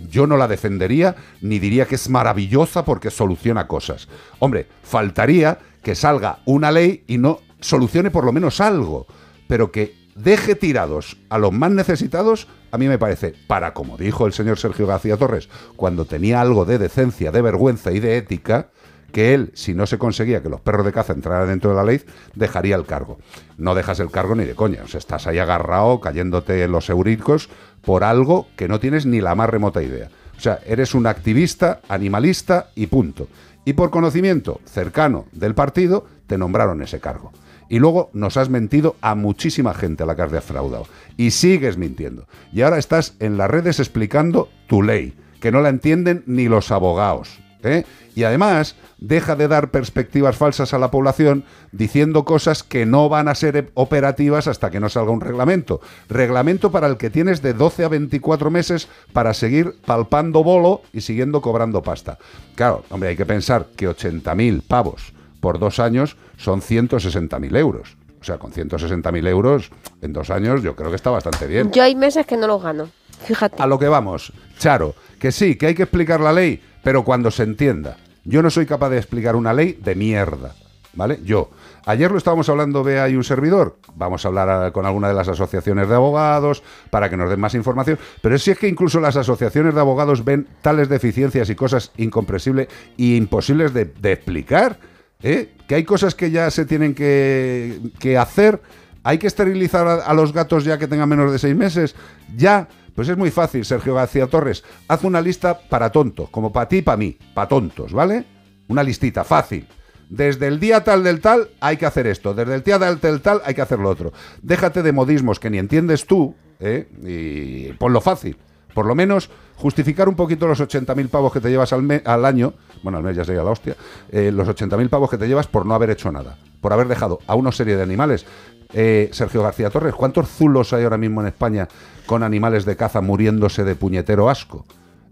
yo no la defendería ni diría que es maravillosa porque soluciona cosas. Hombre, faltaría que salga una ley y no solucione por lo menos algo, pero que deje tirados a los más necesitados, a mí me parece, para como dijo el señor Sergio García Torres, cuando tenía algo de decencia, de vergüenza y de ética, que él, si no se conseguía que los perros de caza entraran dentro de la ley, dejaría el cargo. No dejas el cargo ni de coña, estás ahí agarrado, cayéndote en los euricos por algo que no tienes ni la más remota idea. O sea, eres un activista, animalista y punto. Y por conocimiento cercano del partido, te nombraron ese cargo. Y luego nos has mentido a muchísima gente a la que has defraudado. Y sigues mintiendo. Y ahora estás en las redes explicando tu ley, que no la entienden ni los abogados. ¿Eh? Y además, deja de dar perspectivas falsas a la población diciendo cosas que no van a ser operativas hasta que no salga un reglamento. Reglamento para el que tienes de 12 a 24 meses para seguir palpando bolo y siguiendo cobrando pasta. Claro, hombre, hay que pensar que 80.000 pavos por dos años son 160.000 euros. O sea, con 160.000 euros en dos años yo creo que está bastante bien. Yo hay meses que no los gano. Fíjate. A lo que vamos, Charo, que sí, que hay que explicar la ley, pero cuando se entienda. Yo no soy capaz de explicar una ley de mierda, ¿vale? Yo. Ayer lo estábamos hablando, Bea y un servidor. Vamos a hablar eh, con alguna de las asociaciones de abogados para que nos den más información. Pero si es que incluso las asociaciones de abogados ven tales deficiencias y cosas incomprensibles e imposibles de, de explicar, ¿eh? Que hay cosas que ya se tienen que, que hacer. Hay que esterilizar a, a los gatos ya que tengan menos de seis meses. Ya. Pues es muy fácil, Sergio García Torres. Haz una lista para tontos, como para ti y para mí, para tontos, ¿vale? Una listita, fácil. Desde el día tal del tal hay que hacer esto, desde el día tal del tal hay que hacer lo otro. Déjate de modismos que ni entiendes tú, ¿eh? Y ponlo fácil. Por lo menos justificar un poquito los 80.000 pavos que te llevas al, al año, bueno, al mes ya sería la hostia, eh, los 80.000 pavos que te llevas por no haber hecho nada, por haber dejado a una serie de animales. Eh, Sergio García Torres, ¿cuántos zulos hay ahora mismo en España con animales de caza muriéndose de puñetero asco?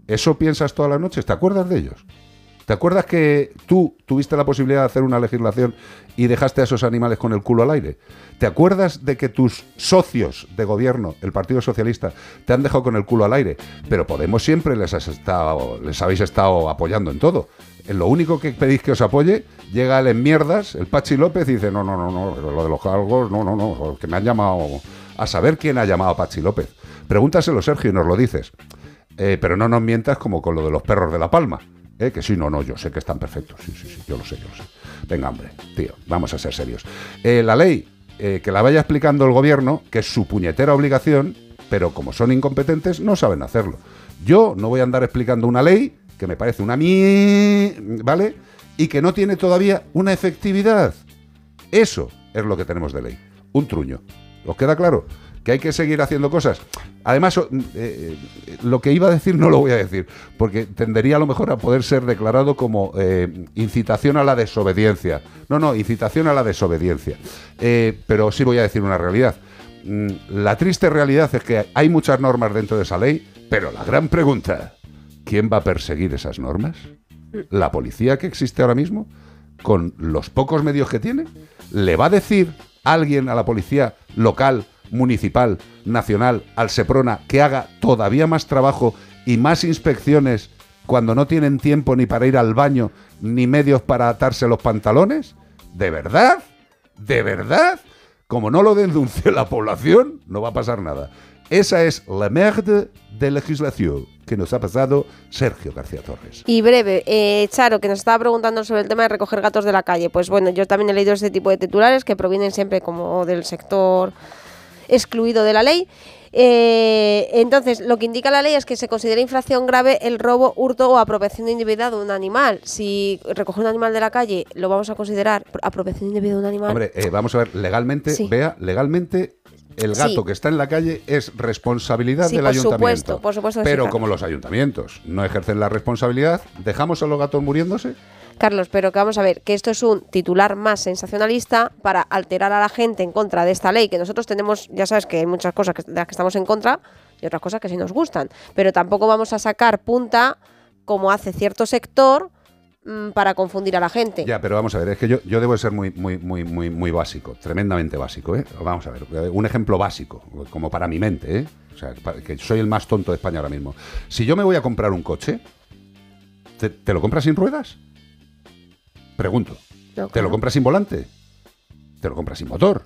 ¿Eso piensas todas las noches? ¿Te acuerdas de ellos? ¿Te acuerdas que tú tuviste la posibilidad de hacer una legislación y dejaste a esos animales con el culo al aire? ¿Te acuerdas de que tus socios de gobierno, el Partido Socialista, te han dejado con el culo al aire? Pero Podemos siempre les, has estado, les habéis estado apoyando en todo. En lo único que pedís que os apoye, llega el en mierdas, el Pachi López, y dice, no, no, no, no, lo de los cargos, no, no, no, que me han llamado a saber quién ha llamado a Pachi López. Pregúntaselo, Sergio, y nos lo dices. Eh, pero no nos mientas como con lo de los perros de La Palma. ¿eh? Que sí, no, no, yo sé que están perfectos. Sí, sí, sí, yo lo sé, yo lo sé. Venga, hombre, tío, vamos a ser serios. Eh, la ley, que la vaya explicando el gobierno, que es su puñetera obligación, pero como son incompetentes, no saben hacerlo. Yo no voy a andar explicando una ley que me parece una mi... ¿vale? Y que no tiene todavía una efectividad. Eso es lo que tenemos de ley. Un truño. ¿Os queda claro? Que hay que seguir haciendo cosas. Además, o- eh, eh, lo que iba a decir no lo voy a decir, porque tendería a lo mejor a poder ser declarado como eh, incitación a la desobediencia. No, no, incitación a la desobediencia. Pero sí voy a decir una realidad. Mm, La triste realidad es que hay muchas normas dentro de esa ley, pero la gran pregunta, ¿quién va a perseguir esas normas? ¿La policía que existe ahora mismo? ¿Con los pocos medios que tiene? ¿Le va a decir alguien a la policía local, municipal, nacional, al Seprona, que haga todavía más trabajo y más inspecciones cuando no tienen tiempo ni para ir al baño, ni medios para atarse los pantalones? ¿De verdad? ¿De verdad? Como no lo denuncie la población, no va a pasar nada. Esa es la merde de legislación que nos ha pasado Sergio García Torres. Y breve, eh, Charo, que nos estaba preguntando sobre el tema de recoger gatos de la calle. Pues bueno, yo también he leído este tipo de titulares que provienen siempre como del sector excluido de la ley. Eh, entonces, lo que indica la ley es que se considera infracción grave el robo, hurto o apropiación indebida de un animal. Si recoge un animal de la calle, lo vamos a considerar apropiación indebida de un animal. Hombre, eh, vamos a ver, legalmente, Sí. vea, legalmente el gato Sí. que está en la calle es responsabilidad Sí, del por ayuntamiento. supuesto, por supuesto sí, Pero como los ayuntamientos no ejercen la responsabilidad, ¿dejamos a los gatos muriéndose? Carlos, pero que vamos a ver, que esto es un titular más sensacionalista para alterar a la gente en contra de esta ley, que nosotros tenemos, ya sabes que hay muchas cosas que- de las que estamos en contra y otras cosas que sí nos gustan, pero tampoco vamos a sacar punta como hace cierto sector mm, para confundir a la gente. Ya, pero vamos a ver, es que yo, yo debo de ser muy, muy, muy, muy, muy básico, tremendamente básico, ¿eh? Vamos a ver, un ejemplo básico, como para mi mente, ¿eh? O sea, que soy el más tonto de España ahora mismo. Si yo me voy a comprar un coche, ¿te, te lo compras sin ruedas? Pregunto. ¿Te claro. lo compras sin volante? ¿Te lo compras sin motor?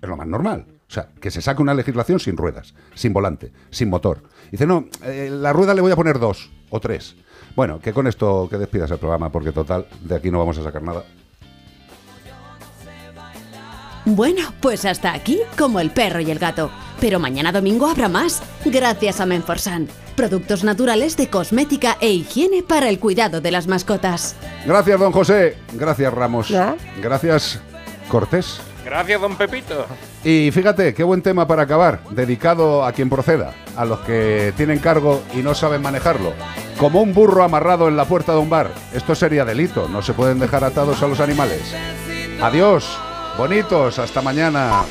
Es lo más normal. O sea, que se saque una legislación sin ruedas, sin volante, sin motor. Dice, no, eh, la rueda le voy a poner dos o tres. Bueno, que con esto que despidas el programa, porque total, de aquí no vamos a sacar nada. Bueno, pues hasta aquí como el perro y el gato. Pero mañana domingo habrá más, gracias a Menforsan. Productos naturales de cosmética e higiene para el cuidado de las mascotas. Gracias, don José. Gracias, Ramos. Gracias, Cortés. Gracias, don Pepito. Y fíjate, qué buen tema para acabar, dedicado a quien proceda, a los que tienen cargo y no saben manejarlo. Como un burro amarrado en la puerta de un bar. Esto sería delito, no se pueden dejar atados a los animales. Adiós, bonitos, hasta mañana.